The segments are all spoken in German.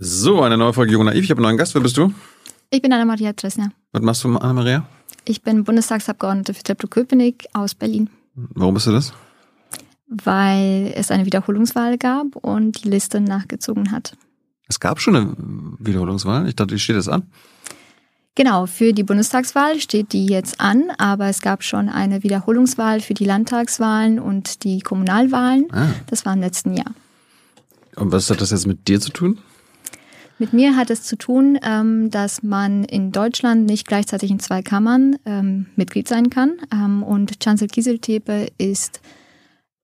So, eine neue Folge Jung Naiv. Ich habe einen neuen Gast. Wer bist du? Ich bin Anna-Maria Dresner. Was machst du, Anna-Maria? Ich bin Bundestagsabgeordnete für Treptow-Köpenick aus Berlin. Warum bist du das? Weil es eine Wiederholungswahl gab und die Liste nachgezogen hat. Es gab schon eine Wiederholungswahl? Ich dachte, die steht jetzt an. Genau, für die Bundestagswahl steht die jetzt an, aber es gab schon eine Wiederholungswahl für die Landtagswahlen und die Kommunalwahlen. Ah. Das war im letzten Jahr. Und was hat das jetzt mit dir zu tun? Mit mir hat es zu tun, ähm, dass man in Deutschland nicht gleichzeitig in zwei Kammern ähm, Mitglied sein kann. Ähm, und Chancel Kieseltepe ist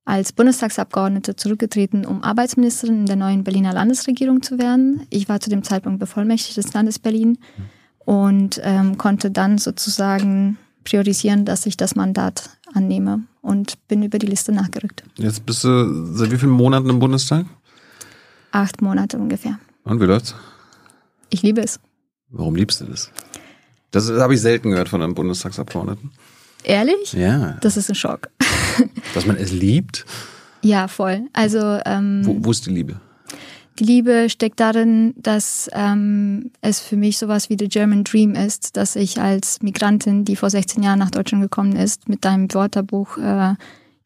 als Bundestagsabgeordnete zurückgetreten, um Arbeitsministerin in der neuen Berliner Landesregierung zu werden. Ich war zu dem Zeitpunkt bevollmächtigt des Landes Berlin und ähm, konnte dann sozusagen priorisieren, dass ich das Mandat annehme und bin über die Liste nachgerückt. Jetzt bist du seit wie vielen Monaten im Bundestag? Acht Monate ungefähr. Und wie läuft's? Ich liebe es. Warum liebst du das? Das habe ich selten gehört von einem Bundestagsabgeordneten. Ehrlich? Ja. Das ist ein Schock. Dass man es liebt? Ja, voll. Also ähm, Wo, wo ist die Liebe? die Liebe steckt darin, dass ähm, es für mich sowas wie the German Dream ist, dass ich als Migrantin, die vor 16 Jahren nach Deutschland gekommen ist, mit deinem Wörterbuch äh,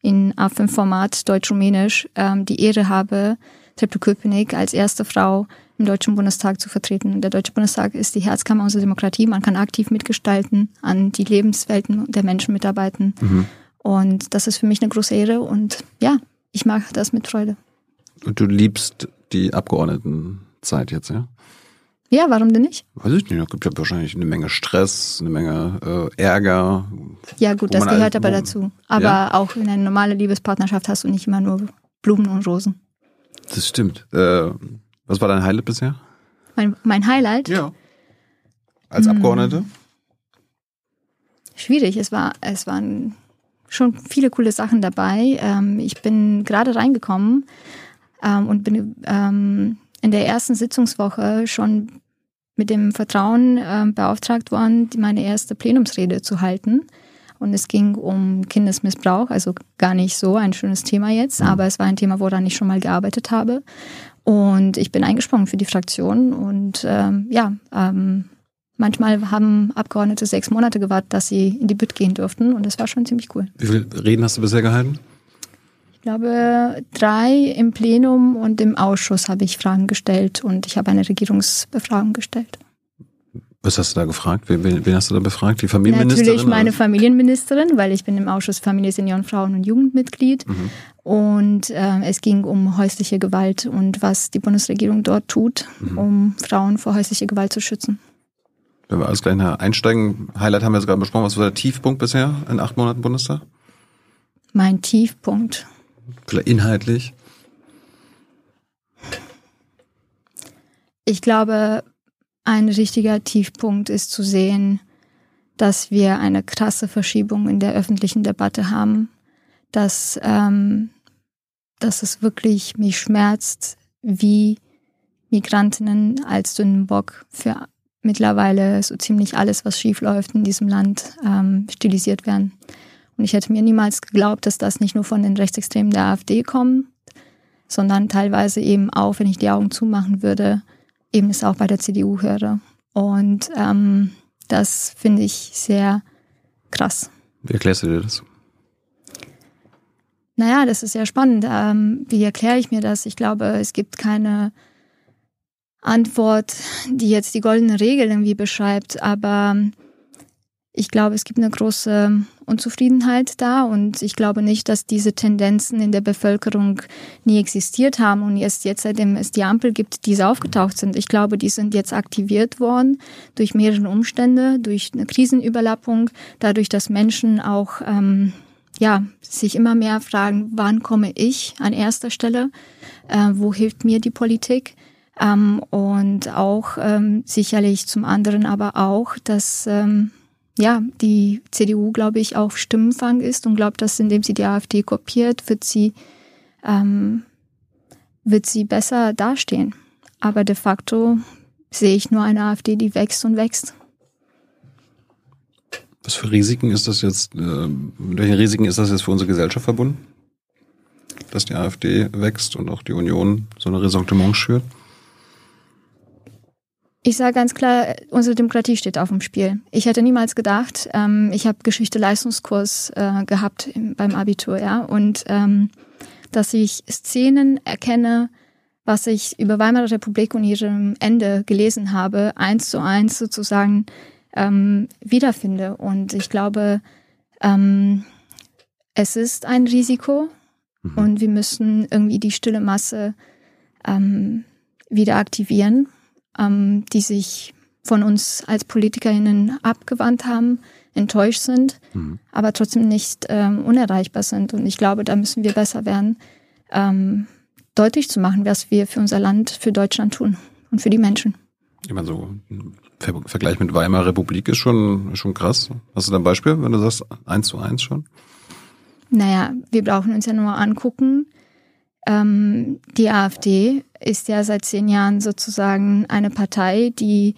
in A5-Format Deutsch-Rumänisch ähm, die Ehre habe, Treptow-Köpenick als erste Frau im Deutschen Bundestag zu vertreten. Der Deutsche Bundestag ist die Herzkammer unserer Demokratie. Man kann aktiv mitgestalten, an die Lebenswelten der Menschen mitarbeiten. Und das ist für mich eine große Ehre und ja, ich mag das mit Freude. Und du liebst die Abgeordnetenzeit jetzt, ja? Ja, warum denn nicht? Weiß ich nicht, da gibt ja wahrscheinlich eine Menge Stress, eine Menge äh, Ärger. Ja, gut, das gehört alles- aber dazu. Aber Ja? auch in eine normale Liebespartnerschaft hast du nicht immer nur Blumen und Rosen. Das stimmt. Äh, was war dein Highlight bisher? Mein, mein Highlight, Ja. Als Hm. Abgeordnete? schwierig. Es war, es waren schon viele coole Sachen dabei. Ähm, ich bin gerade reingekommen ähm, und bin ähm, in der ersten Sitzungswoche schon mit dem Vertrauen ähm, beauftragt worden, die- meine erste Plenumsrede zu halten. Und es ging um Kindesmissbrauch, also gar nicht so ein schönes Thema jetzt, aber es war ein Thema, woran ich schon mal gearbeitet habe. Und ich bin eingesprungen für die Fraktion und ähm, ja, ähm, manchmal haben Abgeordnete sechs Monate gewartet, dass sie in die Bütt gehen durften und das war schon ziemlich cool. Wie viele Reden hast du bisher gehalten? Ich glaube, drei im Plenum und im Ausschuss habe ich Fragen gestellt und ich habe eine Regierungsbefragung gestellt. Was hast du da gefragt? Wen, wen, hast du da befragt? Die Familienministerin? Natürlich meine oder? Familienministerin, weil ich bin im Ausschuss Familie, Senioren, Frauen und Jugendmitglied. Mhm. Und äh, es ging um häusliche Gewalt und was die Bundesregierung dort tut, Mhm. um Frauen vor häuslicher Gewalt zu schützen. Wenn wir alles gleich einsteigen, Highlight haben wir jetzt gerade besprochen. Was war der Tiefpunkt bisher in acht Monaten Bundestag? Mein Tiefpunkt. Vielleicht inhaltlich? Ich glaube, ein richtiger Tiefpunkt ist zu sehen, dass wir eine krasse Verschiebung in der öffentlichen Debatte haben, dass, ähm, dass es wirklich mich schmerzt, wie Migrantinnen als Sündenbock für mittlerweile so ziemlich alles, was schiefläuft in diesem Land, ähm, stilisiert werden. Und ich hätte mir niemals geglaubt, dass das nicht nur von den Rechtsextremen der AfD kommt, sondern teilweise eben auch, wenn ich die Augen zumachen würde, eben es auch bei der CDU höre. Und ähm, das finde ich sehr krass. Wie erklärst du dir das? Naja, das ist sehr spannend. Ähm, wie erkläre ich mir das? Ich glaube, es gibt keine Antwort, die jetzt die goldene Regel irgendwie beschreibt, aber ich glaube, es gibt eine große Unzufriedenheit da und ich glaube nicht, dass diese Tendenzen in der Bevölkerung nie existiert haben und erst jetzt, seitdem es die Ampel gibt, diese aufgetaucht sind. Ich glaube, die sind jetzt aktiviert worden durch mehrere Umstände, durch eine Krisenüberlappung, dadurch, dass Menschen auch ähm, ja, sich immer mehr fragen, wann komme ich an erster Stelle, äh, wo hilft mir die Politik? Ähm, und auch ähm, sicherlich zum anderen aber auch, dass ähm, ja, die CDU, glaube ich, auf Stimmenfang ist und glaubt, dass indem sie die AfD kopiert, wird sie, ähm, wird sie besser dastehen. Aber de facto sehe ich nur eine AfD, die wächst und wächst. Was für Risiken ist das jetzt, äh, mit welchen Risiken ist das jetzt für unsere Gesellschaft verbunden? Dass die AfD wächst und auch die Union so eine Ressentiment schürt? Ich sage ganz klar, unsere Demokratie steht auf dem Spiel. Ich hätte niemals gedacht, ähm, ich habe Geschichte-Leistungskurs äh, gehabt im, beim Abitur, ja, und ähm, dass ich Szenen erkenne, was ich über Weimarer Republik und ihrem Ende gelesen habe, eins zu eins sozusagen ähm, wiederfinde. Und ich glaube, ähm, es ist ein Risiko mhm. und wir müssen irgendwie die stille Masse ähm, wieder aktivieren ähm, die sich von uns als PolitikerInnen abgewandt haben, enttäuscht sind, mhm. aber trotzdem nicht ähm, unerreichbar sind. Und ich glaube, da müssen wir besser werden, ähm, deutlich zu machen, was wir für unser Land, für Deutschland tun und für die Menschen. Ich meine, so ein Vergleich mit Weimarer Republik ist schon, schon krass. Hast du da ein Beispiel, wenn du sagst, eins zu eins schon? Naja, wir brauchen uns ja nur angucken, ähm, die AfD ist ja seit zehn Jahren sozusagen eine Partei, die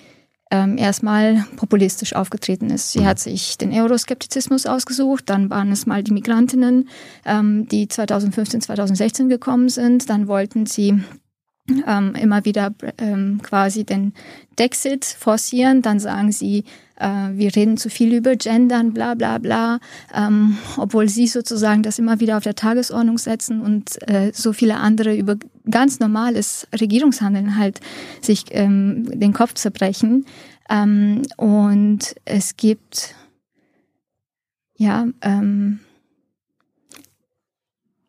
ähm, erstmal populistisch aufgetreten ist. Sie mhm. hat sich den Euroskeptizismus ausgesucht, dann waren es mal die Migrantinnen, ähm, die 2015, 2016 gekommen sind, dann wollten sie ähm, immer wieder ähm, quasi den Dexit forcieren, dann sagen sie, wir reden zu viel über Gendern, bla bla bla, ähm, obwohl sie sozusagen das immer wieder auf der Tagesordnung setzen und äh, so viele andere über ganz normales Regierungshandeln halt sich ähm, den Kopf zerbrechen. Ähm, und es gibt ja ähm,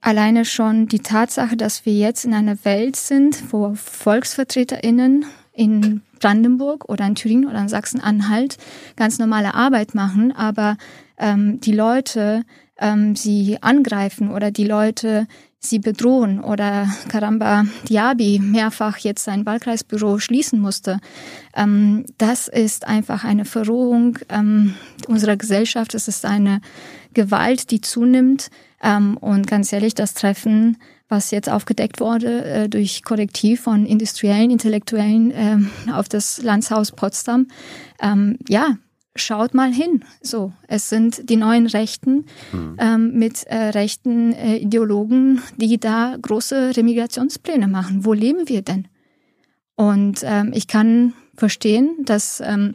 alleine schon die Tatsache, dass wir jetzt in einer Welt sind, wo VolksvertreterInnen in Brandenburg oder in Thüringen oder in Sachsen-Anhalt ganz normale Arbeit machen, aber ähm, die Leute ähm, sie angreifen oder die Leute sie bedrohen oder Karamba Diaby mehrfach jetzt sein Wahlkreisbüro schließen musste. Ähm, das ist einfach eine Verrohung ähm, unserer Gesellschaft. Es ist eine Gewalt, die zunimmt. Ähm, und ganz ehrlich, das Treffen was jetzt aufgedeckt wurde äh, durch Korrektiv von industriellen, Intellektuellen äh, auf das Landshaus Potsdam. Ähm, ja, schaut mal hin. So, es sind die neuen Rechten mhm. ähm, mit äh, rechten äh, Ideologen, die da große Remigrationspläne machen. Wo leben wir denn? Und ähm, ich kann verstehen, dass ähm,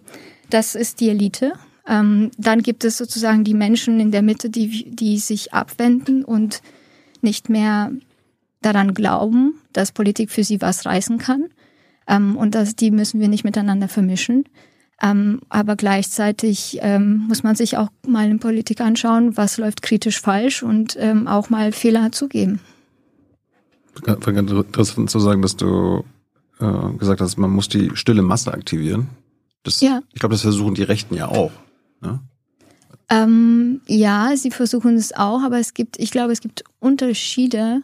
das ist die Elite. Ähm, dann gibt es sozusagen die Menschen in der Mitte, die, die sich abwenden und nicht mehr daran glauben, dass Politik für sie was reißen kann. Ähm, und dass die müssen wir nicht miteinander vermischen. Ähm, aber gleichzeitig ähm, muss man sich auch mal in Politik anschauen, was läuft kritisch falsch und ähm, auch mal Fehler zugeben. Ganz interessant zu sagen, dass du äh, gesagt hast, man muss die stille Masse aktivieren. Das, ja. Ich glaube, das versuchen die Rechten ja auch. Ne? Ähm, ja, sie versuchen es auch, aber es gibt, ich glaube, es gibt Unterschiede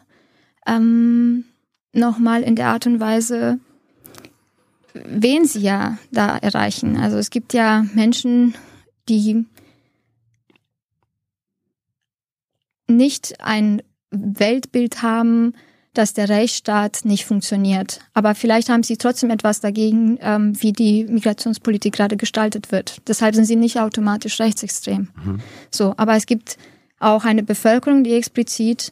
ähm, nochmal in der Art und Weise, wen sie ja da erreichen. Also es gibt ja Menschen, die nicht ein Weltbild haben, dass der Rechtsstaat nicht funktioniert. Aber vielleicht haben sie trotzdem etwas dagegen, ähm, wie die Migrationspolitik gerade gestaltet wird. Deshalb sind sie nicht automatisch rechtsextrem. Mhm. So, aber es gibt auch eine Bevölkerung, die explizit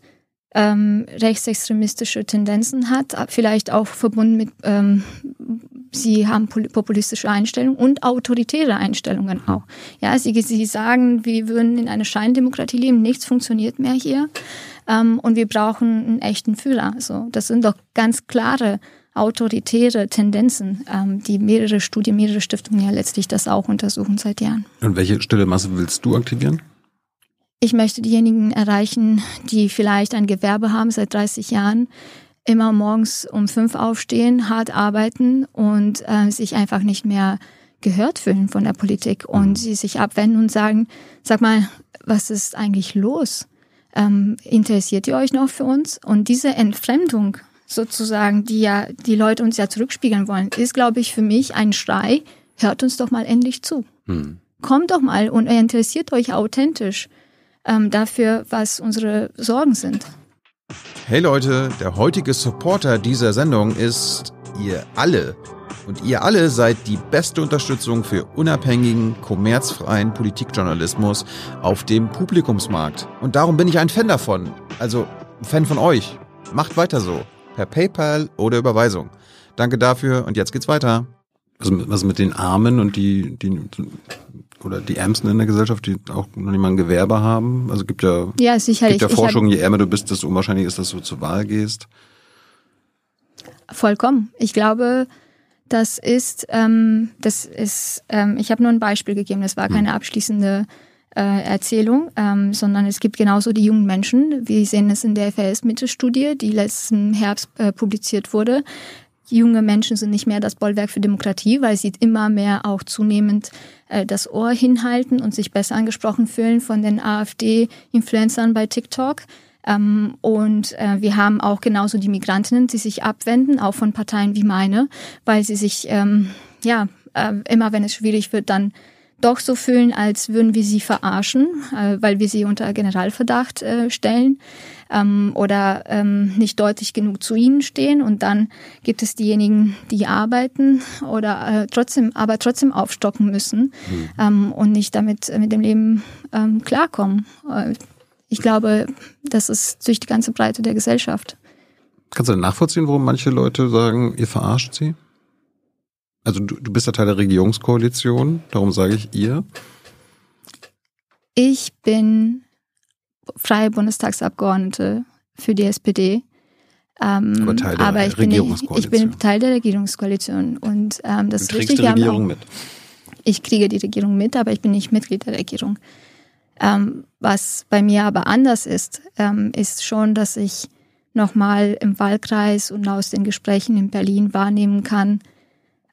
ähm, rechtsextremistische Tendenzen hat, vielleicht auch verbunden mit, ähm, sie haben populistische Einstellungen und autoritäre Einstellungen auch. Ja, sie, sie sagen, wir würden in einer Scheindemokratie leben, nichts funktioniert mehr hier ähm, und wir brauchen einen echten Fühler. Also das sind doch ganz klare autoritäre Tendenzen, ähm, die mehrere Studien, mehrere Stiftungen ja letztlich das auch untersuchen seit Jahren. Und welche stille Masse willst du aktivieren? Ich möchte diejenigen erreichen, die vielleicht ein Gewerbe haben seit 30 Jahren, immer morgens um fünf aufstehen, hart arbeiten und äh, sich einfach nicht mehr gehört fühlen von der Politik und mhm. sie sich abwenden und sagen, sag mal, was ist eigentlich los? Ähm, interessiert ihr euch noch für uns? Und diese Entfremdung sozusagen, die ja die Leute uns ja zurückspiegeln wollen, ist, glaube ich, für mich ein Schrei, hört uns doch mal endlich zu. Mhm. Kommt doch mal und interessiert euch authentisch ähm, dafür, was unsere Sorgen sind. Hey Leute, der heutige Supporter dieser Sendung ist ihr alle. Und ihr alle seid die beste Unterstützung für unabhängigen, kommerzfreien Politikjournalismus auf dem Publikumsmarkt. Und darum bin ich ein Fan davon. Also ein Fan von euch. Macht weiter so. Per PayPal oder Überweisung. Danke dafür und jetzt geht's weiter. Also was mit den Armen und die, die oder die Ärmsten in der Gesellschaft, die auch noch nicht mal ein Gewerbe haben? Also gibt ja, ja sicherlich. gibt ja Forschung, je ärmer du bist, desto unwahrscheinlich ist, dass du zur Wahl gehst. Vollkommen. Ich glaube, das ist, ähm, das ist, ähm, ich habe nur ein Beispiel gegeben, das war hm. keine abschließende äh, Erzählung, ähm, sondern es gibt genauso die jungen Menschen. Wir sehen es in der FAS-Mitte-Studie, die letzten Herbst äh, publiziert wurde junge Menschen sind nicht mehr das Bollwerk für Demokratie, weil sie immer mehr auch zunehmend äh, das Ohr hinhalten und sich besser angesprochen fühlen von den AfD-Influencern bei TikTok. Ähm, und äh, wir haben auch genauso die Migrantinnen, die sich abwenden, auch von Parteien wie meine, weil sie sich, ähm, ja, äh, immer wenn es schwierig wird, dann doch so fühlen, als würden wir sie verarschen, äh, weil wir sie unter Generalverdacht äh, stellen ähm, oder ähm, nicht deutlich genug zu ihnen stehen. Und dann gibt es diejenigen, die arbeiten oder äh, trotzdem, aber trotzdem aufstocken müssen mhm. ähm, und nicht damit äh, mit dem Leben ähm, klarkommen. Äh, ich glaube, das ist durch die ganze Breite der Gesellschaft. Kannst du nachvollziehen, warum manche Leute sagen, ihr verarscht sie? Also du, du bist ja Teil der Regierungskoalition, darum sage ich ihr. Ich bin freie Bundestagsabgeordnete für die SPD. Ähm, aber Teil der aber ich Regierungskoalition. Bin, ich bin Teil der Regierungskoalition und ähm, das du ist richtig. Die Regierung auch, mit. Ich kriege die Regierung mit, aber ich bin nicht Mitglied der Regierung. Ähm, was bei mir aber anders ist, ähm, ist schon, dass ich nochmal im Wahlkreis und aus den Gesprächen in Berlin wahrnehmen kann,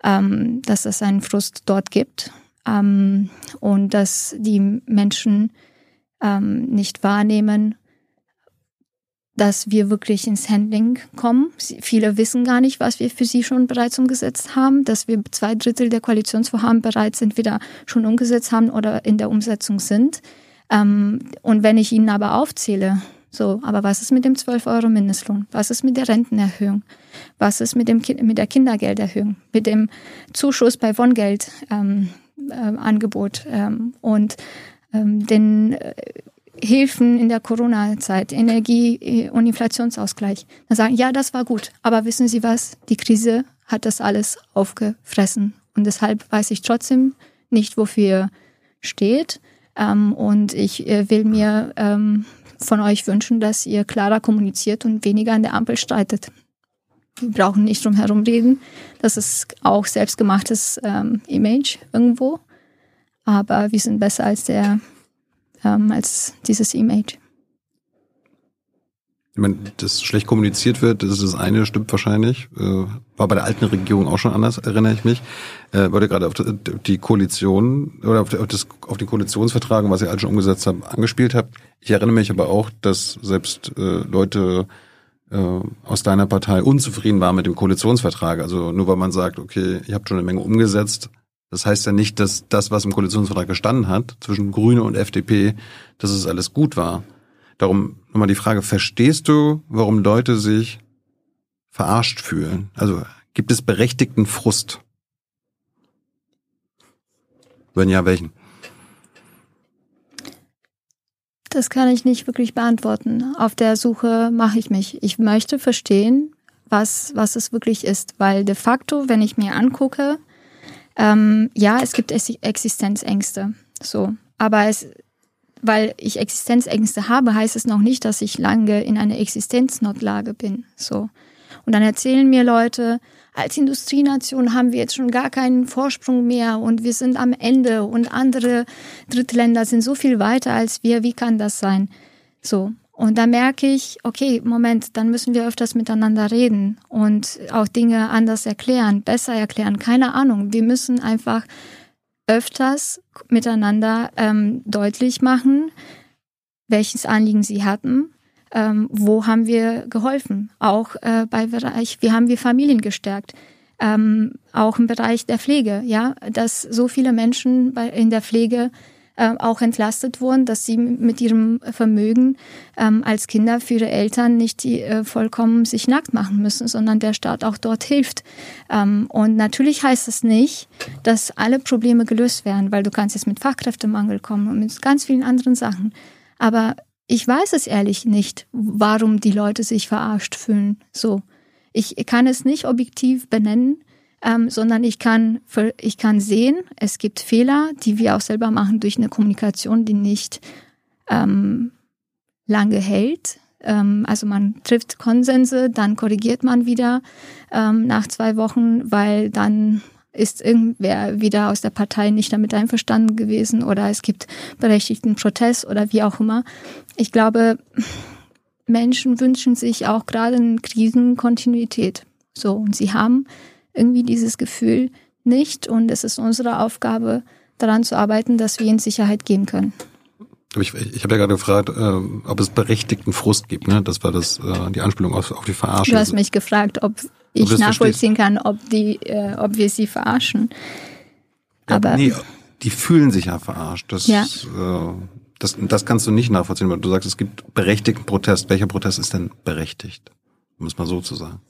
ähm, dass es einen Frust dort gibt ähm, und dass die Menschen ähm, nicht wahrnehmen, dass wir wirklich ins Handling kommen. Sie, viele wissen gar nicht, was wir für sie schon bereits umgesetzt haben, dass wir zwei Drittel der Koalitionsvorhaben bereits entweder schon umgesetzt haben oder in der Umsetzung sind. Ähm, und wenn ich ihnen aber aufzähle, so, aber was ist mit dem 12 Euro Mindestlohn? Was ist mit der Rentenerhöhung? Was ist mit, dem, mit der Kindergelderhöhung? Mit dem Zuschuss bei Wohngeldangebot ähm, äh, ähm, und den äh, Hilfen in der Corona-Zeit, Energie- und Inflationsausgleich. Dann sagen, ja, das war gut, aber wissen Sie was? Die Krise hat das alles aufgefressen. Und deshalb weiß ich trotzdem nicht, wofür steht. Ähm, und ich äh, will mir ähm, von euch wünschen, dass ihr klarer kommuniziert und weniger an der Ampel streitet. Wir brauchen nicht drum herum reden. Das ist auch selbstgemachtes ähm, Image irgendwo. Aber wir sind besser als der, ähm, als dieses Image. Ich meine, dass schlecht kommuniziert wird, das ist das eine, stimmt wahrscheinlich. Äh, war bei der alten Regierung auch schon anders, erinnere ich mich. Äh, wurde gerade auf die Koalition oder auf, das, auf den Koalitionsvertrag, was ihr alle schon umgesetzt habt, angespielt habt. Ich erinnere mich aber auch, dass selbst äh, Leute äh, aus deiner Partei unzufrieden waren mit dem Koalitionsvertrag. Also nur weil man sagt, okay, ihr habt schon eine Menge umgesetzt, das heißt ja nicht, dass das, was im Koalitionsvertrag gestanden hat, zwischen Grüne und FDP, dass es alles gut war. Darum nochmal die Frage, verstehst du, warum Leute sich verarscht fühlen? Also gibt es berechtigten Frust? Wenn ja, welchen? Das kann ich nicht wirklich beantworten. Auf der Suche mache ich mich. Ich möchte verstehen, was, was es wirklich ist, weil de facto, wenn ich mir angucke, ähm, ja, es gibt Existenzängste, so, aber es, weil ich Existenzängste habe, heißt es noch nicht, dass ich lange in einer Existenznotlage bin. So. Und dann erzählen mir Leute, als Industrienation haben wir jetzt schon gar keinen Vorsprung mehr und wir sind am Ende und andere Drittländer sind so viel weiter als wir. Wie kann das sein? So. Und da merke ich, okay, Moment, dann müssen wir öfters miteinander reden und auch Dinge anders erklären, besser erklären. Keine Ahnung. Wir müssen einfach öfters miteinander ähm, deutlich machen, welches Anliegen sie hatten, ähm, wo haben wir geholfen. Auch äh, bei Bereich, wie haben wir Familien gestärkt. Ähm, auch im Bereich der Pflege, ja, dass so viele Menschen bei, in der Pflege äh, auch entlastet wurden, dass sie mit ihrem Vermögen ähm, als Kinder für ihre Eltern nicht die, äh, vollkommen sich nackt machen müssen, sondern der Staat auch dort hilft. Ähm, und natürlich heißt das nicht, dass alle Probleme gelöst werden, weil du kannst jetzt mit Fachkräftemangel kommen und mit ganz vielen anderen Sachen. Aber ich weiß es ehrlich nicht, warum die Leute sich verarscht fühlen. So. Ich kann es nicht objektiv benennen, ähm, sondern ich kann, ich kann sehen, es gibt Fehler, die wir auch selber machen durch eine Kommunikation, die nicht ähm, lange hält. Ähm, also man trifft Konsense, dann korrigiert man wieder ähm, nach zwei Wochen, weil dann ist irgendwer wieder aus der Partei nicht damit einverstanden gewesen oder es gibt berechtigten Protest oder wie auch immer. Ich glaube, Menschen wünschen sich auch gerade in Krisen Kontinuität. So, und sie haben irgendwie dieses Gefühl nicht und es ist unsere Aufgabe, daran zu arbeiten, dass wir ihnen Sicherheit geben können. Ich, ich habe ja gerade gefragt, äh, ob es berechtigten Frust gibt. Ne? Das war das äh, die Anspielung auf, auf die Verarschung. Du hast mich gefragt, ob ich ob nachvollziehen kann, ob die, äh, ob wir sie verarschen. Ja, Aber nee, die fühlen sich ja verarscht. Das, ja. Äh, das, das kannst du nicht nachvollziehen, weil du sagst, es gibt berechtigten Protest. Welcher Protest ist denn berechtigt? Um es mal so zu sagen.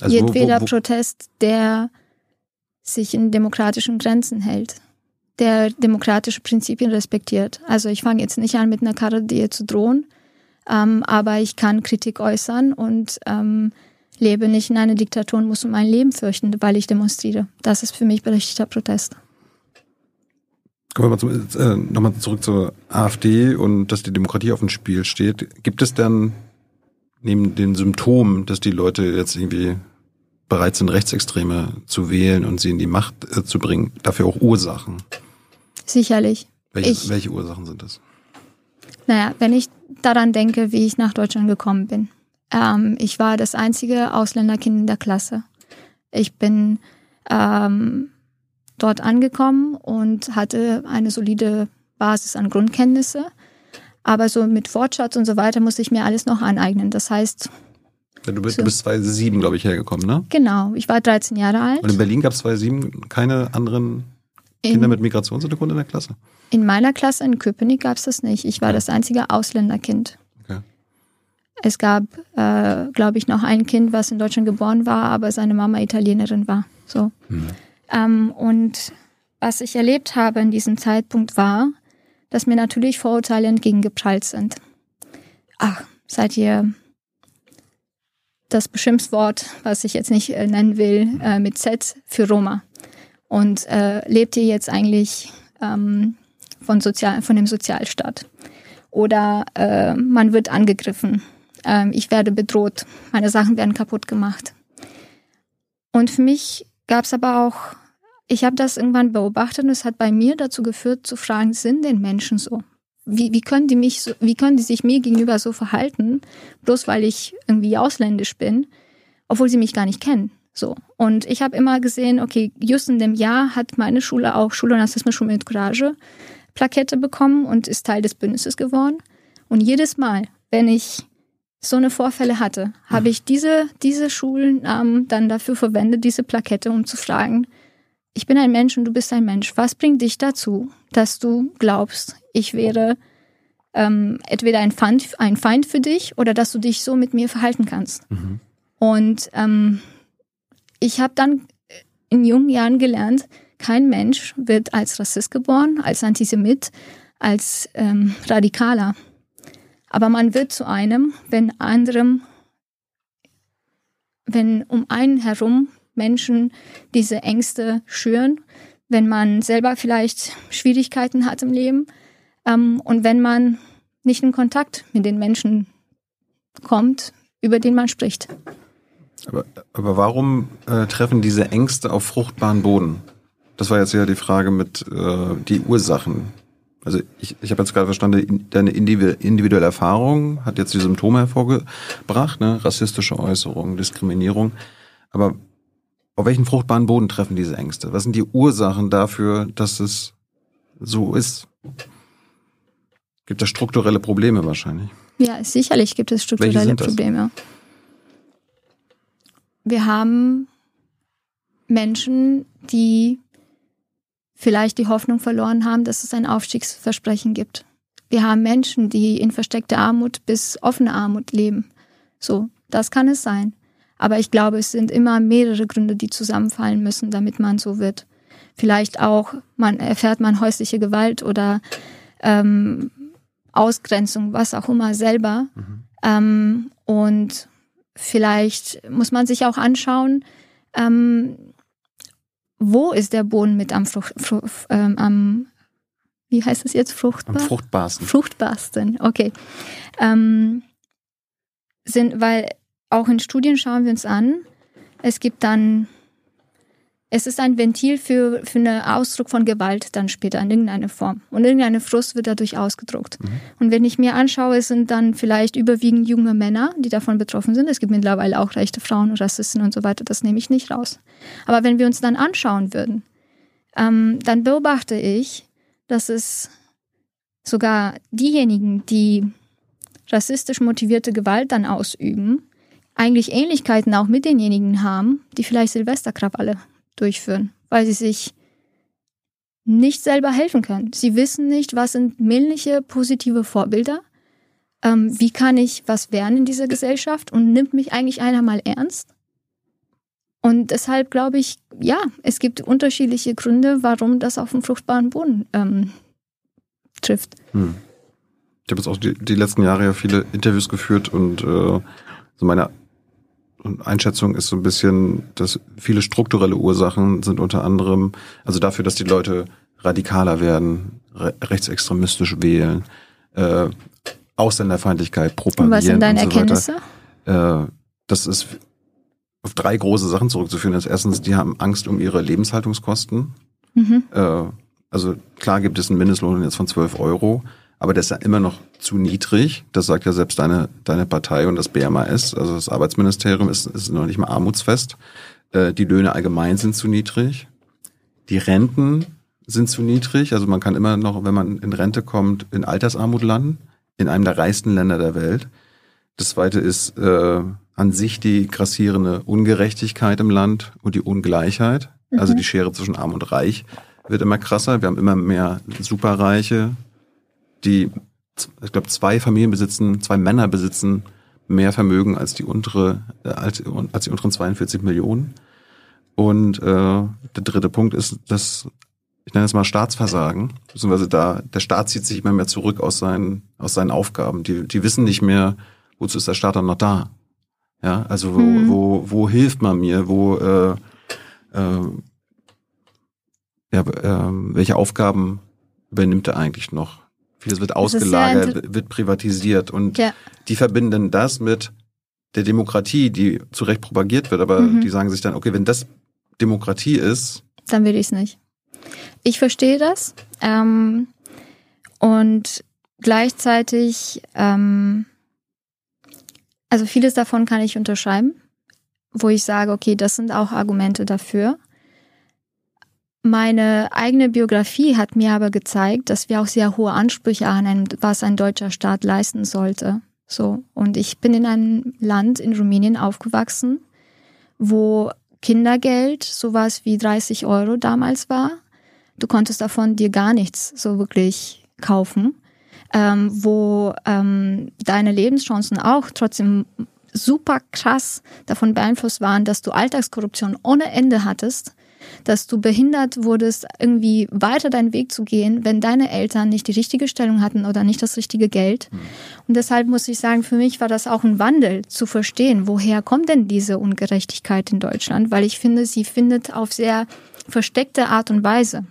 Also Jedweder wo, wo, wo Protest, der sich in demokratischen Grenzen hält, der demokratische Prinzipien respektiert. Also ich fange jetzt nicht an, mit einer Karre dir zu drohen, ähm, aber ich kann Kritik äußern und ähm, lebe nicht in einer Diktatur und muss um mein Leben fürchten, weil ich demonstriere. Das ist für mich berechtigter Protest. Kommen wir mal zum, äh, nochmal zurück zur AfD und dass die Demokratie auf dem Spiel steht. Gibt es denn neben den Symptomen, dass die Leute jetzt irgendwie bereit sind, Rechtsextreme zu wählen und sie in die Macht äh, zu bringen, dafür auch Ursachen? Sicherlich. Welche, ich, welche Ursachen sind das? Naja, wenn ich daran denke, wie ich nach Deutschland gekommen bin. Ähm, ich war das einzige Ausländerkind in der Klasse. Ich bin ähm, dort angekommen und hatte eine solide Basis an Grundkenntnisse. Aber so mit Wortschatz und so weiter musste ich mir alles noch aneignen. Das heißt. Ja, du bist, so, du bist 2007, glaube ich, hergekommen, ne? Genau, ich war 13 Jahre alt. Und in Berlin gab es 2007 keine anderen Kinder in, mit Migrationshintergrund in der Klasse? In meiner Klasse in Köpenick gab es das nicht. Ich war ja. das einzige Ausländerkind. Okay. Es gab, äh, glaube ich, noch ein Kind, was in Deutschland geboren war, aber seine Mama Italienerin war. So. Mhm. Ähm, und was ich erlebt habe in diesem Zeitpunkt war, dass mir natürlich Vorurteile entgegengeprallt sind. Ach, seid ihr das Beschimpfwort, was ich jetzt nicht äh, nennen will, äh, mit Z für Roma? Und äh, lebt ihr jetzt eigentlich ähm, von, Sozial von dem Sozialstaat? Oder äh, man wird angegriffen, ähm, ich werde bedroht, meine Sachen werden kaputt gemacht. Und für mich gab es aber auch, ich habe das irgendwann beobachtet und es hat bei mir dazu geführt, zu fragen, sind denn Menschen so? Wie, wie können die mich so, wie können die sich mir gegenüber so verhalten, bloß weil ich irgendwie ausländisch bin, obwohl sie mich gar nicht kennen? So. Und ich habe immer gesehen, okay, just in dem Jahr hat meine Schule auch Schule und Rassismus mit Courage Plakette bekommen und ist Teil des Bündnisses geworden. Und jedes Mal, wenn ich so eine Vorfälle hatte, habe ich diese, diese Schulnamen dann dafür verwendet, diese Plakette, um zu fragen, ich bin ein Mensch und du bist ein Mensch. Was bringt dich dazu, dass du glaubst, ich wäre ähm, entweder ein Feind, ein Feind für dich oder dass du dich so mit mir verhalten kannst? Mhm. Und ähm, ich habe dann in jungen Jahren gelernt, kein Mensch wird als Rassist geboren, als Antisemit, als ähm, Radikaler. Aber man wird zu einem, wenn anderem, wenn um einen herum Menschen diese Ängste schüren, wenn man selber vielleicht Schwierigkeiten hat im Leben ähm, und wenn man nicht in Kontakt mit den Menschen kommt, über den man spricht. Aber, aber warum äh, treffen diese Ängste auf fruchtbaren Boden? Das war jetzt ja die Frage mit äh, die Ursachen. Also ich, ich habe jetzt gerade verstanden, deine individuelle Erfahrung hat jetzt die Symptome hervorgebracht, ne? rassistische Äußerungen, Diskriminierung. Aber auf welchen fruchtbaren Boden treffen diese Ängste? Was sind die Ursachen dafür, dass es so ist? Gibt es strukturelle Probleme wahrscheinlich? Ja, sicherlich gibt es strukturelle Probleme. Wir haben Menschen, die vielleicht die Hoffnung verloren haben, dass es ein Aufstiegsversprechen gibt. Wir haben Menschen, die in versteckter Armut bis offene Armut leben. So, das kann es sein. Aber ich glaube, es sind immer mehrere Gründe, die zusammenfallen müssen, damit man so wird. Vielleicht auch, man erfährt man häusliche Gewalt oder ähm, Ausgrenzung, was auch immer selber. Mhm. Ähm, und vielleicht muss man sich auch anschauen, ähm, wo ist der Boden mit am Frucht, Frucht ähm, am wie heißt es jetzt fruchtbar? Am fruchtbarsten. Fruchtbarsten, okay. Ähm, sind, weil auch in Studien schauen wir uns an, es gibt dann es ist ein Ventil für, für einen Ausdruck von Gewalt dann später in irgendeiner Form. Und irgendeine Frust wird dadurch ausgedruckt. Mhm. Und wenn ich mir anschaue, es sind dann vielleicht überwiegend junge Männer, die davon betroffen sind. Es gibt mittlerweile auch rechte Frauen, Rassisten und so weiter. Das nehme ich nicht raus. Aber wenn wir uns dann anschauen würden, ähm, dann beobachte ich, dass es sogar diejenigen, die rassistisch motivierte Gewalt dann ausüben, eigentlich Ähnlichkeiten auch mit denjenigen haben, die vielleicht Silvesterkrawalle durchführen, weil sie sich nicht selber helfen können. Sie wissen nicht, was sind männliche positive Vorbilder, ähm, wie kann ich was werden in dieser Gesellschaft und nimmt mich eigentlich einer mal ernst? Und deshalb glaube ich, ja, es gibt unterschiedliche Gründe, warum das auf dem fruchtbaren Boden ähm, trifft. Hm. Ich habe jetzt auch die, die, letzten Jahre ja viele Interviews geführt und äh, so meine Einschätzung ist so ein bisschen, dass viele strukturelle Ursachen sind unter anderem, also dafür, dass die Leute radikaler werden, re rechtsextremistisch wählen, äh, Ausländerfeindlichkeit propagieren. Und was sind deine so Erkenntnisse? Äh, das ist auf drei große Sachen zurückzuführen. Das erstens, die haben Angst um ihre Lebenshaltungskosten. Mhm. Äh, also klar gibt es einen Mindestlohn jetzt von 12 Euro, aber der ist ja immer noch zu niedrig. Das sagt ja selbst deine, deine Partei und das BMAS, also das Arbeitsministerium ist, ist noch nicht mal armutsfest. Äh, die Löhne allgemein sind zu niedrig. Die Renten sind zu niedrig. Also man kann immer noch, wenn man in Rente kommt, in Altersarmut landen, in einem der reichsten Länder der Welt. Das zweite ist äh, an sich die grassierende Ungerechtigkeit im Land und die Ungleichheit. Also mhm. Also die Schere zwischen Arm und Reich wird immer krasser. Wir haben immer mehr Superreiche, die, ich glaube, zwei Familien besitzen, zwei Männer besitzen mehr Vermögen als die untere, äh, als, als die unteren 42 Millionen. Und äh, der dritte Punkt ist, dass ich nenne es mal Staatsversagen, beziehungsweise da der Staat zieht sich immer mehr zurück aus seinen aus seinen Aufgaben. Die die wissen nicht mehr, wozu ist der Staat dann noch da? Ja, also wo mhm. wo, wo hilft man mir? Wo äh, äh, ja, äh, welche Aufgaben übernimmt er eigentlich noch? Vieles wird ausgelagert, wird privatisiert und ja. die verbinden das mit der Demokratie, die zu Recht propagiert wird, aber mhm. die sagen sich dann, okay, wenn das Demokratie ist. Dann will ich es nicht. Ich verstehe das. Ähm, und gleichzeitig, ähm, also vieles davon kann ich unterschreiben, wo ich sage, okay, das sind auch Argumente dafür. Meine eigene Biografie hat mir aber gezeigt, dass wir auch sehr hohe Ansprüche haben, was ein deutscher Staat leisten sollte. So. Und ich bin in einem Land in Rumänien aufgewachsen, wo Kindergeld sowas wie 30 Euro damals war. Du konntest davon dir gar nichts so wirklich kaufen, ähm, wo ähm, deine Lebenschancen auch trotzdem super krass davon beeinflusst waren, dass du Alltagskorruption ohne Ende hattest dass du behindert wurdest, irgendwie weiter deinen Weg zu gehen, wenn deine Eltern nicht die richtige Stellung hatten oder nicht das richtige Geld. Mhm. Und deshalb muss ich sagen, für mich war das auch ein Wandel zu verstehen, woher kommt denn diese Ungerechtigkeit in Deutschland, weil ich finde, sie findet auf sehr versteckte Art und Weise.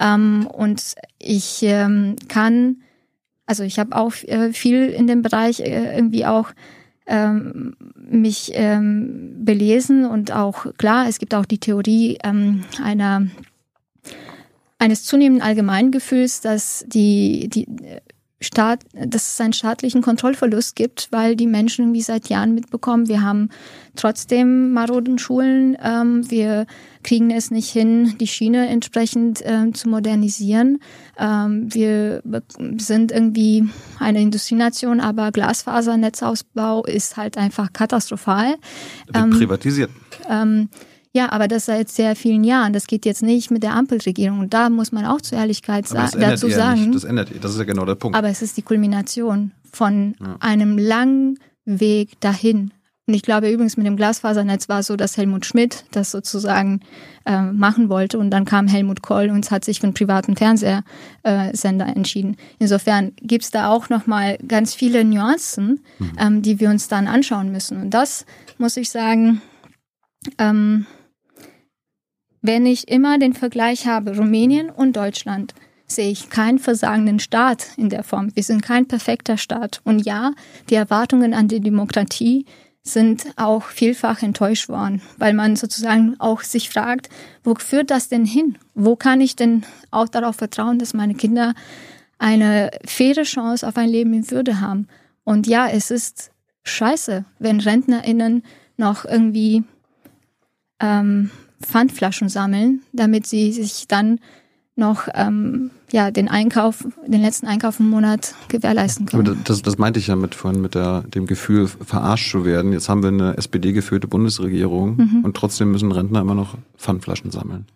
Ähm, und ich ähm, kann, also ich habe auch äh, viel in dem Bereich äh, irgendwie auch ähm, mich ähm, belesen und auch klar, es gibt auch die Theorie ähm, einer eines zunehmenden Allgemeingefühls, dass die, die Staat, dass es einen staatlichen Kontrollverlust gibt, weil die Menschen irgendwie seit Jahren mitbekommen, wir haben trotzdem maroden Schulen, ähm, wir kriegen es nicht hin, die Schiene entsprechend ähm, zu modernisieren. Ähm, wir sind irgendwie eine Industrienation, aber Glasfasernetzausbau ist halt einfach katastrophal. Wird ähm, privatisiert. Ja, aber das seit sehr vielen Jahren. Das geht jetzt nicht mit der Ampelregierung. Und da muss man auch zur Ehrlichkeit sa dazu sagen. Nicht. Das ändert, das ist ja genau der Punkt. Aber es ist die Kulmination von ja. einem langen Weg dahin. Und ich glaube übrigens mit dem Glasfasernetz war es so, dass Helmut Schmidt das sozusagen äh, machen wollte und dann kam Helmut Kohl und hat sich für einen privaten Fernsehsender äh, entschieden. Insofern gibt's da auch nochmal ganz viele Nuancen, mhm. ähm, die wir uns dann anschauen müssen. Und das muss ich sagen, ähm, wenn ich immer den Vergleich habe, Rumänien und Deutschland, sehe ich keinen versagenden Staat in der Form. Wir sind kein perfekter Staat. Und ja, die Erwartungen an die Demokratie sind auch vielfach enttäuscht worden, weil man sozusagen auch sich fragt, wo führt das denn hin? Wo kann ich denn auch darauf vertrauen, dass meine Kinder eine faire Chance auf ein Leben in Würde haben? Und ja, es ist scheiße, wenn RentnerInnen noch irgendwie ähm, Pfandflaschen sammeln, damit sie sich dann noch ähm, ja den Einkauf, den letzten Einkauf im Monat gewährleisten können. Aber das, das meinte ich ja mit vorhin mit der, dem Gefühl, verarscht zu werden. Jetzt haben wir eine SPD-geführte Bundesregierung mhm. und trotzdem müssen Rentner immer noch Pfandflaschen sammeln.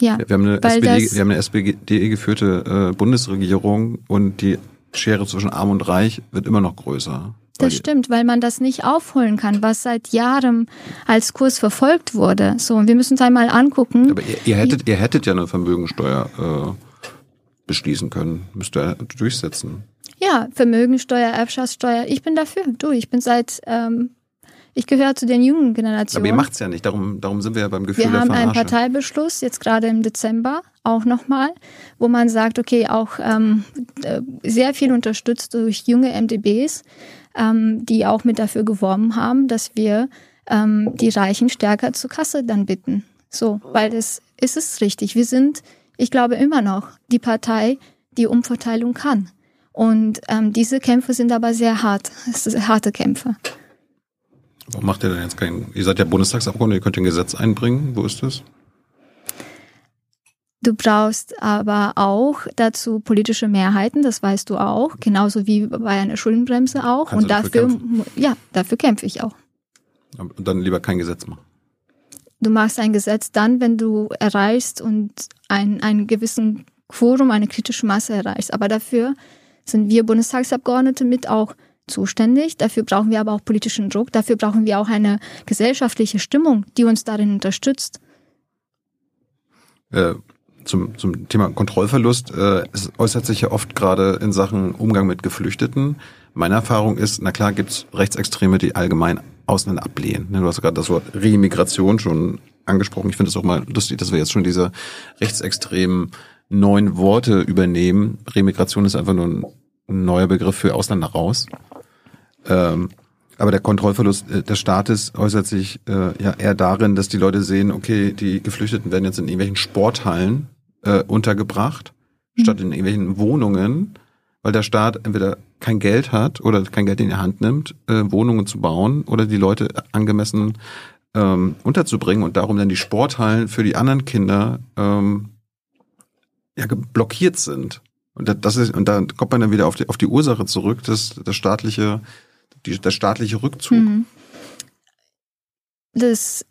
Ja, wir haben eine SPD, SPD-geführte äh, Bundesregierung und die Schere zwischen Arm und Reich wird immer noch größer. Das stimmt, weil man das nicht aufholen kann, was seit Jahren als Kurs verfolgt wurde. So, und wir müssen uns einmal angucken. Aber ihr, ihr hättet, ihr hättet ja eine Vermögensteuer äh, beschließen können, müsst ihr durchsetzen. Ja, Vermögensteuer, Erbschaftssteuer. Ich bin dafür. Du, ich bin seit ähm, ich gehöre zu den jungen Generationen. Aber ihr macht's ja nicht, darum, darum sind wir ja beim Gefühl wir der Verarsche. Wir haben einen Parteibeschluss, jetzt gerade im Dezember auch nochmal, wo man sagt, okay, auch ähm, äh, sehr viel unterstützt durch junge MDBs, ähm, die auch mit dafür geworben haben, dass wir ähm, die Reichen stärker zur Kasse dann bitten. So, weil es ist es richtig. Wir sind, ich glaube immer noch, die Partei, die Umverteilung kann. Und ähm, diese Kämpfe sind aber sehr hart. Es sind harte Kämpfe. Warum macht ihr denn jetzt kein, ihr seid ja Bundestagsabgeordnete, ihr könnt ein Gesetz einbringen, wo ist das? Du brauchst aber auch dazu politische Mehrheiten, das weißt du auch, genauso wie bei einer Schuldenbremse auch. Kannst und dafür, dafür ja, dafür kämpfe ich auch. Und dann lieber kein Gesetz machen. Du machst ein Gesetz dann, wenn du erreichst und ein, einen gewissen Quorum, eine kritische Masse erreichst. Aber dafür sind wir Bundestagsabgeordnete mit auch zuständig. Dafür brauchen wir aber auch politischen Druck. Dafür brauchen wir auch eine gesellschaftliche Stimmung, die uns darin unterstützt. Äh, zum, zum Thema Kontrollverlust. Äh, es äußert sich ja oft gerade in Sachen Umgang mit Geflüchteten. Meine Erfahrung ist, na klar gibt's Rechtsextreme, die allgemein Ausländer ablehnen. Ne, du hast gerade das Wort Remigration schon angesprochen. Ich finde es auch mal lustig, dass wir jetzt schon diese rechtsextremen neuen Worte übernehmen. Remigration ist einfach nur ein neuer Begriff für Ausländer raus. Ähm, aber der Kontrollverlust äh, des Staates äußert sich äh, ja eher darin, dass die Leute sehen, okay, die Geflüchteten werden jetzt in irgendwelchen Sporthallen äh, untergebracht, mhm. statt in irgendwelchen Wohnungen, weil der Staat entweder kein Geld hat oder kein Geld in die Hand nimmt, äh, Wohnungen zu bauen oder die Leute angemessen ähm, unterzubringen und darum dann die Sporthallen für die anderen Kinder ähm, ja, blockiert sind. Und das ist, und da kommt man dann wieder auf die, auf die Ursache zurück, das, das staatliche, die, der staatliche Rückzug. Mhm. Das,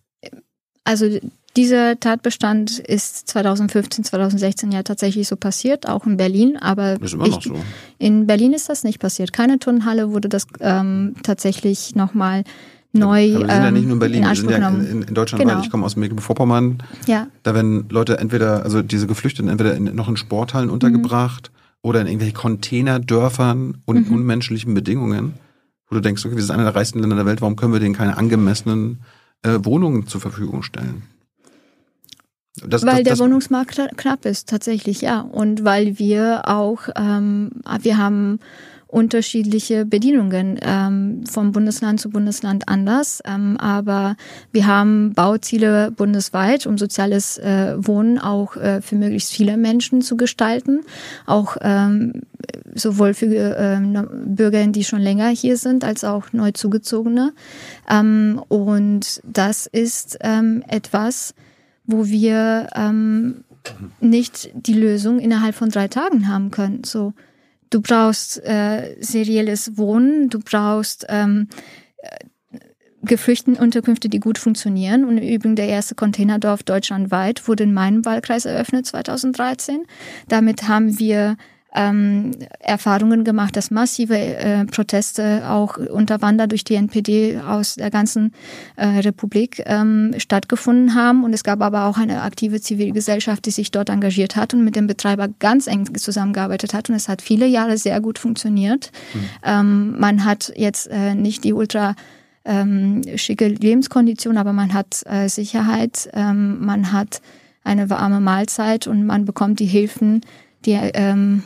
also dieser Tatbestand ist 2015, 2016 ja tatsächlich so passiert, auch in Berlin, aber ist immer noch so. in Berlin ist das nicht passiert. Keine Turnhalle wurde das ähm, tatsächlich nochmal neu. Ja, aber wir sind ja nicht nur in Berlin, in wir sind ja in, in Deutschland genau. weit. Ich komme aus Mecklenburg-Vorpommern. Ja. Da werden Leute entweder, also diese Geflüchteten, entweder in, noch in Sporthallen mhm. untergebracht oder in irgendwelchen Containerdörfern und mhm. unmenschlichen Bedingungen, wo du denkst, okay, wir sind einer der reichsten Länder der Welt, warum können wir denen keine angemessenen äh, Wohnungen zur Verfügung stellen? Das, weil das, der Wohnungsmarkt knapp ist, tatsächlich, ja. Und weil wir auch, ähm, wir haben unterschiedliche Bedienungen ähm, vom Bundesland zu Bundesland anders. Ähm, aber wir haben Bauziele bundesweit, um soziales äh, Wohnen auch äh, für möglichst viele Menschen zu gestalten. Auch ähm, sowohl für äh, Bürger, die schon länger hier sind, als auch neu zugezogene. Ähm, und das ist ähm, etwas, wo wir ähm, nicht die Lösung innerhalb von drei Tagen haben können. So Du brauchst äh, serielles Wohnen, du brauchst ähm, äh, Geflüchtetenunterkünfte, die gut funktionieren. Und im Übrigen der erste Containerdorf deutschlandweit wurde in meinem Wahlkreis eröffnet 2013. Damit haben wir ähm, Erfahrungen gemacht, dass massive äh, Proteste auch unterwandert durch die NPD aus der ganzen äh, Republik ähm, stattgefunden haben. Und es gab aber auch eine aktive Zivilgesellschaft, die sich dort engagiert hat und mit dem Betreiber ganz eng zusammengearbeitet hat. Und es hat viele Jahre sehr gut funktioniert. Mhm. Ähm, man hat jetzt äh, nicht die ultra ähm, schicke Lebenskondition, aber man hat äh, Sicherheit, ähm, man hat eine warme Mahlzeit und man bekommt die Hilfen, die ähm,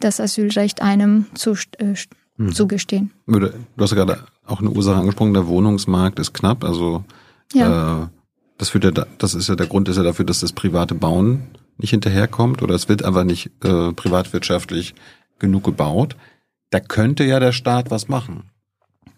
das Asylrecht einem zu, äh, hm. zugestehen. Du hast ja gerade auch eine Ursache angesprochen, der Wohnungsmarkt ist knapp. Also ja. äh, das, führt ja, das ist ja der Grund ist ja dafür, dass das private Bauen nicht hinterherkommt oder es wird einfach nicht äh, privatwirtschaftlich genug gebaut. Da könnte ja der Staat was machen.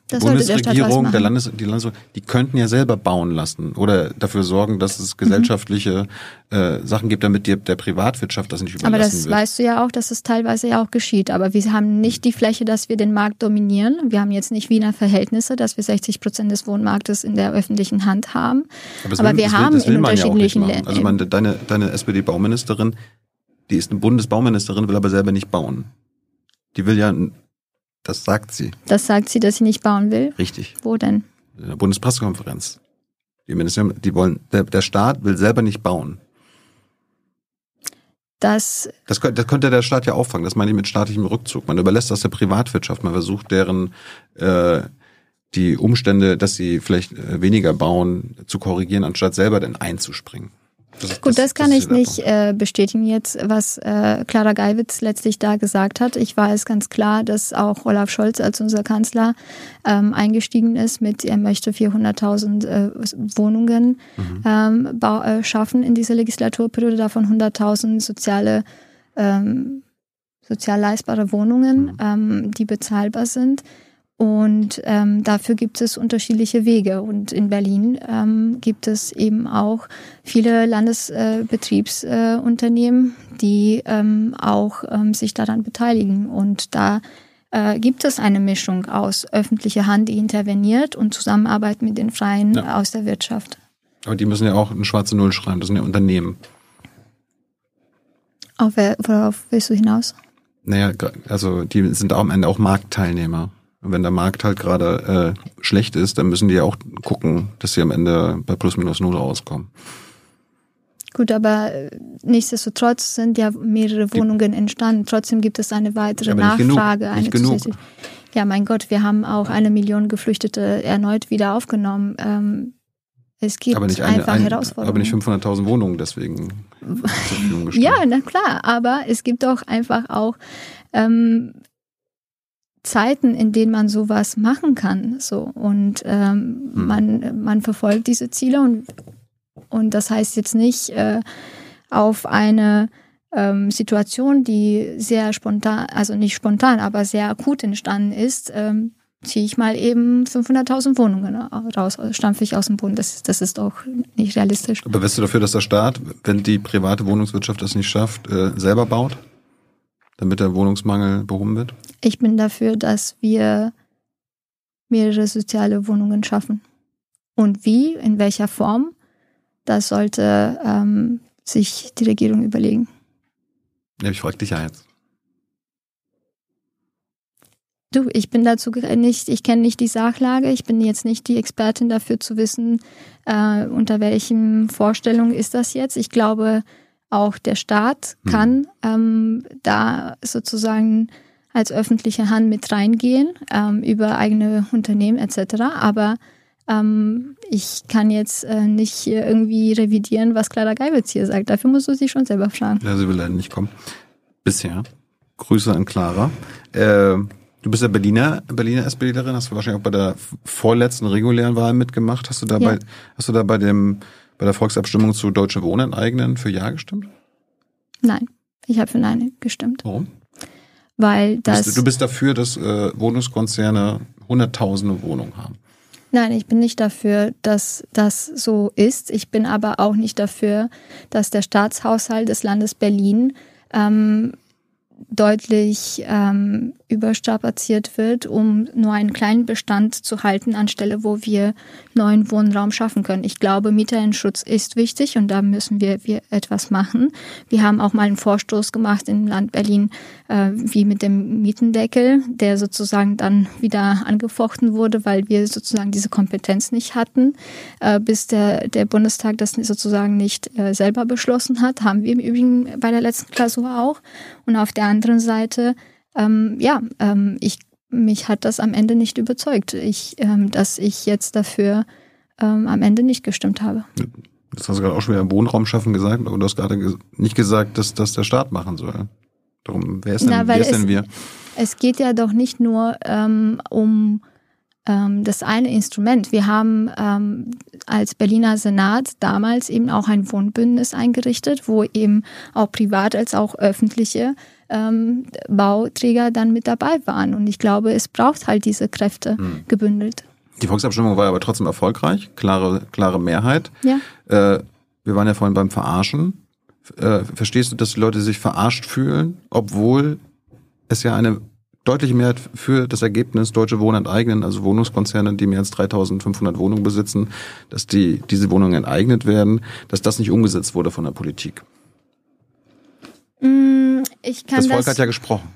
Das Bundesregierung, der, der Landes, die Landesregierung, die könnten ja selber bauen lassen oder dafür sorgen, dass es gesellschaftliche mhm. äh, Sachen gibt, damit die, der Privatwirtschaft das nicht überlassen Aber das wird. weißt du ja auch, dass es teilweise ja auch geschieht. Aber wir haben nicht die Fläche, dass wir den Markt dominieren. Wir haben jetzt nicht Wiener Verhältnisse, dass wir 60 Prozent des Wohnmarktes in der öffentlichen Hand haben. Aber, Aber will, wir haben will, in unterschiedlichen ja Ländern. Also meine, deine, deine SPD-Bauministerin, die ist eine Bundesbauministerin, will aber selber nicht bauen. Die will ja das sagt sie. Das sagt sie, dass sie nicht bauen will? Richtig. Wo denn? In der Bundespressekonferenz. Die Ministerium, die wollen, der, der Staat will selber nicht bauen. Das, das, das könnte der Staat ja auffangen. Das meine ich mit staatlichem Rückzug. Man überlässt das der Privatwirtschaft. Man versucht deren äh, die Umstände, dass sie vielleicht äh, weniger bauen, zu korrigieren, anstatt selber dann einzuspringen. Das, Gut, das, das kann das ich nicht äh, bestätigen jetzt, was äh, Clara Geiwitz letztlich da gesagt hat. Ich weiß ganz klar, dass auch Olaf Scholz als unser Kanzler ähm, eingestiegen ist mit, er möchte 400.000 äh, Wohnungen mhm. ähm, äh, schaffen in dieser Legislaturperiode, davon 100.000 soziale ähm, sozial leistbare Wohnungen, mhm. ähm, die bezahlbar sind. Und ähm, dafür gibt es unterschiedliche Wege. Und in Berlin ähm, gibt es eben auch viele Landesbetriebsunternehmen, äh, die ähm, auch ähm, sich daran beteiligen. Und da äh, gibt es eine Mischung aus öffentlicher Hand, die interveniert und Zusammenarbeit mit den Freien ja. aus der Wirtschaft. Aber die müssen ja auch eine schwarze Null schreiben, das sind ja Unternehmen. Auf, worauf willst du hinaus? Naja, also die sind am Ende auch Marktteilnehmer. Und wenn der Markt halt gerade äh, schlecht ist, dann müssen die ja auch gucken, dass sie am Ende bei plus minus null rauskommen. Gut, aber äh, nichtsdestotrotz sind ja mehrere Wohnungen entstanden. Trotzdem gibt es eine weitere Nachfrage. Genug. Nicht genug. Ja, mein Gott, wir haben auch eine Million Geflüchtete erneut wieder aufgenommen. Ähm, es gibt aber nicht eine, einfach ein, Herausforderungen. Aber nicht 500.000 Wohnungen deswegen Ja, na klar, aber es gibt doch einfach auch ähm, Zeiten, in denen man sowas machen kann. So und ähm, mhm. man man verfolgt diese Ziele und und das heißt jetzt nicht äh, auf eine ähm, Situation, die sehr spontan, also nicht spontan, aber sehr akut entstanden ist, ähm, ziehe ich mal eben 500.000 Wohnungen raus, stampfe ich aus dem Boden. Das, das ist auch nicht realistisch. Aber wärst du dafür, dass der Staat, wenn die private Wohnungswirtschaft das nicht schafft, äh, selber baut? Damit der Wohnungsmangel behoben wird? Ich bin dafür, dass wir mehrere soziale Wohnungen schaffen. Und wie, in welcher Form, das sollte ähm, sich die Regierung überlegen. Ja, ich frage dich ja jetzt. Du, ich bin dazu nicht, ich kenne nicht die Sachlage, ich bin jetzt nicht die Expertin dafür zu wissen, äh, unter welchen Vorstellungen ist das jetzt. Ich glaube, auch der Staat hm. kann ähm, da sozusagen als öffentliche Hand mit reingehen ähm, über eigene Unternehmen etc. Aber ähm, ich kann jetzt äh, nicht irgendwie revidieren, was Clara Geibitz hier sagt. Dafür musst du sie schon selber fragen. Ja, sie will leider nicht kommen. Bisher. Grüße an Clara. Äh, du bist ja Berliner, Berliner SPDlerin, hast du wahrscheinlich auch bei der vorletzten regulären Wahl mitgemacht. Hast du dabei, ja. hast du da bei dem bei der Volksabstimmung zu Deutsche Wohnen eigenen für Ja gestimmt? Nein, ich habe für Nein gestimmt. Warum? Weil das. Du bist, du bist dafür, dass äh, Wohnungskonzerne hunderttausende Wohnungen haben. Nein, ich bin nicht dafür, dass das so ist. Ich bin aber auch nicht dafür, dass der Staatshaushalt des Landes Berlin ähm, deutlich ähm, überstrapaziert wird, um nur einen kleinen Bestand zu halten, anstelle wo wir neuen Wohnraum schaffen können. Ich glaube, Mieterinnenschutz ist wichtig und da müssen wir, wir etwas machen. Wir haben auch mal einen Vorstoß gemacht im Land Berlin, äh, wie mit dem Mietendeckel, der sozusagen dann wieder angefochten wurde, weil wir sozusagen diese Kompetenz nicht hatten, äh, bis der, der Bundestag das sozusagen nicht äh, selber beschlossen hat. Haben wir im Übrigen bei der letzten Klausur auch. Und auf der anderen Seite ähm, ja, ähm, ich, mich hat das am Ende nicht überzeugt, ich, ähm, dass ich jetzt dafür ähm, am Ende nicht gestimmt habe. Das hast du gerade auch schon wieder Wohnraum schaffen gesagt, aber du hast gerade ge nicht gesagt, dass das der Staat machen soll. Darum, wer ist denn, Na, wer ist es- denn wir? Es geht ja doch nicht nur ähm, um ähm, das eine Instrument. Wir haben ähm, als Berliner Senat damals eben auch ein Wohnbündnis eingerichtet, wo eben auch privat als auch öffentliche ähm, Bauträger dann mit dabei waren. Und ich glaube, es braucht halt diese Kräfte Hm. gebündelt. Die Volksabstimmung war aber trotzdem erfolgreich, klare, klare Mehrheit. Ja. Äh, wir waren ja vorhin beim Verarschen. Äh, verstehst du, dass die Leute sich verarscht fühlen, obwohl es ja eine deutliche Mehrheit für das Ergebnis Deutsche Wohnen enteignen, also Wohnungskonzerne, die mehr als 3500 Wohnungen besitzen, dass die, diese Wohnungen enteignet werden, dass das nicht umgesetzt wurde von der Politik. Ich kann Das das, Volk hat ja gesprochen.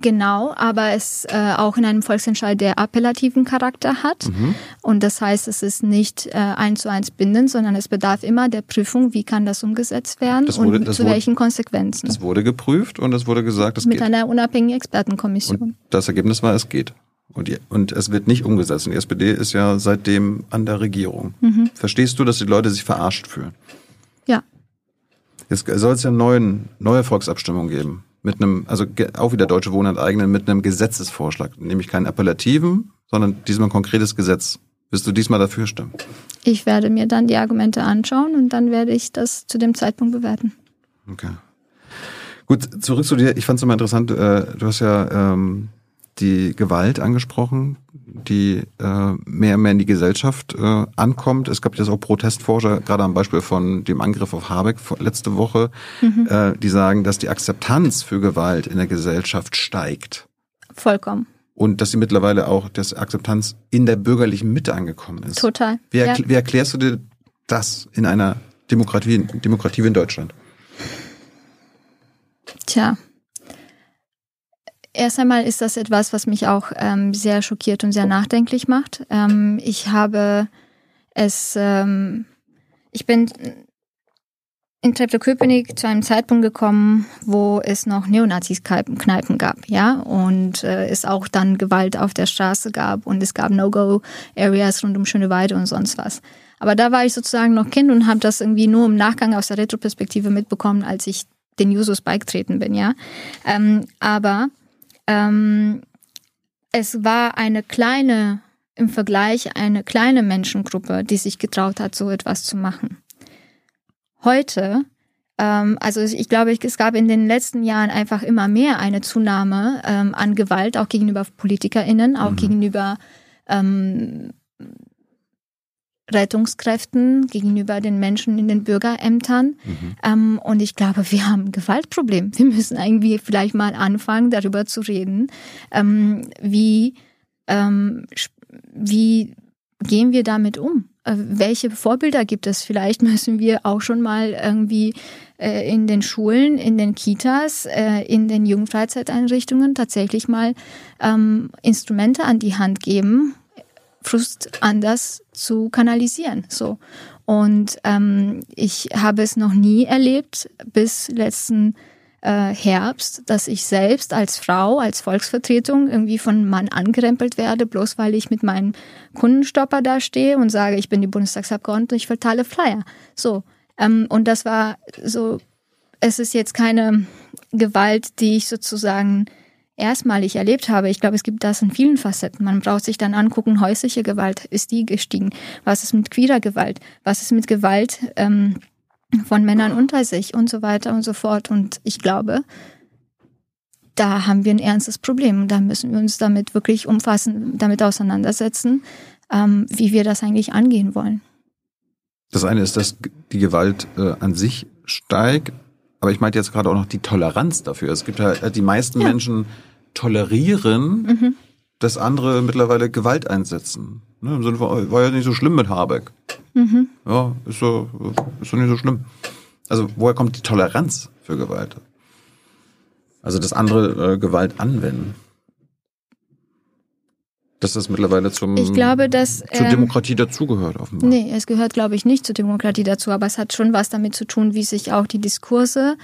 genau, aber es äh, auch in einem Volksentscheid, der appellativen Charakter hat. Mhm. Und das heißt, es ist nicht äh, eins zu eins bindend, sondern es bedarf immer der Prüfung, wie kann das umgesetzt werden Das wurde- und das zu wurde- welchen Konsequenzen. Das wurde geprüft und es wurde gesagt, es Mit geht. einer unabhängigen Expertenkommission. Und das Ergebnis war, es geht. Und, und es wird nicht umgesetzt. Und die SPD ist ja seitdem an der Regierung. Mhm. Verstehst du, dass die Leute sich verarscht fühlen? Ja. Jetzt soll es ja neuen, neue Volksabstimmung geben. Mit einem, also auch wieder Deutsche Wohnen enteignen, mit einem Gesetzesvorschlag. Nämlich keinen appellativen, sondern diesmal ein konkretes Gesetz. Wirst du diesmal dafür stimmen? Ich werde mir dann die Argumente anschauen und dann werde ich das zu dem Zeitpunkt bewerten. Okay. Gut, zurück zu dir. Ich fand es immer interessant, äh, du hast ja ähm, die Gewalt angesprochen, die äh, mehr und mehr in die Gesellschaft äh, ankommt. Es gab jetzt auch Protestforscher, gerade am Beispiel von dem Angriff auf Habeck letzte Woche, äh, die sagen, dass die Akzeptanz für Gewalt in der Gesellschaft steigt. Vollkommen. Und dass sie mittlerweile auch, dass Akzeptanz in der bürgerlichen Mitte angekommen ist. Total. Wie, ja. erkl wie erklärst du dir das in einer Demokratie, Demokratie wie in Deutschland? Tja. Erst einmal ist das etwas, was mich auch ähm, sehr schockiert und sehr nachdenklich macht. Ähm, ich habe es, ähm, ich bin in Treptow-Köpenick zu einem Zeitpunkt gekommen, wo es noch Neonazis-Kneipen gab, ja, und äh, es auch dann Gewalt auf der Straße gab und es gab No-Go-Areas rund um Schöneweide und sonst was. Aber da war ich sozusagen noch Kind und habe das irgendwie nur im Nachgang aus der Retroperspektive mitbekommen, als ich den Jusos beigetreten bin, ja. Ähm, aber ähm, es war eine kleine, im Vergleich eine kleine Menschengruppe, die sich getraut hat, so etwas zu machen. Heute, ähm, also ich glaube, es gab in den letzten Jahren einfach immer mehr eine Zunahme ähm, an Gewalt, auch gegenüber PolitikerInnen, auch Mhm. gegenüber ähm, Rettungskräften, gegenüber den Menschen in den Bürgerämtern. Mhm. Ähm, und ich glaube, wir haben ein Gewaltproblem. Wir müssen irgendwie vielleicht mal anfangen, darüber zu reden, ähm, wie, ähm, wie gehen wir damit um? Äh, welche Vorbilder gibt es? Vielleicht müssen wir auch schon mal irgendwie äh, in den Schulen, in den Kitas, äh, in den Jugendfreizeiteinrichtungen tatsächlich mal ähm, Instrumente an die Hand geben, Frust anders zu kanalisieren. So. Und ähm, ich habe es noch nie erlebt bis letzten äh, Herbst, dass ich selbst als Frau, als Volksvertretung irgendwie von Mann angerempelt werde, bloß weil ich mit meinem Kundenstopper da stehe und sage, ich bin die Bundestagsabgeordnete, ich verteile Flyer. So. Ähm, und das war so, es ist jetzt keine Gewalt, die ich sozusagen erstmalig erlebt habe. Ich glaube, es gibt das in vielen Facetten. Man braucht sich dann angucken, häusliche Gewalt, ist die gestiegen? Was ist mit queerer Gewalt? Was ist mit Gewalt ähm, von Männern unter sich und so weiter und so fort? Und ich glaube, da haben wir ein ernstes Problem. Da müssen wir uns damit wirklich umfassend damit auseinandersetzen, ähm, wie wir das eigentlich angehen wollen. Das eine ist, dass die Gewalt äh, an sich steigt, aber ich meinte jetzt gerade auch noch die Toleranz dafür. Es gibt halt, die meisten Ja. Menschen tolerieren, Mhm. dass andere mittlerweile Gewalt einsetzen. Ne, Im Sinne von, oh, war ja nicht so schlimm mit Habeck. Mhm. Ja, ist so, ist doch nicht so schlimm. Also woher kommt die Toleranz für Gewalt? Also dass andere äh, Gewalt anwenden. Dass das mittlerweile zum Ich glaube, dass zur ähm, Demokratie dazugehört, offenbar. Nee, es gehört, glaube ich, nicht zur Demokratie dazu, aber es hat schon was damit zu tun, wie sich auch die Diskurse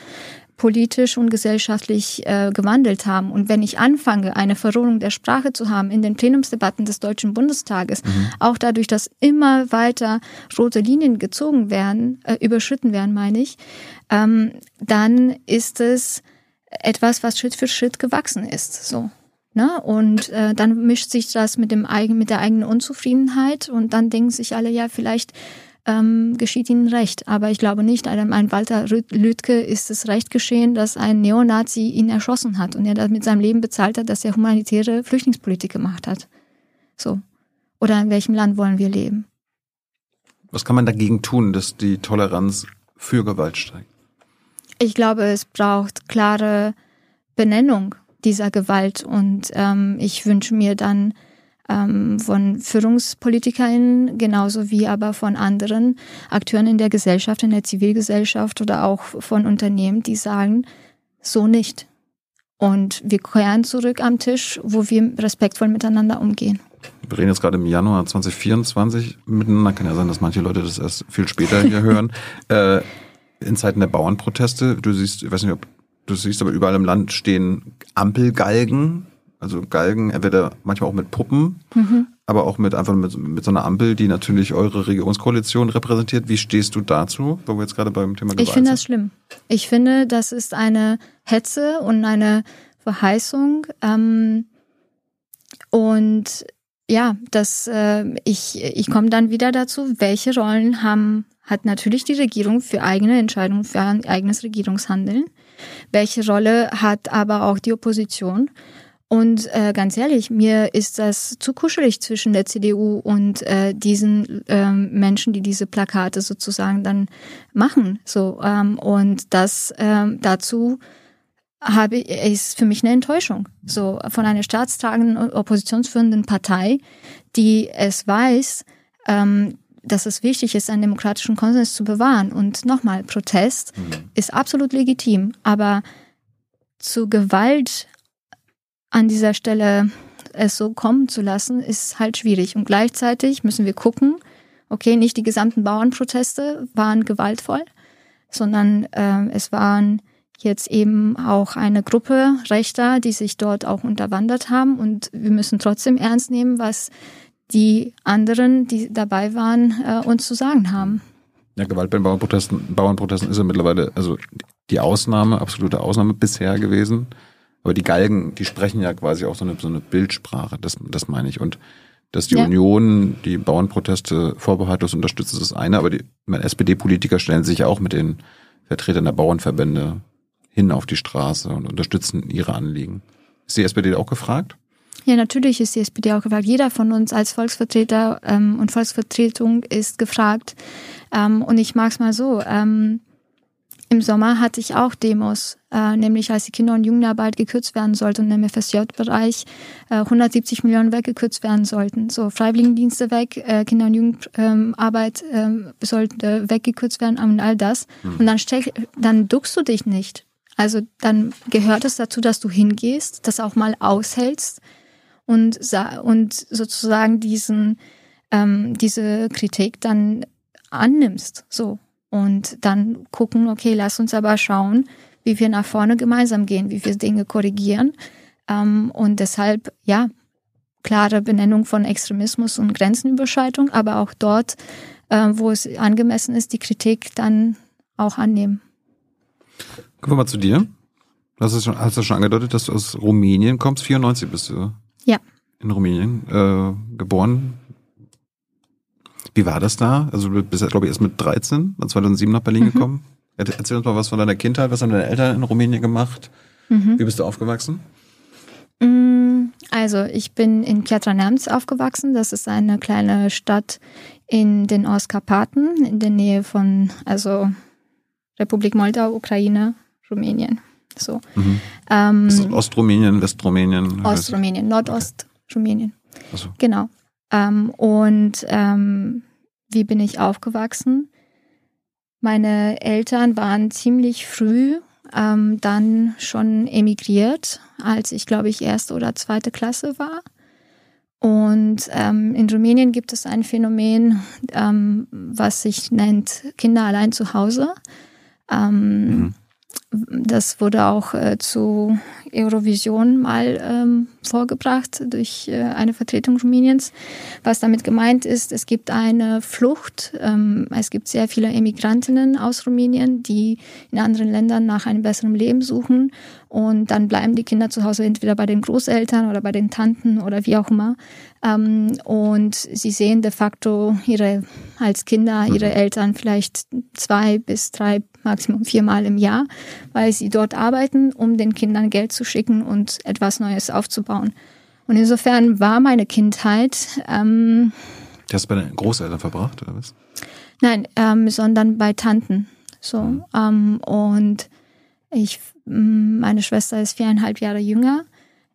politisch und gesellschaftlich äh, gewandelt haben. Und wenn ich anfange, eine Verrohung der Sprache zu haben in den Plenumsdebatten des Deutschen Bundestages, mhm. auch dadurch, dass immer weiter rote Linien gezogen werden, äh, überschritten werden, meine ich, ähm, dann ist es etwas, was Schritt für Schritt gewachsen ist. So. Ne? Und äh, dann mischt sich das mit dem eigen, mit der eigenen Unzufriedenheit und dann denken sich alle, ja, vielleicht ähm, geschieht ihnen Recht. Aber ich glaube nicht, einem Walter Lüdke ist es Recht geschehen, dass ein Neonazi ihn erschossen hat und er das mit seinem Leben bezahlt hat, dass er humanitäre Flüchtlingspolitik gemacht hat. So. Oder in welchem Land wollen wir leben? Was kann man dagegen tun, dass die Toleranz für Gewalt steigt? Ich glaube, es braucht klare Benennung dieser Gewalt und ähm, ich wünsche mir dann ähm, von FührungspolitikerInnen, genauso wie aber von anderen Akteuren in der Gesellschaft, in der Zivilgesellschaft oder auch von Unternehmen, die sagen, so nicht. Und wir kehren zurück am Tisch, wo wir respektvoll miteinander umgehen. Wir reden jetzt gerade im Januar 2024 miteinander. Kann ja sein, dass manche Leute das erst viel später hier hören. Äh, in Zeiten der Bauernproteste, du siehst, ich weiß nicht, ob du siehst, aber überall im Land stehen Ampelgalgen also Galgen, entweder manchmal auch mit Puppen, mhm. aber auch mit einfach mit, mit so einer Ampel, die natürlich eure Regierungskoalition repräsentiert. Wie stehst du dazu, wo wir jetzt gerade beim Thema Gewalt Ich finde das schlimm. Ich finde, das ist eine Hetze und eine Verheißung. Ähm, und ja, das äh, ich ich komme dann wieder dazu, welche Rollen haben hat natürlich die Regierung für eigene Entscheidungen, für ein eigenes Regierungshandeln. Welche Rolle hat aber auch die Opposition? Und äh, ganz ehrlich, mir ist das zu kuschelig zwischen der CDU und äh, diesen ähm, Menschen, die diese Plakate sozusagen dann machen. So ähm, und das ähm, dazu habe ist für mich eine Enttäuschung. So von einer staatstragenden oppositionsführenden Partei, die es weiß, ähm, dass es wichtig ist, einen demokratischen Konsens zu bewahren. Und nochmal, Protest mhm. ist absolut legitim, aber zu Gewalt an dieser Stelle es so kommen zu lassen, ist halt schwierig. Und gleichzeitig müssen wir gucken, okay, nicht die gesamten Bauernproteste waren gewaltvoll, sondern äh, es waren jetzt eben auch eine Gruppe Rechter, die sich dort auch unterwandert haben. Und wir müssen trotzdem ernst nehmen, was die anderen, die dabei waren, äh, uns zu sagen haben. Ja, Gewalt bei Bauernprotesten, Bauernprotesten ist ja mittlerweile, also die Ausnahme, absolute Ausnahme bisher gewesen. Aber die Galgen, die sprechen ja quasi auch so eine, so eine Bildsprache, das, das meine ich. Und dass die ja. Union die Bauernproteste vorbehaltlos unterstützt, ist das eine, aber die SPD-Politiker stellen sich ja auch mit den Vertretern der Bauernverbände hin auf die Straße und unterstützen ihre Anliegen. Ist die SPD auch gefragt? Ja, natürlich ist die SPD auch gefragt. Jeder von uns als Volksvertreter ähm, und Volksvertretung ist gefragt. Ähm, und ich mag es mal so. Ähm, im Sommer hatte ich auch Demos, äh, nämlich als die Kinder- und Jugendarbeit gekürzt werden sollte und im FSJ-Bereich äh, 170 Millionen weggekürzt werden sollten. So Freiwilligendienste weg, äh, Kinder- und Jugendarbeit ähm, sollte weggekürzt werden und all das. Mhm. Und dann, steck, dann duckst du dich nicht. Also dann gehört es dazu, dass du hingehst, das auch mal aushältst und, und sozusagen diesen, ähm, diese Kritik dann annimmst. So und dann gucken, okay, lass uns aber schauen, wie wir nach vorne gemeinsam gehen, wie wir Dinge korrigieren. Ähm, und deshalb, ja, klare Benennung von Extremismus und Grenzenüberschreitung, aber auch dort, äh, wo es angemessen ist, die Kritik dann auch annehmen. Kommen wir mal zu dir. Du hast, schon, hast du schon angedeutet, dass du aus Rumänien kommst. 94 bist du. Ja. In Rumänien äh, geboren. Wie war das da? Also du bist, glaube ich, erst mit 13, 2007 nach Berlin mhm. gekommen. Erzähl uns mal was von deiner Kindheit. Was haben deine Eltern in Rumänien gemacht? Mhm. Wie bist du aufgewachsen? Mm, also ich bin in Piatra Neamț aufgewachsen. Das ist eine kleine Stadt in den Ostkarpaten, in der Nähe von also Republik Moldau, Ukraine, Rumänien. So. Mhm. Ähm, Ostrumänien, Westrumänien? Ostrumänien, Nordostrumänien. So. Genau. Ähm, und ähm, wie bin ich aufgewachsen? Meine Eltern waren ziemlich früh ähm, dann schon emigriert, als ich, glaube ich, erste oder zweite Klasse war. Und ähm, in Rumänien gibt es ein Phänomen, ähm, was sich nennt Kinder allein zu Hause. Ähm, mhm. Das wurde auch äh, zu Eurovision mal ähm, vorgebracht durch äh, eine Vertretung Rumäniens. Was damit gemeint ist, es gibt eine Flucht. Ähm, es gibt sehr viele Emigrantinnen aus Rumänien, die in anderen Ländern nach einem besseren Leben suchen. Und dann bleiben die Kinder zu Hause entweder bei den Großeltern oder bei den Tanten oder wie auch immer. Ähm, und sie sehen de facto ihre, als Kinder ihre mhm. Eltern vielleicht zwei bis drei, maximum viermal im Jahr, weil sie dort arbeiten, um den Kindern Geld zu schicken und etwas Neues aufzubauen. Und insofern war meine Kindheit. Ähm, du hast bei den Großeltern verbracht, oder was? Nein, ähm, sondern bei Tanten. So. Mhm. Ähm, und ich, meine Schwester ist viereinhalb Jahre jünger.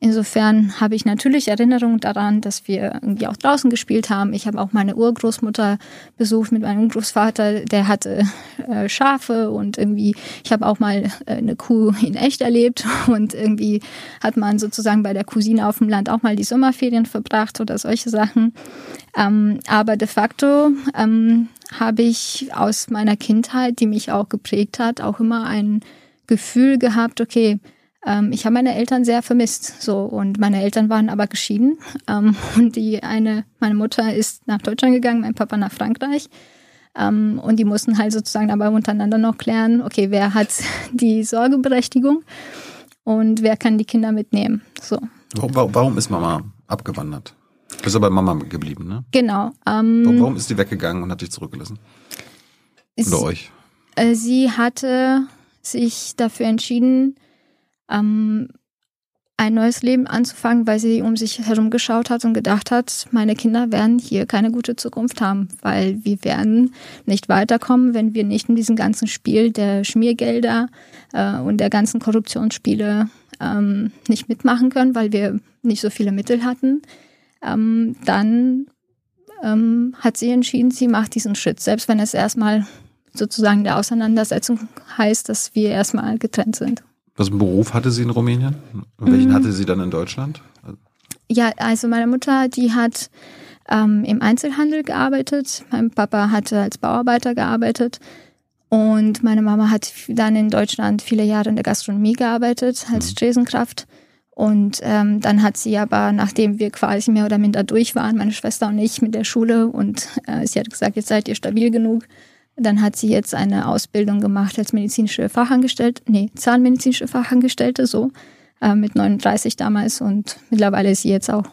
Insofern habe ich natürlich Erinnerungen daran, dass wir irgendwie auch draußen gespielt haben. Ich habe auch meine Urgroßmutter besucht mit meinem Großvater, der hatte äh, Schafe und irgendwie, ich habe auch mal äh, eine Kuh in echt erlebt und irgendwie hat man sozusagen bei der Cousine auf dem Land auch mal die Sommerferien verbracht oder solche Sachen. Ähm, aber de facto ähm, habe ich aus meiner Kindheit, die mich auch geprägt hat, auch immer ein Gefühl gehabt, okay, ähm, ich habe meine Eltern sehr vermisst. So und meine Eltern waren aber geschieden ähm, und die eine, meine Mutter ist nach Deutschland gegangen, mein Papa nach Frankreich. Ähm, und die mussten halt sozusagen aber untereinander noch klären, okay, wer hat die Sorgeberechtigung und wer kann die Kinder mitnehmen. So. Warum, warum ist Mama abgewandert? Du bist aber bei Mama geblieben, ne? Genau. Ähm, warum, warum ist sie weggegangen und hat dich zurückgelassen? Oder euch? Äh, sie hatte sich dafür entschieden, ähm, ein neues Leben anzufangen, weil sie um sich herum geschaut hat und gedacht hat, meine Kinder werden hier keine gute Zukunft haben, weil wir werden nicht weiterkommen, wenn wir nicht in diesem ganzen Spiel der Schmiergelder äh, und der ganzen Korruptionsspiele ähm, nicht mitmachen können, weil wir nicht so viele Mittel hatten. Ähm, dann ähm, hat sie entschieden, sie macht diesen Schritt, selbst wenn es erstmal sozusagen der Auseinandersetzung heißt, dass wir erstmal getrennt sind. Was einen Beruf hatte sie in Rumänien? Und welchen mhm. hatte sie dann in Deutschland? Ja, also meine Mutter, die hat ähm, im Einzelhandel gearbeitet. Mein Papa hatte als Bauarbeiter gearbeitet. Und meine Mama hat dann in Deutschland viele Jahre in der Gastronomie gearbeitet als mhm. Stresenkraft. Und ähm, dann hat sie aber, nachdem wir quasi mehr oder minder durch waren, meine Schwester und ich mit der Schule, und äh, sie hat gesagt, jetzt seid ihr stabil genug, dann hat sie jetzt eine Ausbildung gemacht als medizinische Fachangestellte, nee, Zahnmedizinische Fachangestellte, so, äh, mit 39 damals und mittlerweile ist sie jetzt auch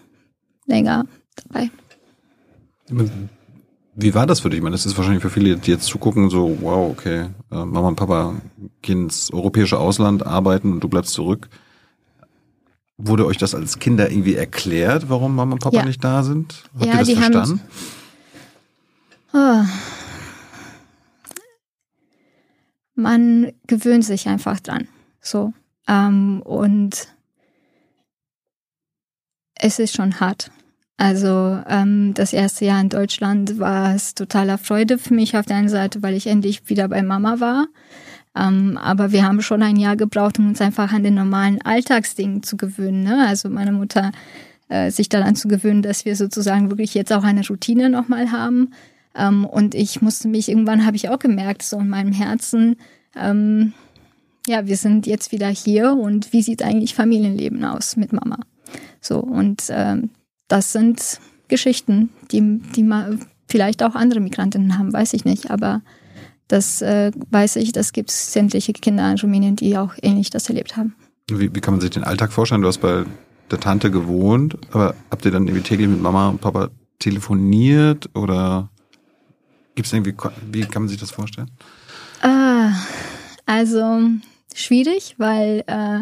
länger dabei. Wie war das für dich? Ich meine, das ist wahrscheinlich für viele, die jetzt zugucken, so, wow, okay, äh, Mama und Papa gehen ins europäische Ausland, arbeiten und du bleibst zurück. Wurde euch das als Kinder irgendwie erklärt, warum Mama und Papa ja. nicht da sind? Habt ja, ihr das die verstanden? Haben, oh man gewöhnt sich einfach dran. So. Ähm, und es ist schon hart. Also ähm, das erste Jahr in Deutschland war es totaler Freude für mich auf der einen Seite, weil ich endlich wieder bei Mama war. Ähm, aber wir haben schon ein Jahr gebraucht, um uns einfach an den normalen Alltagsdingen zu gewöhnen. Ne? Also meine Mutter äh, sich daran zu gewöhnen, dass wir sozusagen wirklich jetzt auch eine Routine nochmal haben. Ähm, und ich musste mich, irgendwann habe ich auch gemerkt, so in meinem Herzen, ähm, ja, wir sind jetzt wieder hier und wie sieht eigentlich Familienleben aus mit Mama? So, und ähm, das sind Geschichten, die, die man vielleicht auch andere Migrantinnen haben, weiß ich nicht, aber das äh, weiß ich, das gibt es sämtliche Kinder in Rumänien, die auch ähnlich das erlebt haben. Wie, wie kann man sich den Alltag vorstellen? Du hast bei der Tante gewohnt, aber habt ihr dann irgendwie täglich mit Mama und Papa telefoniert oder Gibt es irgendwie, wie kann man sich das vorstellen? Ah, also schwierig, weil äh,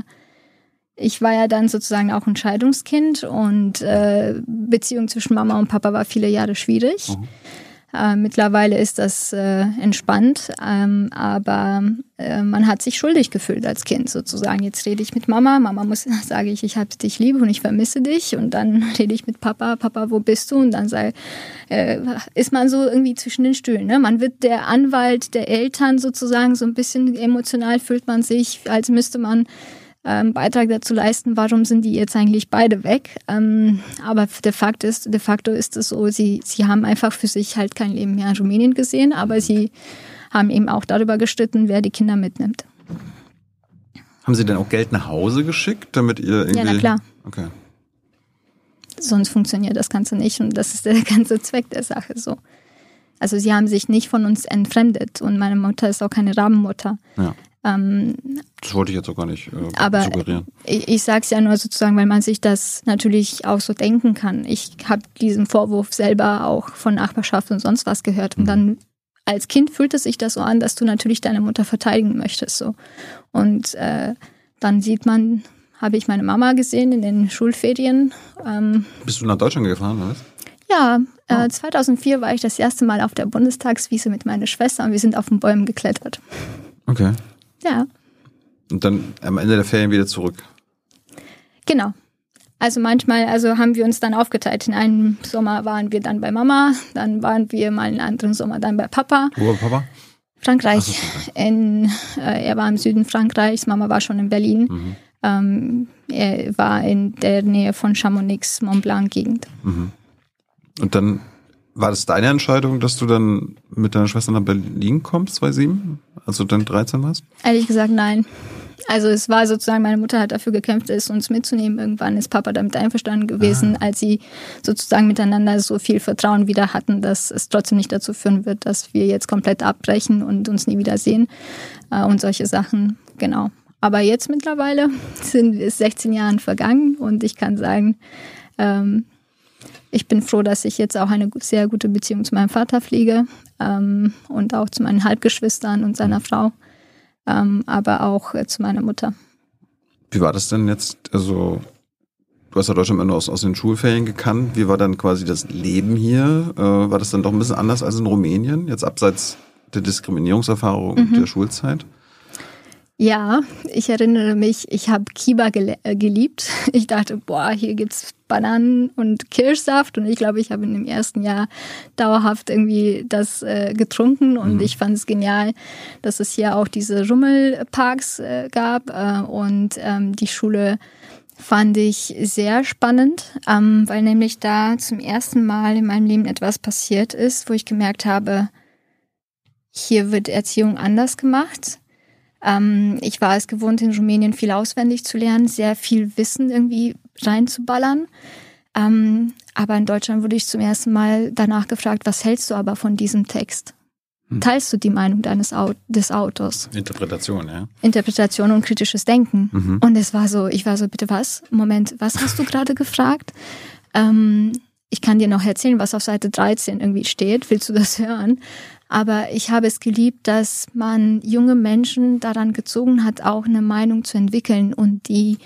ich war ja dann sozusagen auch ein Scheidungskind und äh, Beziehung zwischen Mama und Papa war viele Jahre schwierig. Mhm. Äh, mittlerweile ist das äh, entspannt, ähm, aber äh, man hat sich schuldig gefühlt als Kind sozusagen. Jetzt rede ich mit Mama, Mama muss sage ich, ich habe dich lieb und ich vermisse dich und dann rede ich mit Papa, Papa, wo bist du? Und dann sei, äh, ist man so irgendwie zwischen den Stühlen. Ne? Man wird der Anwalt der Eltern sozusagen so ein bisschen emotional fühlt man sich, als müsste man ähm, Beitrag dazu leisten, warum sind die jetzt eigentlich beide weg. Ähm, aber de facto ist, de facto ist es so, sie, sie haben einfach für sich halt kein Leben mehr in Rumänien gesehen, aber sie haben eben auch darüber gestritten, wer die Kinder mitnimmt. Haben Sie denn auch Geld nach Hause geschickt, damit ihr irgendwie... Ja, na klar. Okay. Sonst funktioniert das Ganze nicht und das ist der ganze Zweck der Sache so. Also sie haben sich nicht von uns entfremdet und meine Mutter ist auch keine Rabenmutter. Ja. Ähm, Das wollte ich jetzt auch gar nicht äh, aber suggerieren. ich, ich sage es ja nur sozusagen, weil man sich das natürlich auch so denken kann. Ich habe diesen Vorwurf selber auch von Nachbarschaft und sonst was gehört. Und dann als Kind fühlt es sich das so an, dass du natürlich deine Mutter verteidigen möchtest. So. Und äh, dann sieht man, habe ich meine Mama gesehen in den Schulferien. Ähm, Bist du nach Deutschland gefahren, oder was? ja, äh, 2004 war ich das erste Mal auf der Bundestagswiese mit meiner Schwester und wir sind auf den Bäumen geklettert. Okay. Ja, Und dann am Ende der Ferien wieder zurück. Genau. Also manchmal, also haben wir uns dann aufgeteilt. In einem Sommer waren wir dann bei Mama, dann waren wir mal in einem anderen Sommer dann bei Papa. Wo war Papa? Frankreich. So. In, äh, er war im Süden Frankreichs, Mama war schon in Berlin. Mhm. Ähm, er war in der Nähe von Chamonix, Mont Blanc Gegend. Und dann war das deine Entscheidung, dass du dann mit deiner Schwester nach Berlin kommst, 2007? Als du dann 13 warst? Ehrlich gesagt, nein. Also es war sozusagen, meine Mutter hat dafür gekämpft, es uns mitzunehmen. Irgendwann ist Papa damit einverstanden gewesen, als sie sozusagen miteinander so viel Vertrauen wieder hatten, dass es trotzdem nicht dazu führen wird, dass wir jetzt komplett abbrechen und uns nie wieder sehen äh, und solche Sachen. Genau. Aber jetzt mittlerweile sind es 16 Jahre vergangen und ich kann sagen, ähm, ich bin froh, dass ich jetzt auch eine sehr gute Beziehung zu meinem Vater pflege ähm, und auch zu meinen Halbgeschwistern und seiner Frau, ähm, aber auch äh, zu meiner Mutter. Wie war das denn jetzt? Also, du hast ja Deutschland immer nur aus, aus den Schulferien gekannt. Wie war dann quasi das Leben hier? Äh, war das dann doch ein bisschen anders als in Rumänien? Jetzt abseits der Diskriminierungserfahrung und der Schulzeit? Ja, ich erinnere mich, ich habe Kiba äh, geliebt. Ich dachte, boah, hier gibt's Bananen und Kirschsaft und ich glaube, ich habe in dem ersten Jahr dauerhaft irgendwie das äh, getrunken und ich fand es genial, dass es hier auch diese Rummelparks äh, gab äh, und ähm, die Schule fand ich sehr spannend, ähm, weil nämlich da zum ersten Mal in meinem Leben etwas passiert ist, wo ich gemerkt habe, hier wird Erziehung anders gemacht. Ähm, ich war es gewohnt, in Rumänien viel auswendig zu lernen, sehr viel Wissen irgendwie reinzuballern. Ähm, aber in Deutschland wurde ich zum ersten Mal danach gefragt, was hältst du aber von diesem Text? Teilst du die Meinung deines Au des Autors? Interpretation, ja. Interpretation und kritisches Denken. Mhm. Und es war so, ich war so, bitte was? Moment, was hast du gerade gefragt? Ähm, ich kann dir noch erzählen, was auf Seite 13 irgendwie steht. Willst du das hören? Aber ich habe es geliebt, dass man junge Menschen daran gezogen hat, auch eine Meinung zu entwickeln und die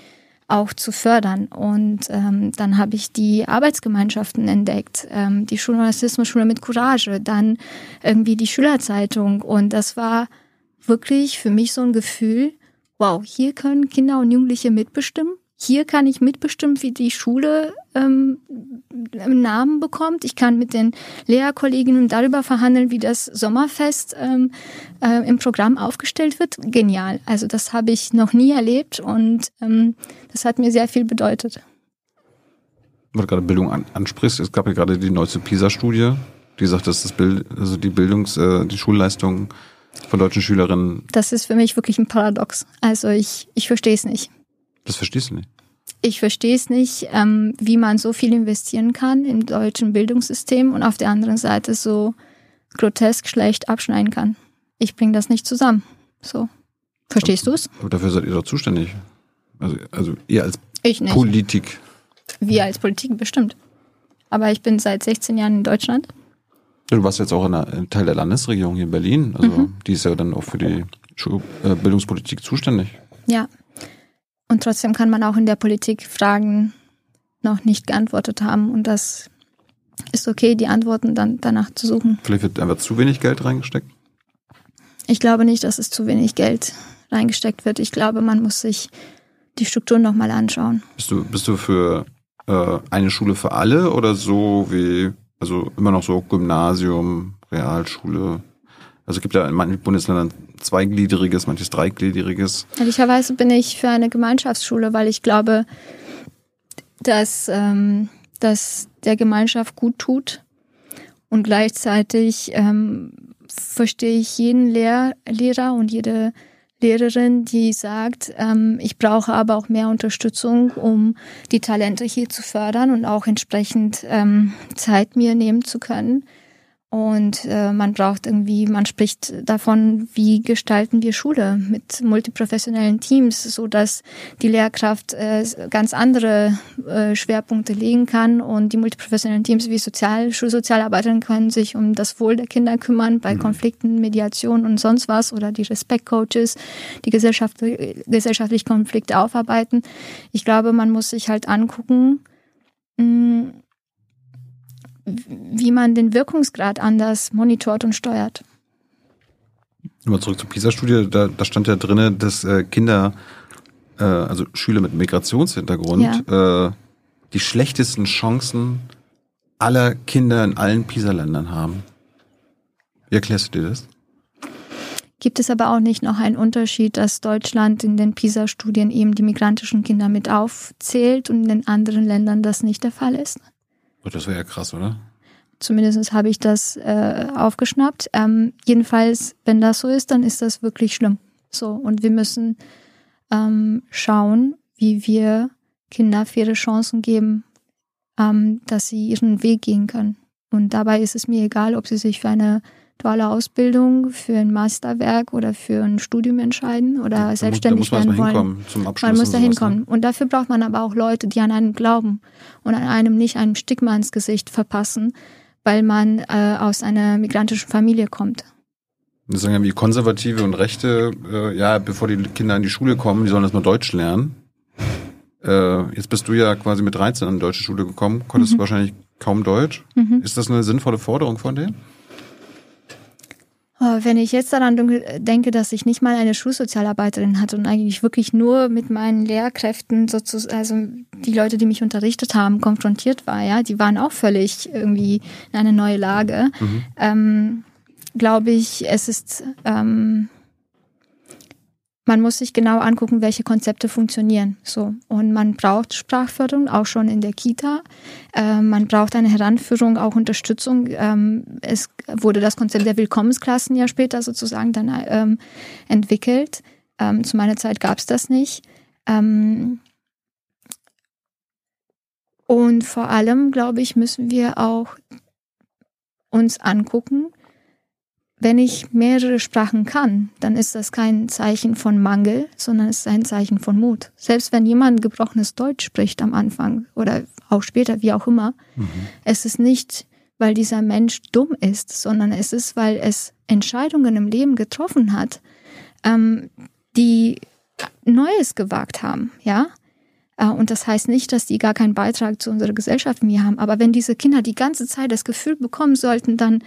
auch zu fördern. Und ähm, dann habe ich die Arbeitsgemeinschaften entdeckt, ähm, die Journalismusschule mit Courage, dann irgendwie die Schülerzeitung. Und das war wirklich für mich so ein Gefühl, wow, hier können Kinder und Jugendliche mitbestimmen. Hier kann ich mitbestimmen, wie die Schule ähm, Namen bekommt. Ich kann mit den Lehrerkolleginnen darüber verhandeln, wie das Sommerfest ähm, äh, im Programm aufgestellt wird. Genial. Also das habe ich noch nie erlebt und ähm, das hat mir sehr viel bedeutet. Weil du gerade Bildung an, ansprichst, es gab ja gerade die neueste PISA-Studie, die sagt, dass das Bild, also die Bildungs-, äh, die Schulleistung von deutschen Schülerinnen, Das ist für mich wirklich ein Paradox. Also ich, ich verstehe es nicht. das verstehst du nicht. Ich verstehe es nicht, ähm, wie man so viel investieren kann im deutschen Bildungssystem und auf der anderen Seite so grotesk schlecht abschneiden kann. Ich bringe das nicht zusammen. So. Verstehst du es? Dafür seid ihr doch zuständig. Also, also ihr als. Politik. Wir als Politik bestimmt. Aber ich bin seit 16 Jahren in Deutschland. Du warst jetzt auch in Teil der Landesregierung hier in Berlin. Also Mhm. die ist ja dann auch für die äh, Bildungspolitik zuständig. Ja. Und trotzdem kann man auch in der Politik Fragen noch nicht geantwortet haben. Und das ist okay, die Antworten dann danach zu suchen. Vielleicht wird einfach zu wenig Geld reingesteckt. Ich glaube nicht, dass es zu wenig Geld reingesteckt wird. Ich glaube, man muss sich die Strukturen nochmal anschauen. Bist du, bist du für äh, eine Schule für alle oder so wie, also immer noch so Gymnasium, Realschule? Also es gibt ja in manchen Bundesländern zweigliedriges, manches dreigliedriges. Ehrlicherweise bin ich für eine Gemeinschaftsschule, weil ich glaube, dass ähm, das der Gemeinschaft gut tut. Und gleichzeitig ähm, verstehe ich jeden Lehr Lehrer und jede Lehrerin, die sagt, ähm, ich brauche aber auch mehr Unterstützung, um die Talente hier zu fördern und auch entsprechend ähm, Zeit mir nehmen zu können. Und äh, man braucht irgendwie, man spricht davon, wie gestalten wir Schule mit multiprofessionellen Teams, so dass die Lehrkraft äh, ganz andere äh, Schwerpunkte legen kann und die multiprofessionellen Teams wie Sozial Schulsozialarbeiterinnen können sich um das Wohl der Kinder kümmern bei mhm. Konflikten, Mediation und sonst was oder die Respektcoaches, die Gesellschaft, gesellschaftliche Konflikte aufarbeiten. Ich glaube, man muss sich halt angucken, mh, mm, wie man den Wirkungsgrad anders monitort und steuert. Nochmal zurück zur PISA-Studie, da, da, stand ja drin, dass äh, Kinder, äh, also Schüler mit Migrationshintergrund, ja. äh, die schlechtesten Chancen aller Kinder in allen PISA-Ländern haben. Wie erklärst du dir das? Gibt es aber auch nicht noch einen Unterschied, dass Deutschland in den PISA-Studien eben die migrantischen Kinder mit aufzählt und in den anderen Ländern das nicht der Fall ist? Oh, das wäre ja krass, oder? Zumindest habe ich das äh, aufgeschnappt. Ähm, jedenfalls, wenn das so ist, dann ist das wirklich schlimm. So, und wir müssen ähm, schauen, wie wir Kinder faire Chancen geben, ähm, dass sie ihren Weg gehen können. Und dabei ist es mir egal, ob sie sich für eine duale Ausbildung, für ein Masterwerk oder für ein Studium entscheiden oder ja, selbstständig muss, werden wollen. Zum Abschluss man muss da hinkommen. Ne? Und dafür braucht man aber auch Leute, die an einem glauben und an einem nicht ein Stigma ins Gesicht verpassen, weil man äh, aus einer migrantischen Familie kommt. Das sagen ja wie Konservative und Rechte, äh, ja, bevor die Kinder in die Schule kommen, die sollen erstmal Deutsch lernen. Äh, jetzt bist du ja quasi mit 13 an die deutsche Schule gekommen, konntest mhm. wahrscheinlich kaum Deutsch. Mhm. Ist das eine sinnvolle Forderung von denen? Wenn ich jetzt daran denke, dass ich nicht mal eine Schulsozialarbeiterin hatte und eigentlich wirklich nur mit meinen Lehrkräften sozusagen, also die Leute, die mich unterrichtet haben, konfrontiert war, ja, die waren auch völlig irgendwie in eine neue Lage, mhm. ähm, glaube ich, es ist ähm, man muss sich genau angucken, welche Konzepte funktionieren. So. Und man braucht Sprachförderung auch schon in der Kita. Äh, man braucht eine Heranführung, auch Unterstützung. Ähm, es wurde das Konzept der Willkommensklassen ja später sozusagen dann ähm, entwickelt. Ähm, zu meiner Zeit gab es das nicht. Ähm, und vor allem, glaube ich, müssen wir auch uns angucken, wenn ich mehrere Sprachen kann, dann ist das kein Zeichen von Mangel, sondern es ist ein Zeichen von Mut. Selbst wenn jemand gebrochenes Deutsch spricht am Anfang oder auch später, wie auch immer, mhm. es ist nicht, weil dieser Mensch dumm ist, sondern es ist, weil es Entscheidungen im Leben getroffen hat, ähm, die Neues gewagt haben, ja. Äh, und das heißt nicht, dass die gar keinen Beitrag zu unserer Gesellschaft mehr haben. Aber wenn diese Kinder die ganze Zeit das Gefühl bekommen sollten, dann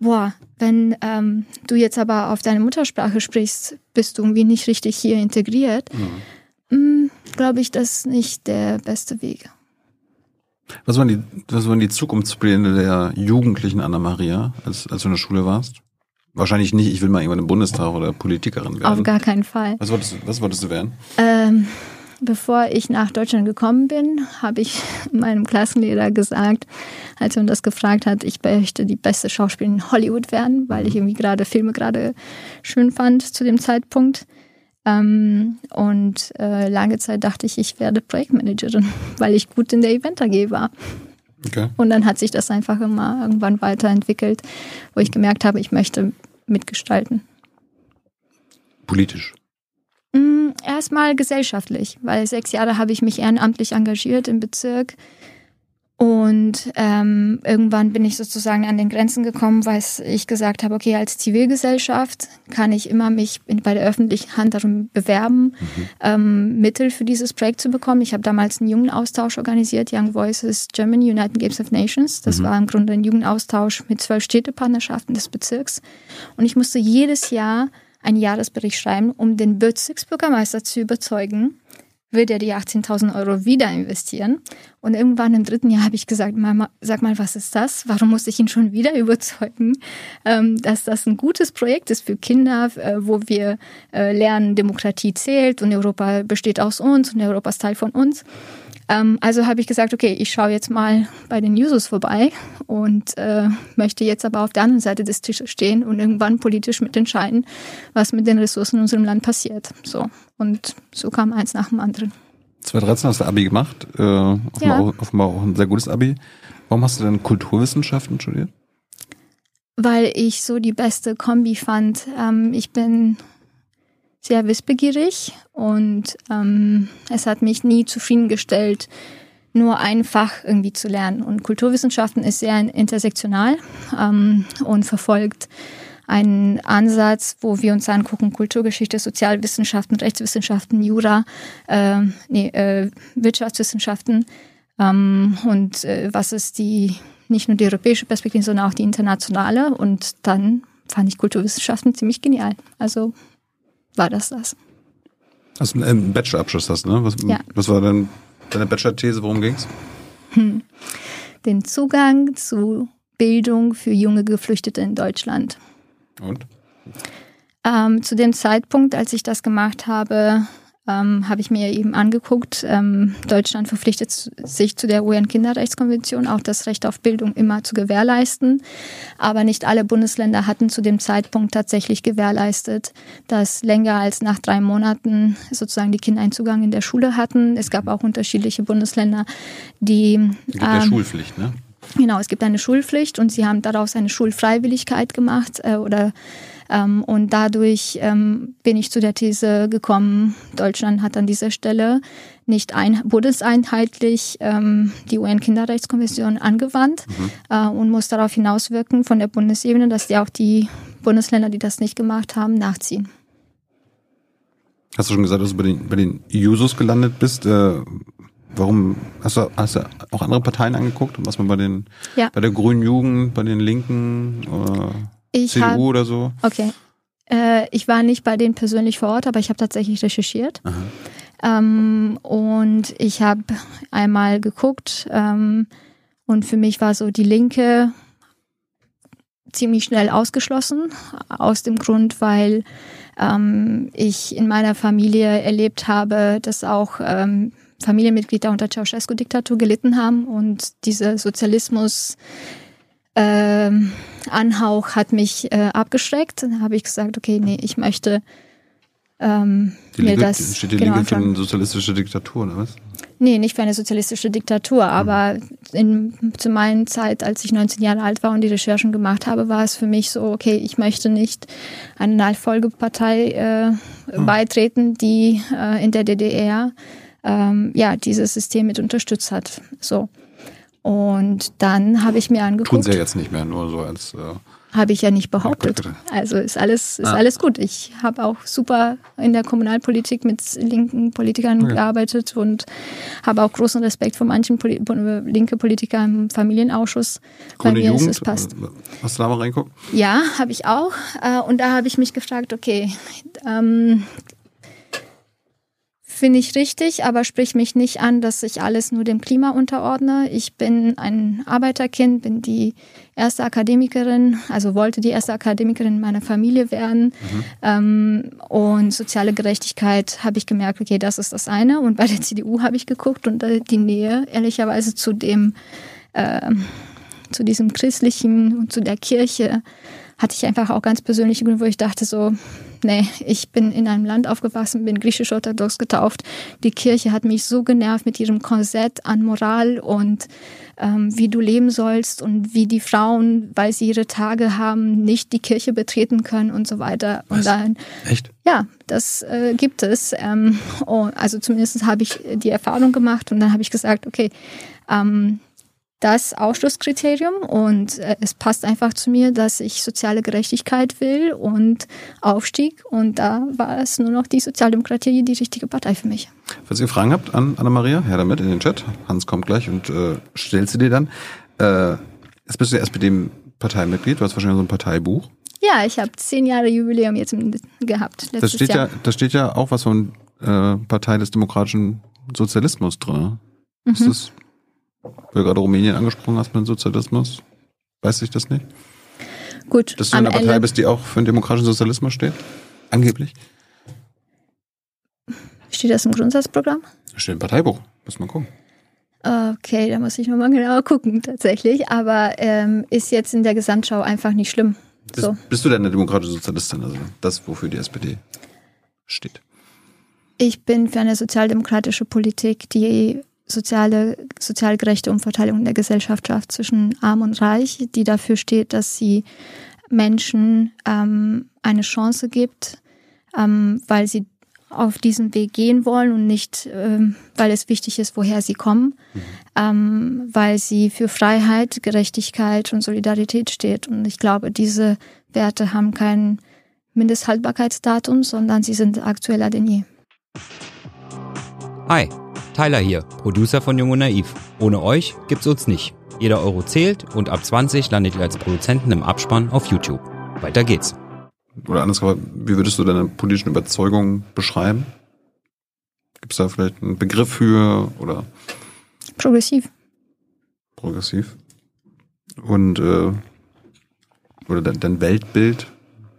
boah, wenn ähm, du jetzt aber auf deine Muttersprache sprichst, bist du irgendwie nicht richtig hier integriert, mhm. Mm, glaube ich, das ist nicht der beste Weg. Was waren die, was waren die Zukunftspläne der jugendlichen Anna-Maria, als, als du in der Schule warst? Wahrscheinlich nicht, ich will mal irgendwann im Bundestag oder Politikerin werden. Auf gar keinen Fall. Was wolltest, was wolltest du werden? Ähm, Bevor ich nach Deutschland gekommen bin, habe ich meinem Klassenlehrer gesagt, als er uns das gefragt hat, ich möchte die beste Schauspielerin in Hollywood werden, weil ich irgendwie gerade Filme gerade schön fand zu dem Zeitpunkt. Ähm, und äh, lange Zeit dachte ich, ich werde Projektmanagerin, weil ich gut in der Event AG war. Okay. Und dann hat sich das einfach immer irgendwann weiterentwickelt, wo ich gemerkt habe, ich möchte mitgestalten. Politisch? Mm, erstmal gesellschaftlich, weil sechs Jahre habe ich mich ehrenamtlich engagiert im Bezirk. Und ähm, irgendwann bin ich sozusagen an den Grenzen gekommen, weil ich gesagt habe, okay, als Zivilgesellschaft kann ich immer mich bei der öffentlichen Hand darum bewerben, mhm. ähm, Mittel für dieses Projekt zu bekommen. Ich habe damals einen Jugendaustausch organisiert, Young Voices Germany, United Games of Nations. Das mhm. war im Grunde ein Jugendaustausch mit zwölf Städtepartnerschaften des Bezirks. Und ich musste jedes Jahr einen Jahresbericht schreiben, um den Bezirksbürgermeister zu überzeugen, wird er die 18.000 Euro wieder investieren. Und irgendwann im dritten Jahr habe ich gesagt, Mama, sag mal, was ist das? Warum muss ich ihn schon wieder überzeugen, ähm, dass das ein gutes Projekt ist für Kinder, äh, wo wir äh, lernen, Demokratie zählt und Europa besteht aus uns und Europa ist Teil von uns. Ähm, also habe ich gesagt, okay, ich schaue jetzt mal bei den Jusos vorbei und äh, möchte jetzt aber auf der anderen Seite des Tisches stehen und irgendwann politisch mitentscheiden, was mit den Ressourcen in unserem Land passiert. So. Und so kam eins nach dem anderen. 2013 hast du Abi gemacht, äh, offenbar, Ja. auch, offenbar auch ein sehr gutes Abi. Warum hast du denn Kulturwissenschaften studiert? weil ich so die beste Kombi fand. Ähm, ich bin sehr wissbegierig und ähm, es hat mich nie zufriedengestellt, nur ein Fach irgendwie zu lernen. Und Kulturwissenschaften ist sehr intersektional ähm, und verfolgt einen Ansatz, wo wir uns angucken, Kulturgeschichte, Sozialwissenschaften, Rechtswissenschaften, Jura, äh, nee, äh, Wirtschaftswissenschaften ähm, und äh, was ist die, nicht nur die europäische Perspektive, sondern auch die internationale. Und dann fand ich Kulturwissenschaften ziemlich genial. Also war das das. Hast du einen Bachelorabschluss hast, ne? Was, Ja. was war denn deine Bachelor-These? Worum ging's? Den Zugang zu Bildung für junge Geflüchtete in Deutschland. Und? Ähm, zu dem Zeitpunkt, als ich das gemacht habe, ähm, habe ich mir eben angeguckt, ähm, Deutschland verpflichtet sich zu der UN-Kinderrechtskonvention, auch das Recht auf Bildung immer zu gewährleisten. Aber nicht alle Bundesländer hatten zu dem Zeitpunkt tatsächlich gewährleistet, dass länger als nach drei Monaten sozusagen die Kinder einen Zugang in der Schule hatten. Es gab auch unterschiedliche Bundesländer, die Es gibt ja ähm, Schulpflicht, ne? Genau, es gibt eine Schulpflicht und sie haben daraus eine Schulfreiwilligkeit gemacht äh, oder ähm, und dadurch ähm, bin ich zu der These gekommen, Deutschland hat an dieser Stelle nicht ein, bundeseinheitlich ähm, die UN-Kinderrechtskonvention angewandt äh, und muss darauf hinauswirken von der Bundesebene, dass die auch die Bundesländer, die das nicht gemacht haben, nachziehen. Hast du schon gesagt, dass du bei den, bei den Jusos gelandet bist? Äh, warum hast du, hast du auch andere Parteien angeguckt? Und was man bei den Ja. bei der Grünen Jugend, bei den Linken oder Ich CDU hab- oder so? Okay. Äh, ich war nicht bei denen persönlich vor Ort, aber ich habe tatsächlich recherchiert. Ähm, und ich habe einmal geguckt ähm, und für mich war so die Linke ziemlich schnell ausgeschlossen, aus dem Grund, weil ähm, ich in meiner Familie erlebt habe, dass auch ähm, Familienmitglieder unter Ceausescu-Diktatur gelitten haben und dieser Sozialismus ähm, Anhauch hat mich äh, abgeschreckt. Dann habe ich gesagt, okay, nee, ich möchte ähm, Die mir Linke, das steht die genau Linke für eine sozialistische Diktatur, oder was? Nee, nicht für eine sozialistische Diktatur, aber in, zu meiner Zeit, als ich 19 Jahre alt war und die Recherchen gemacht habe, war es für mich so, okay, ich möchte nicht einer Nachfolgepartei äh, beitreten, die äh, in der DDR ähm, ja dieses System mit unterstützt hat. So. Und dann habe ich mir Tun angeguckt. sie ja jetzt nicht mehr, nur so als äh, Habe ich ja nicht behauptet. Also ist alles, ist Ah. alles gut. Ich habe auch super in der Kommunalpolitik mit linken Politikern Okay. gearbeitet und habe auch großen Respekt vor manchen Poli linke Politiker im Familienausschuss. Bei Grüne mir Jugend. ist es passt. Äh, Hast du da mal reinguckt? Ja, habe ich auch. Äh, Und da habe ich mich gefragt, okay, ähm, finde ich richtig, aber sprich mich nicht an, dass ich alles nur dem Klima unterordne. Ich bin ein Arbeiterkind, bin die erste Akademikerin, also wollte die erste Akademikerin meiner Familie werden. Ähm, und soziale Gerechtigkeit habe ich gemerkt, okay, das ist das eine. Und bei der CDU habe ich geguckt und äh, die Nähe ehrlicherweise zu dem ähm, zu diesem christlichen und zu der Kirche hatte ich einfach auch ganz persönliche Gründe, wo ich dachte so, nee, ich bin in einem Land aufgewachsen, bin griechisch-orthodox getauft. Die Kirche hat mich so genervt mit ihrem Korsett an Moral und ähm, wie du leben sollst und wie die Frauen, weil sie ihre Tage haben, nicht die Kirche betreten können und so weiter. Was? Und dann Echt? ja, das äh, gibt es. Ähm, oh, also zumindest habe ich die Erfahrung gemacht und dann habe ich gesagt, okay, ähm, das Ausschlusskriterium und äh, es passt einfach zu mir, dass ich soziale Gerechtigkeit will und Aufstieg und da war es nur noch die Sozialdemokratie die richtige Partei für mich. Falls ihr Fragen habt an Anna-Maria, her damit in den Chat. Hans kommt gleich und äh, stellt sie dir dann. Äh, jetzt bist du ja SPD-Parteimitglied, du hast wahrscheinlich so ein Parteibuch. Ja, ich habe zehn Jahre Jubiläum jetzt gehabt. Da steht, Jahr. ja, da steht ja auch was von äh, Partei des demokratischen Sozialismus drin. Ist Mhm. das, weil du gerade Rumänien angesprochen hast mit dem Sozialismus? Weiß ich das nicht? Gut, Dass du in einer Partei Ende bist, die auch für den demokratischen Sozialismus steht? Angeblich? steht das im Grundsatzprogramm. Da steht im Parteibuch. Muss mal gucken. Okay, da muss ich nochmal genauer gucken, tatsächlich. Aber ähm, ist jetzt in der Gesamtschau einfach nicht schlimm. Bist, So. bist du denn eine demokratische Sozialistin? Also das, wofür die SPD steht. Ich bin für eine sozialdemokratische Politik, die soziale, sozial gerechte Umverteilung der Gesellschaft schafft zwischen Arm und Reich, die dafür steht, dass sie Menschen ähm, eine Chance gibt, ähm, weil sie auf diesen Weg gehen wollen und nicht, ähm, weil es wichtig ist, woher sie kommen, ähm, weil sie für Freiheit, Gerechtigkeit und Solidarität steht. Und ich glaube, diese Werte haben kein Mindesthaltbarkeitsdatum, sondern sie sind aktueller denn je. Hi, Tyler hier, Producer von Jung und Naiv. Ohne euch gibt's uns nicht. Jeder Euro zählt und ab 20 landet ihr als Produzenten im Abspann auf YouTube. Weiter geht's. Oder anders gesagt, wie würdest du deine politischen Überzeugungen beschreiben? Gibt es da vielleicht einen Begriff für oder Progressiv. progressiv? Und äh, oder dein, dein Weltbild?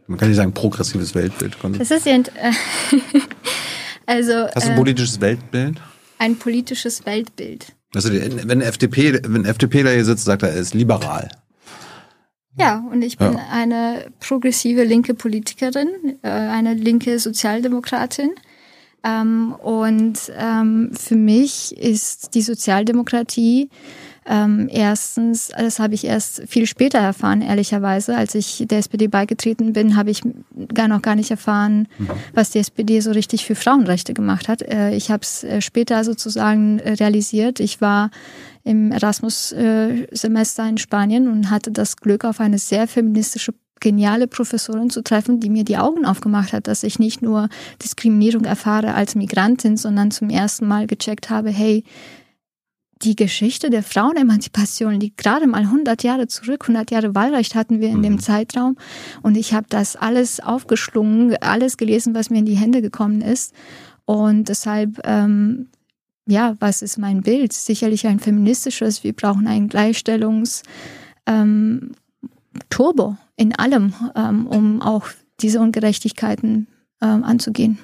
Man kann nicht sagen progressives Weltbild. Das ist ja, äh, also Hast du ein äh, politisches Weltbild? Ein politisches Weltbild. Also wenn FDP, wenn FDPler hier sitzt, sagt er, er ist liberal. Ja, und ich bin Ja. eine progressive linke Politikerin, äh, eine linke Sozialdemokratin. Ähm, und ähm, für mich ist die Sozialdemokratie ähm, erstens, das habe ich erst viel später erfahren, ehrlicherweise. Als ich der SPD beigetreten bin, habe ich gar noch gar nicht erfahren, was die SPD so richtig für Frauenrechte gemacht hat. Äh, ich habe es äh, später sozusagen äh, realisiert. Ich war im Erasmus-Semester in Spanien und hatte das Glück, auf eine sehr feministische, geniale Professorin zu treffen, die mir die Augen aufgemacht hat, dass ich nicht nur Diskriminierung erfahre als Migrantin, sondern zum ersten Mal gecheckt habe, hey, die Geschichte der Frauenemanzipation liegt gerade mal 100 Jahre zurück. 100 Jahre Wahlrecht hatten wir in dem Zeitraum. Und ich habe das alles aufgeschlungen, alles gelesen, was mir in die Hände gekommen ist. Und deshalb, ähm, ja, was ist mein Bild? Sicherlich ein feministisches. Wir brauchen einen Gleichstellungs- ähm, Turbo in allem, ähm, um auch diese Ungerechtigkeiten ähm, anzugehen.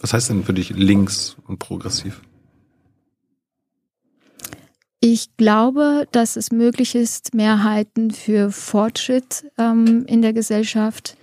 Was heißt denn für dich links und progressiv? Ich glaube, dass es möglich ist, Mehrheiten für Fortschritt ähm, in der Gesellschaft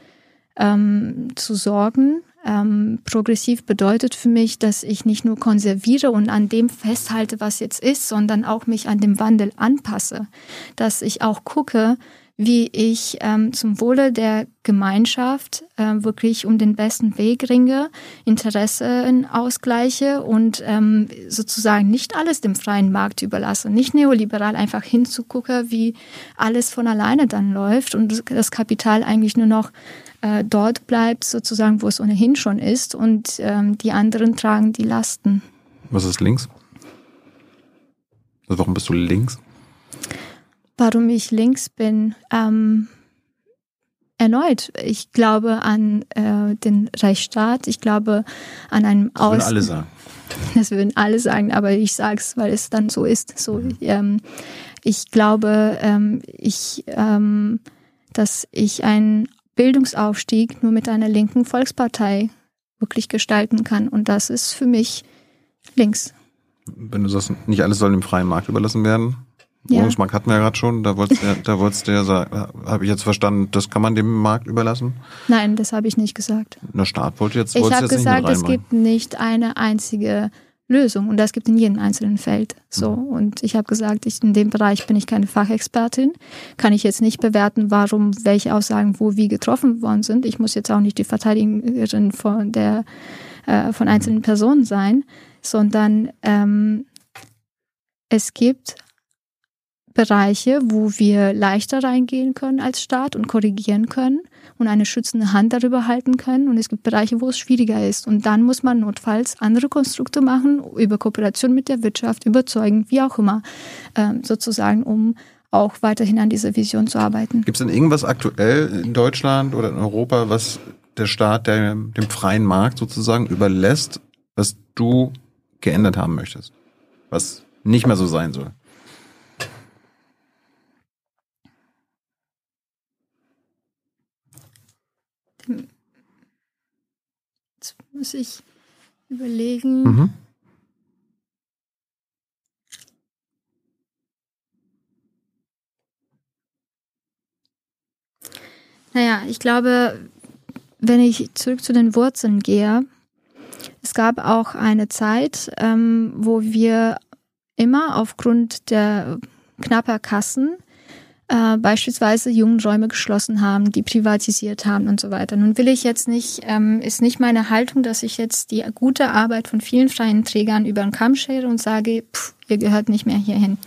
ähm, zu sorgen. Ähm, progressiv bedeutet für mich, dass ich nicht nur konserviere und an dem festhalte, was jetzt ist, sondern auch mich an dem Wandel anpasse. Dass ich auch gucke, wie ich ähm, zum Wohle der Gemeinschaft äh, wirklich um den besten Weg ringe, Interessen ausgleiche und ähm, sozusagen nicht alles dem freien Markt überlasse, nicht neoliberal einfach hinzugucke, wie alles von alleine dann läuft und das Kapital eigentlich nur noch äh, dort bleibt, sozusagen, wo es ohnehin schon ist und ähm, die anderen tragen die Lasten. Was ist links? Also warum bist du links? Warum ich links bin, ähm, erneut, ich glaube an äh, den Rechtsstaat, ich glaube an einem Das würden Aus... alle sagen. Das würden alle sagen, aber ich sage es, weil es dann so ist. So, ähm, ich glaube, ähm, ich, ähm, dass ich einen Bildungsaufstieg nur mit einer linken Volkspartei wirklich gestalten kann. Und das ist für mich links. Wenn du sagst, nicht alles soll dem freien Markt überlassen werden. Ja. Wohnungsmarkt hatten wir ja gerade schon, da wolltest du ja, da wolltest du ja sagen, habe ich jetzt verstanden, das kann man dem Markt überlassen? Nein, das habe ich nicht gesagt. Der Staat wollte jetzt, Ich habe gesagt, es gibt nicht eine einzige Lösung und das gibt in jedem einzelnen Feld. So Mhm. und ich habe gesagt, ich, in dem Bereich bin ich keine Fachexpertin, kann ich jetzt nicht bewerten, warum welche Aussagen wo wie getroffen worden sind. Ich muss jetzt auch nicht die Verteidigerin von der äh, von einzelnen Personen sein, sondern ähm, es gibt Bereiche, wo wir leichter reingehen können als Staat und korrigieren können und eine schützende Hand darüber halten können. Und es gibt Bereiche, wo es schwieriger ist. Und dann muss man notfalls andere Konstrukte machen, über Kooperation mit der Wirtschaft, überzeugen, wie auch immer, ähm, sozusagen, um auch weiterhin an dieser Vision zu arbeiten. Gibt es denn irgendwas aktuell in Deutschland oder in Europa, was der Staat der, dem freien Markt sozusagen überlässt, was du geändert haben möchtest? Was nicht mehr so sein soll? muss ich überlegen. Mhm. Naja, ich glaube, wenn ich zurück zu den Wurzeln gehe, es gab auch eine Zeit, ähm, wo wir immer aufgrund der knapper Kassen äh, beispielsweise Jugendräume geschlossen haben, die privatisiert haben und so weiter. Nun will ich jetzt nicht, ähm, ist nicht meine Haltung, dass ich jetzt die gute Arbeit von vielen freien Trägern über den Kamm schere und sage, pff, ihr gehört nicht mehr hierhin.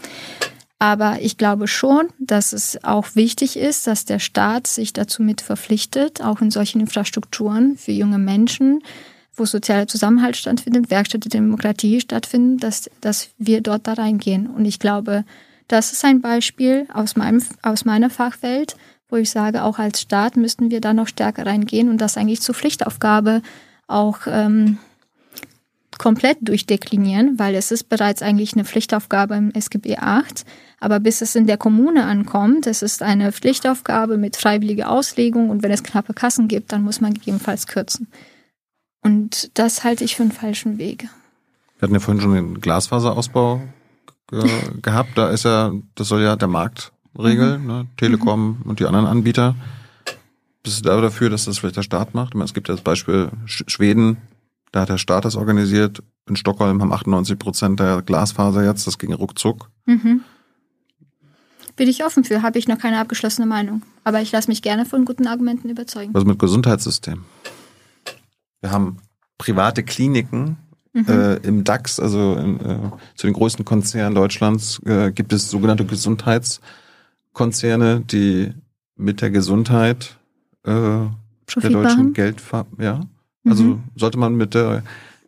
Aber ich glaube schon, dass es auch wichtig ist, dass der Staat sich dazu mit verpflichtet, auch in solchen Infrastrukturen für junge Menschen, wo sozialer Zusammenhalt stattfindet, Werkstätte Demokratie stattfinden, dass, dass wir dort da reingehen. Und ich glaube, das ist ein Beispiel aus, meinem, aus meiner Fachwelt, wo ich sage, auch als Staat müssten wir da noch stärker reingehen und das eigentlich zur Pflichtaufgabe auch ähm, komplett durchdeklinieren, weil es ist bereits eigentlich eine Pflichtaufgabe im SGB 8. Aber bis es in der Kommune ankommt, es ist eine Pflichtaufgabe mit freiwilliger Auslegung und wenn es knappe Kassen gibt, dann muss man gegebenenfalls kürzen. Und das halte ich für einen falschen Weg. Wir hatten ja vorhin schon den Glasfaserausbau ge gehabt. Da ist ja, das soll ja der Markt regeln, mhm. ne? Telekom mhm. und die anderen Anbieter. Bist du da dafür, dass das vielleicht der Staat macht? Meine, es gibt ja das Beispiel Schweden, da hat der Staat das organisiert. In Stockholm haben 98 Prozent der Glasfaser jetzt, das ging ruckzuck. Mhm. Bin ich offen für, habe ich noch keine abgeschlossene Meinung. Aber ich lasse mich gerne von guten Argumenten überzeugen. Was mit Gesundheitssystem? Wir haben private Kliniken mhm. äh, im DAX, also in, äh, zu den größten Konzernen Deutschlands, äh, gibt es sogenannte Gesundheitskonzerne, die mit der Gesundheit äh, der Deutschen Geld, ja. Also mhm. sollte man mit der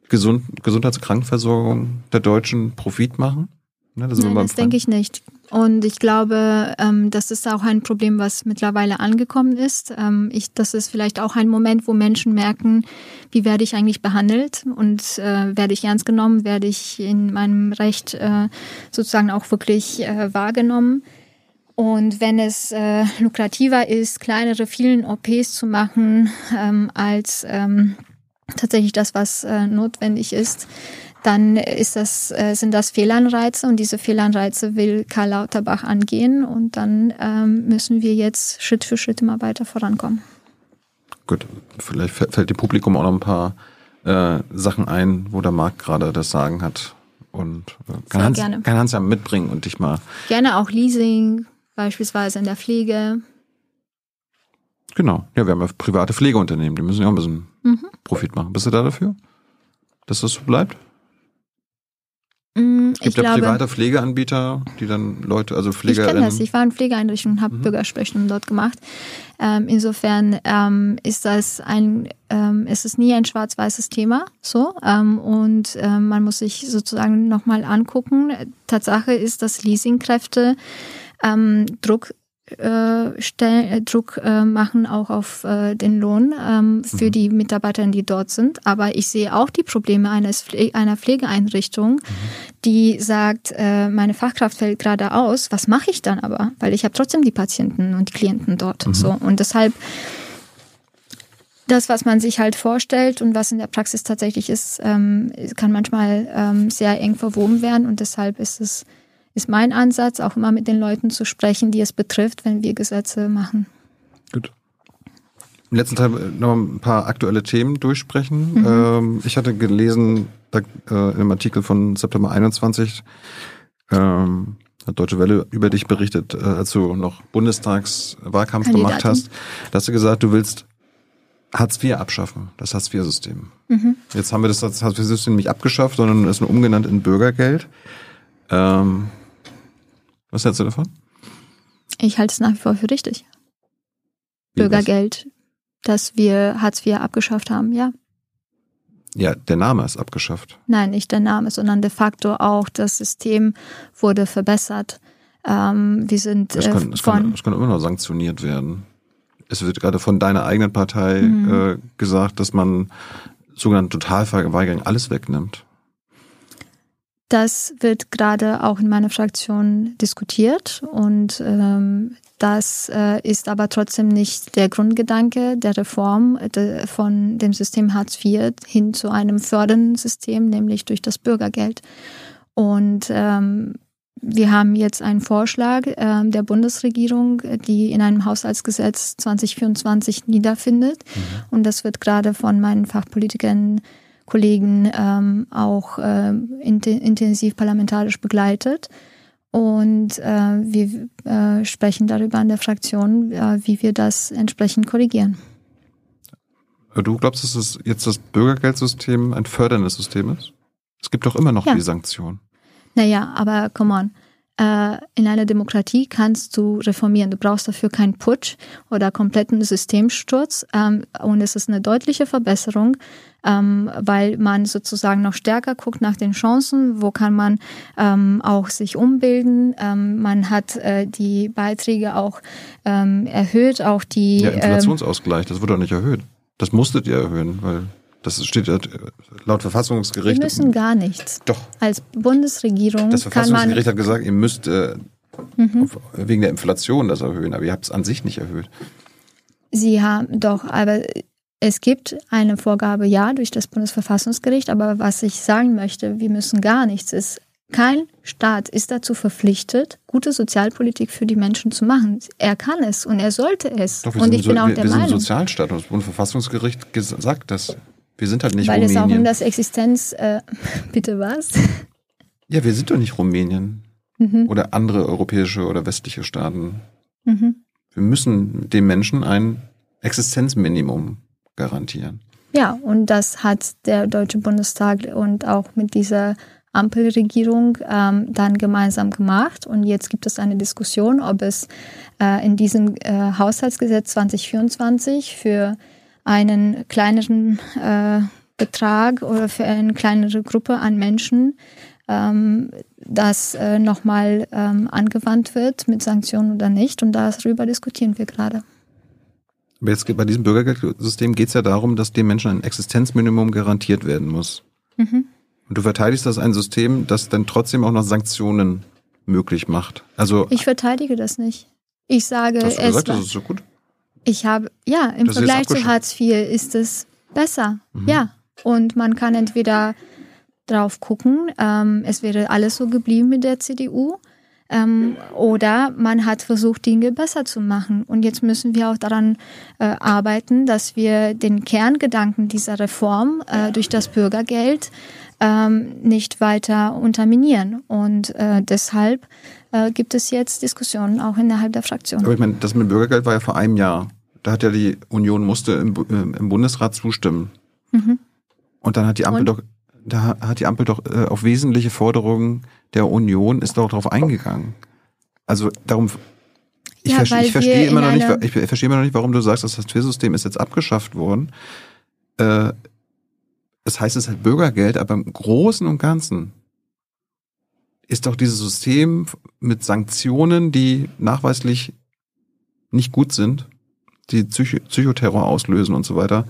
Gesund Gesundheits- und Krankenversorgung der Deutschen Profit machen? Ne, das Nein, das denke ich nicht. Und ich glaube, ähm, das ist auch ein Problem, was mittlerweile angekommen ist. Ähm, ich, das ist vielleicht auch ein Moment, wo Menschen merken, wie werde ich eigentlich behandelt und äh, werde ich ernst genommen, werde ich in meinem Recht äh, sozusagen auch wirklich äh, wahrgenommen. Und wenn es äh, lukrativer ist, kleinere, vielen OPs zu machen, ähm, als ähm, tatsächlich das, was äh, notwendig ist, dann ist das, äh, sind das Fehlanreize und diese Fehlanreize will Karl Lauterbach angehen und dann ähm, müssen wir jetzt Schritt für Schritt immer weiter vorankommen. Gut, vielleicht fällt dem Publikum auch noch ein paar äh, Sachen ein, wo der Markt gerade das Sagen hat und äh, kann, Hans, gerne. kann Hans ja mitbringen und dich mal. Gerne auch Leasing, beispielsweise in der Pflege. Genau, ja, wir haben ja private Pflegeunternehmen, die müssen ja auch ein bisschen mhm. Profit machen. Bist du da dafür, dass das so bleibt? Mm, es gibt ja glaube, private Pflegeanbieter, die dann Leute, also Pflegerinnen. Ich kenne das. Ich war in Pflegeeinrichtungen und habe mhm. Bürgersprechungen dort gemacht. Ähm, insofern ähm, ist das ein, ähm, ist es nie ein schwarz-weißes Thema, so. Ähm, und ähm, man muss sich sozusagen nochmal angucken. Tatsache ist, dass Leasingkräfte ähm, Druck äh, stellen, äh, Druck äh, machen auch auf äh, den Lohn ähm, für mhm. die Mitarbeiter, die dort sind. Aber ich sehe auch die Probleme eines Pfle einer Pflegeeinrichtung, mhm. die sagt, äh, meine Fachkraft fällt gerade aus. Was mache ich dann aber? Weil ich habe trotzdem die Patienten und die Klienten dort. Mhm. So und deshalb das, was man sich halt vorstellt und was in der Praxis tatsächlich ist, ähm, kann manchmal ähm, sehr eng verwoben werden und deshalb ist es ist mein Ansatz, auch immer mit den Leuten zu sprechen, die es betrifft, wenn wir Gesetze machen. Gut. Im letzten Teil noch ein paar aktuelle Themen durchsprechen. Mhm. Ähm, ich hatte gelesen, da, äh, im Artikel von September 21, ähm, hat Deutsche Welle über dich berichtet, äh, als du noch Bundestagswahlkampf gemacht hast. Da hast du gesagt, du willst Hartz IV abschaffen, das Hartz IV-System. Mhm. Jetzt haben wir das Hartz IV-System nicht abgeschafft, sondern es ist nur umgenannt in Bürgergeld. Ähm, was hältst du davon? Ich halte es nach wie vor für richtig. Wie Bürgergeld, was? dass wir Hartz IV abgeschafft haben, ja. Ja, der Name ist abgeschafft. Nein, nicht der Name, sondern de facto auch das System wurde verbessert. Ähm, wir sind es kann, äh, es kann, es kann immer noch sanktioniert werden. Es wird gerade von deiner eigenen Partei mhm. äh, gesagt, dass man sogenannte Totalverweigerung alles wegnimmt. Das wird gerade auch in meiner Fraktion diskutiert und ähm, das äh, ist aber trotzdem nicht der Grundgedanke der Reform de, von dem System Hartz IV hin zu einem fördernden System, nämlich durch das Bürgergeld. Und ähm, wir haben jetzt einen Vorschlag äh, der Bundesregierung, die in einem Haushaltsgesetz 2024 niederfindet. Mhm. Und das wird gerade von meinen Fachpolitikern Kollegen ähm, auch äh, intensiv parlamentarisch begleitet. Und äh, wir äh, sprechen darüber in der Fraktion, äh, wie wir das entsprechend korrigieren. Du glaubst, dass es jetzt das Bürgergeldsystem ein förderndes System ist? Es gibt doch immer noch ja. die Sanktionen. Naja, aber come on. Äh, in einer Demokratie kannst du reformieren. Du brauchst dafür keinen Putsch oder kompletten Systemsturz. Ähm, und es ist eine deutliche Verbesserung, ähm, weil man sozusagen noch stärker guckt nach den Chancen. Wo kann man ähm, auch sich umbilden? man hat äh, die Beiträge auch erhöht, auch die. Ja, Inflationsausgleich, das wurde doch nicht erhöht. Das musstet ihr erhöhen, weil das steht laut Verfassungsgericht. Wir müssen gar nichts. Doch. Als Bundesregierung. Das Verfassungsgericht hat gesagt, ihr müsst äh, mhm. wegen der Inflation das erhöhen, aber ihr habt es an sich nicht erhöht. Sie haben doch, aber es gibt eine Vorgabe, ja, durch das Bundesverfassungsgericht, aber was ich sagen möchte, wir müssen gar nichts. Es, kein Staat ist dazu verpflichtet, gute Sozialpolitik für die Menschen zu machen. Er kann es und er sollte es. Doch, und ich bin auch wir, der wir Meinung. Sind Sozialstaat und das Bundesverfassungsgericht sagt das. Wir sind halt nicht Weil Rumänien. Weil es auch um das Existenz, äh, bitte was? Ja, wir sind doch nicht Rumänien mhm. oder andere europäische oder westliche Staaten. Mhm. Wir müssen den Menschen ein Existenzminimum garantieren. Ja, und das hat der Deutsche Bundestag und auch mit dieser Ampelregierung ähm, dann gemeinsam gemacht. Und jetzt gibt es eine Diskussion, ob es äh, in diesem äh, Haushaltsgesetz 2024 für einen kleineren äh, Betrag oder für eine kleinere Gruppe an Menschen ähm, das äh, nochmal ähm, angewandt wird mit Sanktionen oder nicht. Und darüber diskutieren wir gerade. Aber jetzt bei diesem Bürgergeldsystem geht es ja darum, dass den Menschen ein Existenzminimum garantiert werden muss. Mhm. Und du verteidigst das ein System, das dann trotzdem auch noch Sanktionen möglich macht. Also ich verteidige das nicht. Ich sage, hast du gesagt, es das ist so gut. Ich habe, ja, im das Vergleich zu Hartz IV ist es besser. Mhm. Ja. Und man kann entweder drauf gucken, ähm, es wäre alles so geblieben mit der CDU. Ähm, oder man hat versucht, Dinge besser zu machen. Und jetzt müssen wir auch daran äh, arbeiten, dass wir den Kerngedanken dieser Reform äh, durch das Bürgergeld ähm, nicht weiter unterminieren. Und äh, deshalb äh, gibt es jetzt Diskussionen auch innerhalb der Fraktion. Aber ich meine, das mit dem Bürgergeld war ja vor einem Jahr. Da hat ja die Union musste im, äh, im Bundesrat zustimmen. Mhm. Und dann hat die Ampel Und? doch, da hat die Ampel doch äh, auf wesentliche Forderungen der Union ist doch darauf eingegangen. Also darum, ich, ja, ver ich verstehe immer noch nicht, ich verstehe immer noch nicht, warum du sagst, das Transfersystem ist jetzt abgeschafft worden. Äh, es heißt es halt Bürgergeld, aber im Großen und Ganzen ist doch dieses System mit Sanktionen, die nachweislich nicht gut sind, die Psych Psychoterror auslösen und so weiter,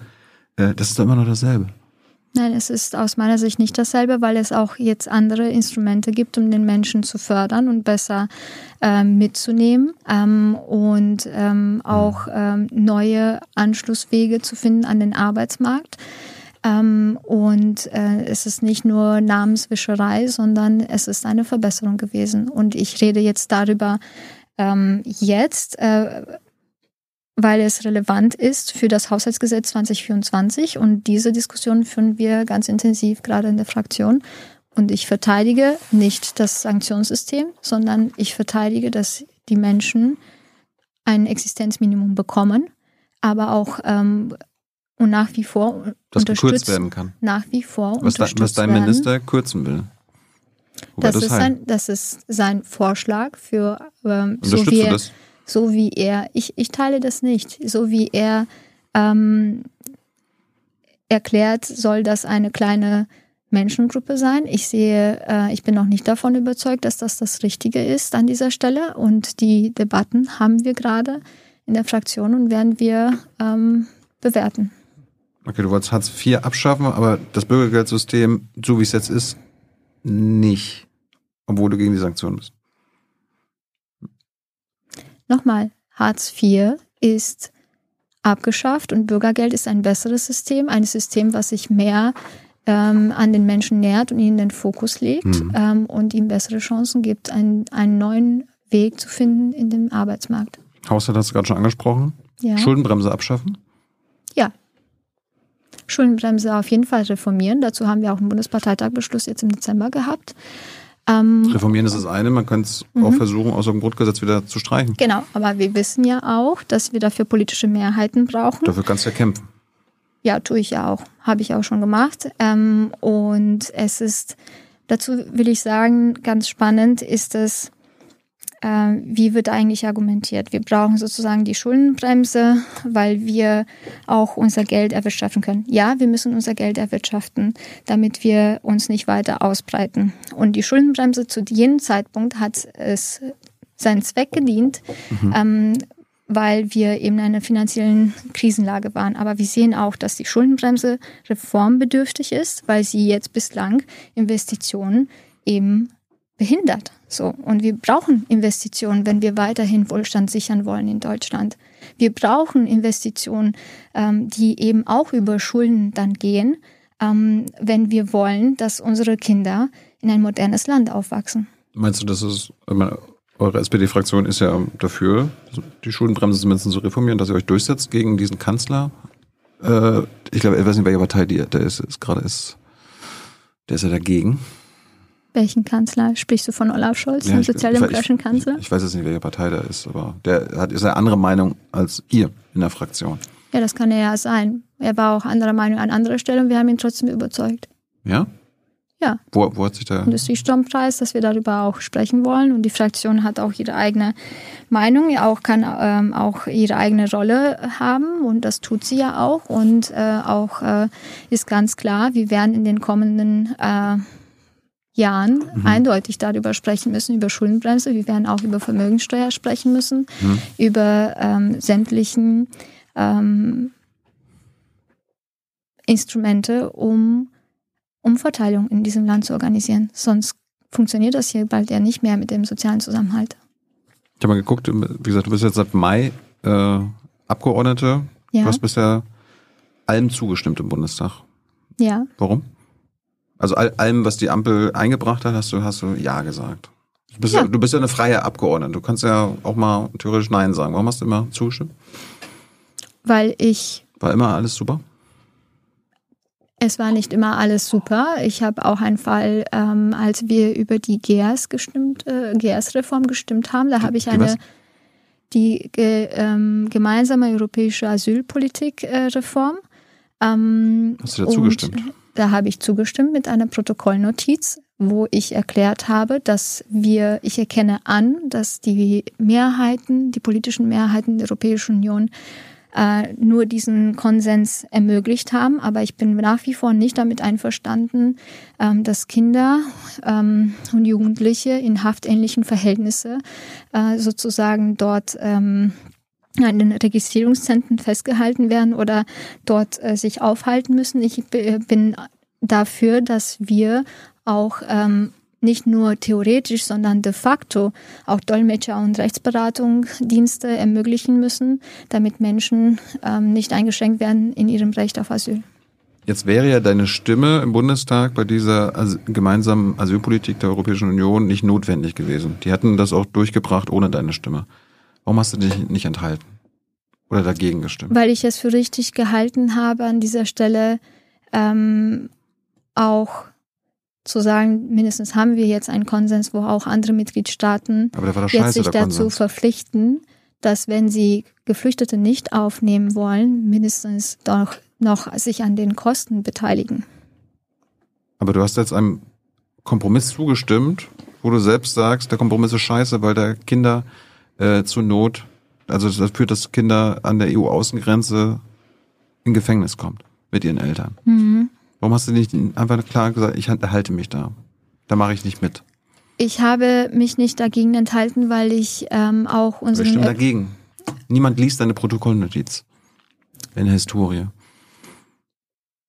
äh, das ist doch immer noch dasselbe. Nein, es ist aus meiner Sicht nicht dasselbe, weil es auch jetzt andere Instrumente gibt, um den Menschen zu fördern und besser ähm, mitzunehmen ähm, und ähm, auch ähm, neue Anschlusswege zu finden an den Arbeitsmarkt. Ähm, und äh, es ist nicht nur Namenswischerei, sondern es ist eine Verbesserung gewesen. Und ich rede jetzt darüber ähm, jetzt, äh, weil es relevant ist für das Haushaltsgesetz 2024. Und diese Diskussion führen wir ganz intensiv gerade in der Fraktion. Und ich verteidige nicht das Sanktionssystem, sondern ich verteidige, dass die Menschen ein Existenzminimum bekommen, aber auch ähm, und nach wie vor das gekürzt werden kann. Nach wie vor was, da, was dein Minister werden. kürzen will. Das, das, ist sein, das ist sein Vorschlag für ähm, so, wie er, so wie er, ich, ich teile das nicht, so wie er ähm, erklärt, soll das eine kleine Menschengruppe sein. Ich sehe, äh, ich bin noch nicht davon überzeugt, dass das das Richtige ist an dieser Stelle. Und die Debatten haben wir gerade in der Fraktion und werden wir ähm, bewerten. Okay, du wolltest Hartz IV abschaffen, aber das Bürgergeldsystem, so wie es jetzt ist, nicht. Obwohl du gegen die Sanktionen bist. Nochmal, Hartz IV ist abgeschafft und Bürgergeld ist ein besseres System, ein System, was sich mehr ähm, an den Menschen nähert und ihnen den Fokus legt Mhm. ähm, und ihm bessere Chancen gibt, einen, einen neuen Weg zu finden in dem Arbeitsmarkt. Haushalt hast du gerade schon angesprochen. Ja. Schuldenbremse abschaffen. Schuldenbremse auf jeden Fall reformieren. Dazu haben wir auch einen Bundesparteitagbeschluss jetzt im Dezember gehabt. Ähm, Reformieren ist das eine, man könnte es Mhm. auch versuchen, aus dem Grundgesetz wieder zu streichen. genau, aber wir wissen ja auch, dass wir dafür politische Mehrheiten brauchen. Dafür kannst du ja kämpfen. Ja, tue ich ja auch. Habe ich auch schon gemacht. Ähm, und es ist, dazu will ich sagen, ganz spannend ist es, wie wird eigentlich argumentiert. Wir brauchen sozusagen die Schuldenbremse, weil wir auch unser Geld erwirtschaften können. Ja, wir müssen unser Geld erwirtschaften, damit wir uns nicht weiter ausbreiten. Und die Schuldenbremse zu jenem Zeitpunkt hat es seinen Zweck gedient, ähm, weil wir eben in einer finanziellen Krisenlage waren. Aber wir sehen auch, dass die Schuldenbremse reformbedürftig ist, weil sie jetzt bislang Investitionen eben behindert. So. Und wir brauchen Investitionen, wenn wir weiterhin Wohlstand sichern wollen in Deutschland. Wir brauchen Investitionen, ähm, die eben auch über Schulden dann gehen, ähm, wenn wir wollen, dass unsere Kinder in ein modernes Land aufwachsen. Meinst du, dass es, meine, eure SPD-Fraktion ist ja dafür, die Schuldenbremse zumindest zu reformieren, dass ihr euch durchsetzt gegen diesen Kanzler? Äh, ich glaube, ich weiß nicht, welche Partei die, der ist, ist gerade ist. Der ist ja dagegen. Welchen Kanzler? Sprichst du von Olaf Scholz, Ja, dem sozialdemokratischen Kanzler? Ich, ich weiß jetzt nicht, welche Partei der ist, aber der hat ist eine andere Meinung als ihr in der Fraktion. Ja, das kann er ja sein. Er war auch anderer Meinung an anderer Stelle und wir haben ihn trotzdem überzeugt. Ja? Ja. Wo, wo hat sich der. Industriestrompreis, dass wir darüber auch sprechen wollen. Und die Fraktion hat auch ihre eigene Meinung, ja auch kann ähm, auch ihre eigene Rolle haben und das tut sie ja auch. Und äh, auch äh, ist ganz klar, wir werden in den kommenden äh, Jahren eindeutig darüber sprechen müssen, über Schuldenbremse. Wir werden auch über Vermögenssteuer sprechen müssen, über ähm, sämtlichen ähm, Instrumente, um Umverteilung in diesem Land zu organisieren. Sonst funktioniert das hier bald ja nicht mehr mit dem sozialen Zusammenhalt. Ich habe mal geguckt, wie gesagt, du bist jetzt seit Mai äh, Abgeordnete. Ja, Du hast bisher allem zugestimmt im Bundestag. ja. Warum? Also all, allem, was die Ampel eingebracht hat, hast du, hast du Ja gesagt. Du bist ja. Ja. du bist ja eine freie Abgeordnete. Du kannst ja auch mal theoretisch Nein sagen. Warum hast du immer zugestimmt? weil ich, War immer alles super? es war nicht immer alles super. Ich habe auch einen Fall, ähm, als wir über die GEAS gestimmt, äh, GEAS-Reform gestimmt haben, da habe ich die was? eine, die ge, ähm, gemeinsame europäische Asylpolitik-Reform. ähm, Hast du da zugestimmt? Da habe ich zugestimmt mit einer Protokollnotiz, wo ich erklärt habe, dass wir, ich erkenne an, dass die Mehrheiten, die politischen Mehrheiten der Europäischen Union äh, nur diesen Konsens ermöglicht haben. Aber ich bin nach wie vor nicht damit einverstanden, ähm, dass Kinder ähm, und Jugendliche in haftähnlichen Verhältnissen äh, sozusagen dort ähm, in den Registrierungszentren festgehalten werden oder dort äh, sich aufhalten müssen. Ich b- bin dafür, dass wir auch ähm, nicht nur theoretisch, sondern de facto auch Dolmetscher und Rechtsberatungsdienste ermöglichen müssen, damit Menschen ähm, nicht eingeschränkt werden in ihrem Recht auf Asyl. Jetzt wäre ja deine Stimme im Bundestag bei dieser As gemeinsamen Asylpolitik der Europäischen Union nicht notwendig gewesen. Die hätten das auch durchgebracht ohne deine Stimme. Warum hast du dich nicht enthalten? Oder dagegen gestimmt? Weil ich es für richtig gehalten habe, an dieser Stelle ähm, auch zu sagen, mindestens haben wir jetzt einen Konsens, wo auch andere Mitgliedstaaten jetzt sich dazu verpflichten, dass wenn sie Geflüchtete nicht aufnehmen wollen, mindestens doch noch sich an den Kosten beteiligen. Aber du hast jetzt einem Kompromiss zugestimmt, wo du selbst sagst, der Kompromiss ist scheiße, weil der Kinder äh, zur Not, also das führt, dass Kinder an der EU-Außengrenze in Gefängnis kommt mit ihren Eltern. Mhm. Warum hast du nicht einfach klar gesagt, ich halte mich da? Da mache ich nicht mit. Ich habe mich nicht dagegen enthalten, weil ich ähm, auch Wir stimmen unseren dagegen. Niemand liest deine Protokollnotiz in der Historie.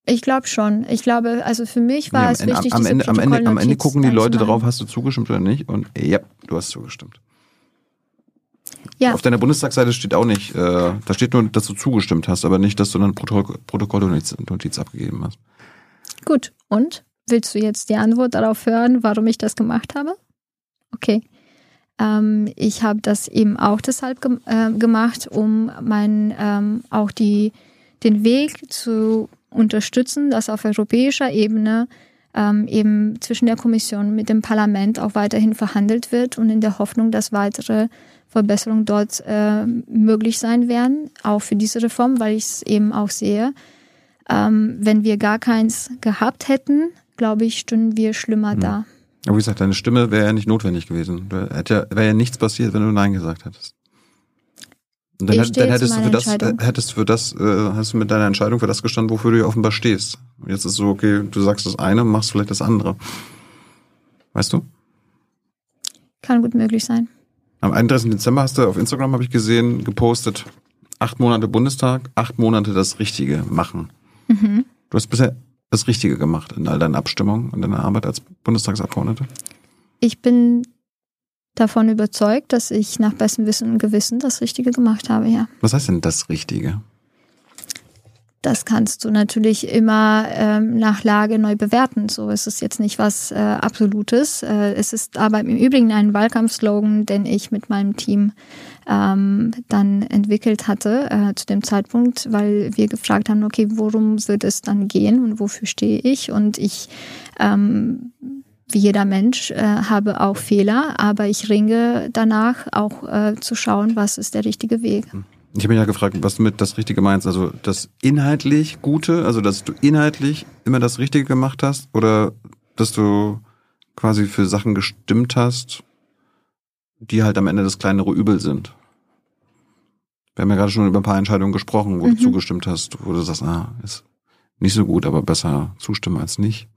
Ich glaube schon. Ich glaube, also für mich war Nee, es wichtig, am, diese Ende, am, Ende, am Ende gucken die Leute drauf, hast du zugestimmt oder nicht? Und ja, du hast zugestimmt. Ja. Auf deiner Bundestagsseite steht auch nicht, äh, da steht nur, dass du zugestimmt hast, aber nicht, dass du eine Protokoll Protokollnotiz Notiz abgegeben hast. Gut, und willst du jetzt die Antwort darauf hören, warum ich das gemacht habe? Okay. Ähm, ich habe das eben auch deshalb ge äh, gemacht, um mein, ähm, auch die, den Weg zu unterstützen, dass auf europäischer Ebene ähm, eben zwischen der Kommission mit dem Parlament auch weiterhin verhandelt wird und in der Hoffnung, dass weitere Verbesserungen dort äh, möglich sein werden, auch für diese Reform, weil ich es eben auch sehe. Ähm, wenn wir gar keins gehabt hätten, glaube ich, stünden wir schlimmer mhm. da. Aber wie gesagt, deine Stimme wäre ja nicht notwendig gewesen. Wäre ja, nichts passiert, wenn du Nein gesagt hättest. Und dann, dann hättest, du für das, hättest du für das, äh, hast du mit deiner Entscheidung für das gestanden, wofür du ja offenbar stehst. Und jetzt ist es so, okay, du sagst das eine, machst vielleicht das andere. Weißt du? Kann gut möglich sein. Am 31. Dezember hast du auf Instagram, habe ich gesehen, gepostet, acht Monate Bundestag, acht Monate das Richtige machen. Mhm. Du hast bisher das Richtige gemacht in all deinen Abstimmungen und deiner Arbeit als Bundestagsabgeordnete? Ich bin davon überzeugt, dass ich nach bestem Wissen und Gewissen das Richtige gemacht habe, ja. Was heißt denn das Richtige? Das kannst du natürlich immer ähm, nach Lage neu bewerten. So ist es jetzt nicht was äh, Absolutes. Äh, es ist aber im Übrigen ein Wahlkampfslogan, den ich mit meinem Team ähm, dann entwickelt hatte äh, zu dem Zeitpunkt, weil wir gefragt haben, okay, worum wird es dann gehen und wofür stehe ich? Und ich ähm, wie jeder Mensch äh, habe auch Fehler, aber ich ringe danach auch äh, zu schauen, was ist der richtige Weg. Hm. Ich habe mich ja gefragt, was du mit das Richtige meinst. Also das inhaltlich Gute, also dass du inhaltlich immer das Richtige gemacht hast oder dass du quasi für Sachen gestimmt hast, die halt am Ende das kleinere Übel sind. Wir haben ja gerade schon über ein paar Entscheidungen gesprochen, wo mhm. du zugestimmt hast, wo du sagst, ah, ist nicht so gut, aber besser zustimmen als nicht.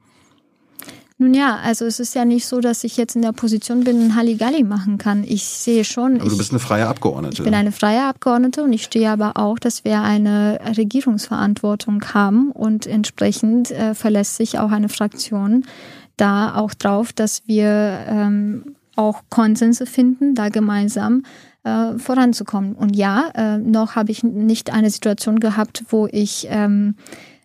Nun ja, also es ist ja nicht so, dass ich jetzt in der Position bin, ein Halligalli machen kann. Ich sehe schon. Aber ich, du bist eine freie Abgeordnete. Ich bin eine freie Abgeordnete und ich stehe aber auch, dass wir eine Regierungsverantwortung haben und entsprechend äh, verlässt sich auch eine Fraktion da auch drauf, dass wir ähm, auch Konsense finden, da gemeinsam äh, voranzukommen. Und ja, äh, noch habe ich nicht eine Situation gehabt, wo ich ähm,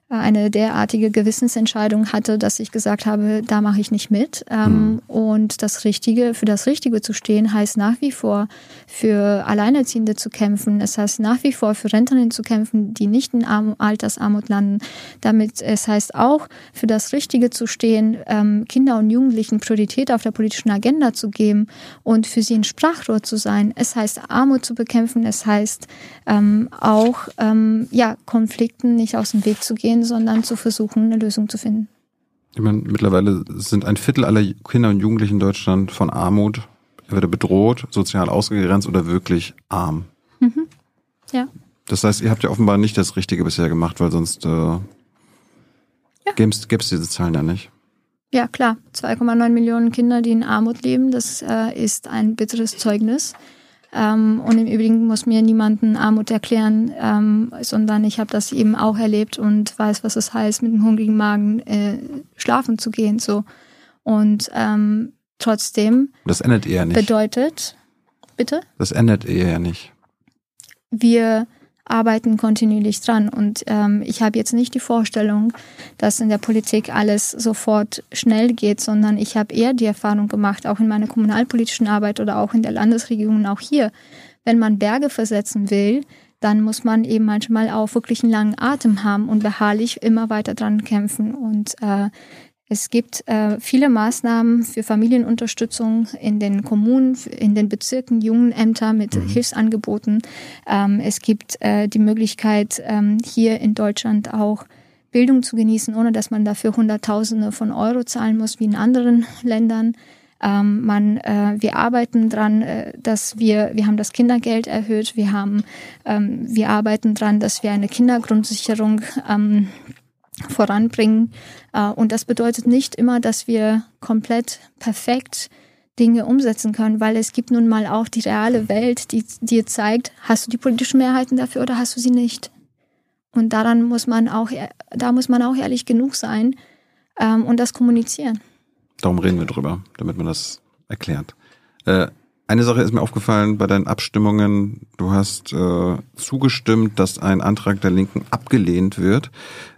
eine derartige Gewissensentscheidung hatte, dass ich gesagt habe, da mache ich nicht mit. Ähm, mhm. Und das Richtige, für das Richtige zu stehen, heißt nach wie vor für Alleinerziehende zu kämpfen. Es heißt nach wie vor für Rentnerinnen zu kämpfen, die nicht in Arm Altersarmut landen. Damit es heißt auch für das Richtige zu stehen, ähm, Kinder und Jugendlichen Priorität auf der politischen Agenda zu geben und für sie ein Sprachrohr zu sein. Es heißt Armut zu bekämpfen. Es heißt ähm, auch ähm, ja Konflikten nicht aus dem Weg zu gehen sondern zu versuchen, eine Lösung zu finden. Ich meine, mittlerweile sind ein Viertel aller Kinder und Jugendlichen in Deutschland von Armut entweder bedroht, sozial ausgegrenzt oder wirklich arm. Mhm. Ja. Das heißt, ihr habt ja offenbar nicht das Richtige bisher gemacht, weil sonst äh, ja. gäbe es diese Zahlen ja nicht. Ja, klar. 2,9 Millionen Kinder, die in Armut leben, das äh, ist ein bitteres Zeugnis. Ähm, und im Übrigen muss mir niemanden Armut erklären, ähm, sondern ich habe das eben auch erlebt und weiß, was es heißt, mit einem hungrigen Magen äh, schlafen zu gehen. So. Und ähm, trotzdem. Das endet eher nicht. Bedeutet, bitte? Das endet eher nicht. Wir arbeiten kontinuierlich dran. Und ähm, ich habe jetzt nicht die Vorstellung, dass in der Politik alles sofort schnell geht, sondern ich habe eher die Erfahrung gemacht, auch in meiner kommunalpolitischen Arbeit oder auch in der Landesregierung und auch hier, wenn man Berge versetzen will, dann muss man eben manchmal auch wirklich einen langen Atem haben und beharrlich immer weiter dran kämpfen. Und äh, es gibt äh, viele Maßnahmen für Familienunterstützung in den Kommunen, in den Bezirken, Jungenämter mit mhm. Hilfsangeboten. Ähm, es gibt äh, die Möglichkeit, ähm, hier in Deutschland auch Bildung zu genießen, ohne dass man dafür Hunderttausende von Euro zahlen muss, wie in anderen Ländern. Ähm, man, äh, wir arbeiten dran, äh, dass wir, wir haben das Kindergeld erhöht, wir haben, ähm, wir arbeiten dran, dass wir eine Kindergrundsicherung ähm, voranbringen. Äh, und das bedeutet nicht immer, dass wir komplett perfekt Dinge umsetzen können, weil es gibt nun mal auch die reale Welt, die dir zeigt, hast du die politischen Mehrheiten dafür oder hast du sie nicht? Und daran muss man auch, da muss man auch ehrlich genug sein ähm, und das kommunizieren. Darum reden wir drüber, damit man das erklärt. Äh, Eine Sache ist mir aufgefallen bei deinen Abstimmungen. Du hast äh, zugestimmt, dass ein Antrag der Linken abgelehnt wird.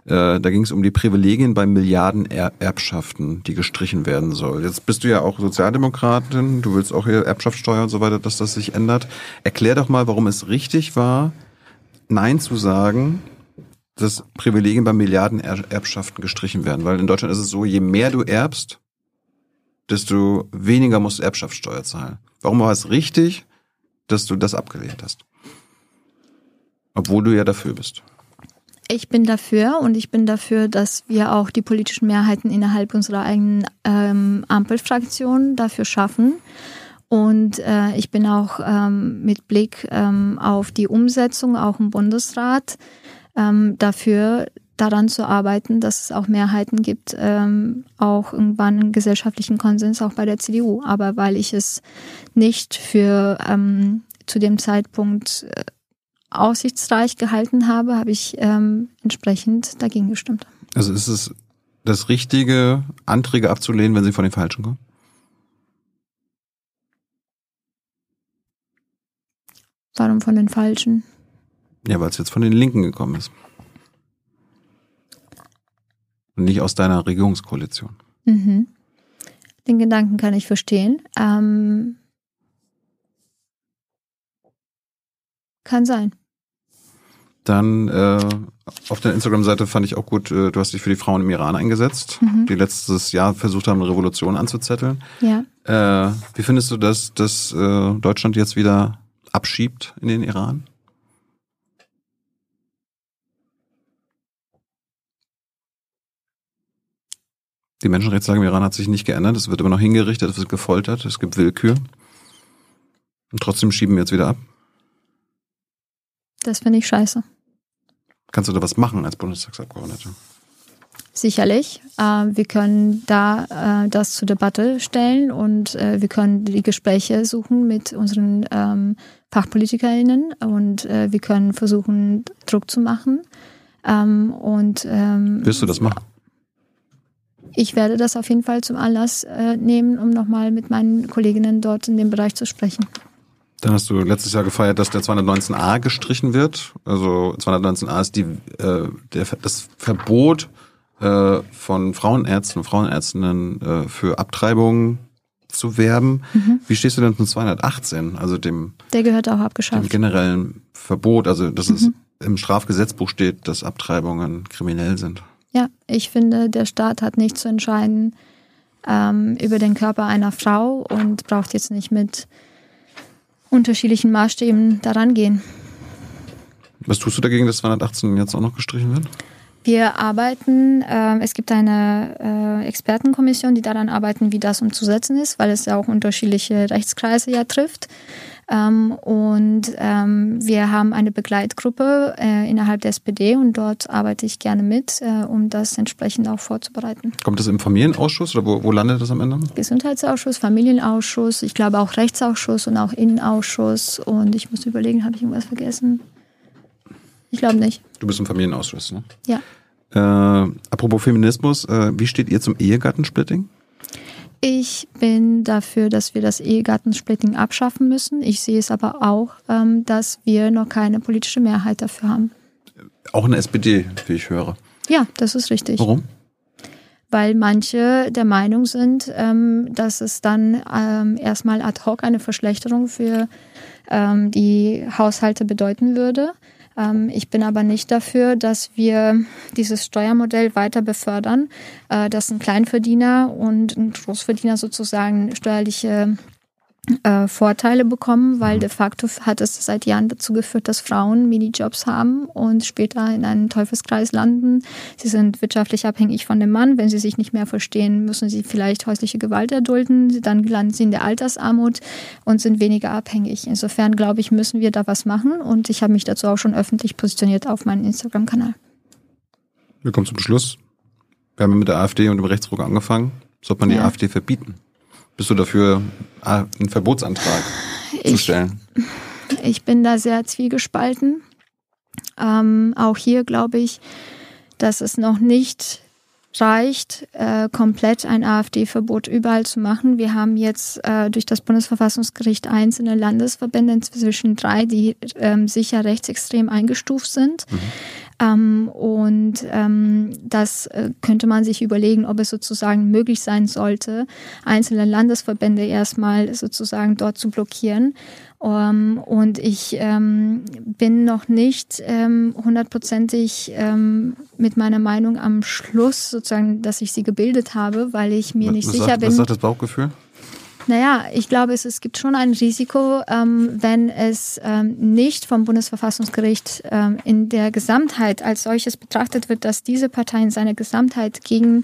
Äh, da ging es um die Privilegien bei Milliardenerbschaften, die gestrichen werden soll. Jetzt bist du ja auch Sozialdemokratin. Du willst auch hier Erbschaftssteuer und so weiter, dass das sich ändert. Erklär doch mal, warum es richtig war, Nein zu sagen, dass Privilegien bei Milliardenerbschaften gestrichen werden. Weil in Deutschland ist es so, je mehr du erbst, desto weniger musst du Erbschaftssteuer zahlen. Warum war es richtig, dass du das abgelehnt hast? Obwohl du ja dafür bist. Ich bin dafür und ich bin dafür, dass wir auch die politischen Mehrheiten innerhalb unserer eigenen ähm, Ampelfraktion dafür schaffen. Und äh, ich bin auch ähm, mit Blick ähm, auf die Umsetzung, auch im Bundesrat, ähm, dafür, daran zu arbeiten, dass es auch Mehrheiten gibt, ähm, auch irgendwann einen gesellschaftlichen Konsens auch bei der CDU. Aber weil ich es nicht für ähm, zu dem Zeitpunkt äh, aussichtsreich gehalten habe, habe ich ähm, entsprechend dagegen gestimmt. Also ist es das Richtige, Anträge abzulehnen, wenn sie von den Falschen kommen? Warum von den Falschen? Ja, weil es jetzt von den Linken gekommen ist. Und nicht aus deiner Regierungskoalition. Mhm. Den Gedanken kann ich verstehen. Ähm, kann sein. Dann äh, auf der Instagram-Seite fand ich auch gut, äh, du hast dich für die Frauen im Iran eingesetzt, Mhm. die letztes Jahr versucht haben, eine Revolution anzuzetteln. Ja. Äh, wie findest du das, dass äh, Deutschland jetzt wieder abschiebt in den Iran? Die Menschenrechtslage im Iran hat sich nicht geändert. Es wird immer noch hingerichtet, es wird gefoltert, es gibt Willkür. Und trotzdem schieben wir jetzt wieder ab. Das finde ich scheiße. Kannst du da was machen als Bundestagsabgeordnete? Sicherlich. Äh, wir können da äh, das zur Debatte stellen und äh, wir können die Gespräche suchen mit unseren ähm, FachpolitikerInnen und wir können versuchen, Druck zu machen. Ähm, und ähm, Wirst du das machen? Ich werde das auf jeden Fall zum Anlass äh, nehmen, um nochmal mit meinen Kolleginnen dort in dem Bereich zu sprechen. Dann hast du letztes Jahr gefeiert, dass der 219a gestrichen wird. Also 219a ist die, äh, der, das Verbot äh, von Frauenärzten und Frauenärztinnen äh, für Abtreibungen zu werben. Wie stehst du denn zum 218, also dem, Der gehört auch dem abgeschafft. generellen Verbot, also dass es im Strafgesetzbuch steht, dass Abtreibungen kriminell sind? Ja, ich finde, der Staat hat nicht zu entscheiden ähm, über den Körper einer Frau und braucht jetzt nicht mit unterschiedlichen Maßstäben daran gehen. Was tust du dagegen, dass 218 jetzt auch noch gestrichen wird? Wir arbeiten, ähm, es gibt eine äh, Expertenkommission, die daran arbeiten, wie das umzusetzen ist, weil es ja auch unterschiedliche Rechtskreise ja trifft. Ähm, und ähm, wir haben eine Begleitgruppe äh, innerhalb der SPD und dort arbeite ich gerne mit, äh, um das entsprechend auch vorzubereiten. Kommt das im Familienausschuss oder wo, wo landet das am Ende? Gesundheitsausschuss, Familienausschuss, ich glaube auch Rechtsausschuss und auch Innenausschuss. Und ich muss überlegen, habe ich irgendwas vergessen? Ich glaube nicht. Du bist im Familienausschuss, ne? Ja. Äh, apropos Feminismus, äh, wie steht ihr zum Ehegattensplitting? Ich bin dafür, dass wir das Ehegattensplitting abschaffen müssen. Ich sehe es aber auch, ähm, dass wir noch keine politische Mehrheit dafür haben. Auch eine SPD, wie ich höre. Ja, das ist richtig. Warum? Weil manche der Meinung sind, ähm, dass es dann ähm, erstmal ad hoc eine Verschlechterung für die Haushalte bedeuten würde. Ähm, ich bin aber nicht dafür, dass wir dieses Steuermodell weiter befördern, äh, dass ein Kleinverdiener und ein Großverdiener sozusagen steuerliche äh, Vorteile bekommen, weil de facto hat es seit Jahren dazu geführt, dass Frauen Minijobs haben und später in einen Teufelskreis landen. Sie sind wirtschaftlich abhängig von dem Mann. Wenn sie sich nicht mehr verstehen, müssen sie vielleicht häusliche Gewalt erdulden. Dann landen sie in der Altersarmut und sind weniger abhängig. Insofern glaube ich, müssen wir da was machen und ich habe mich dazu auch schon öffentlich positioniert auf meinem Instagram-Kanal. Wir kommen zum Schluss. Wir haben mit der AfD und dem Rechtsruck angefangen. Sollte man die Ja. AfD verbieten? Bist du dafür, ah, einen Verbotsantrag zu Ich stellen? Ich bin da sehr zwiegespalten. Ähm, auch hier glaube ich, dass es noch nicht reicht, äh, komplett ein AfD-Verbot überall zu machen. Wir haben jetzt äh, durch das Bundesverfassungsgericht einzelne Landesverbände, inzwischen drei, die ähm, sicher rechtsextrem eingestuft sind. Mhm. Ähm, und ähm, das äh, könnte man sich überlegen, ob es sozusagen möglich sein sollte, einzelne Landesverbände erstmal sozusagen dort zu blockieren. Um, ähm, und ich ähm, bin noch nicht ähm, hundertprozentig ähm, mit meiner Meinung am Schluss, sozusagen, dass ich sie gebildet habe, weil ich mir nicht was sicher sagt, bin. Was sagt das Bauchgefühl? Naja, ich glaube, es, es gibt schon ein Risiko, ähm, wenn es ähm, nicht vom Bundesverfassungsgericht ähm, in der Gesamtheit als solches betrachtet wird, dass diese Partei in seiner Gesamtheit gegen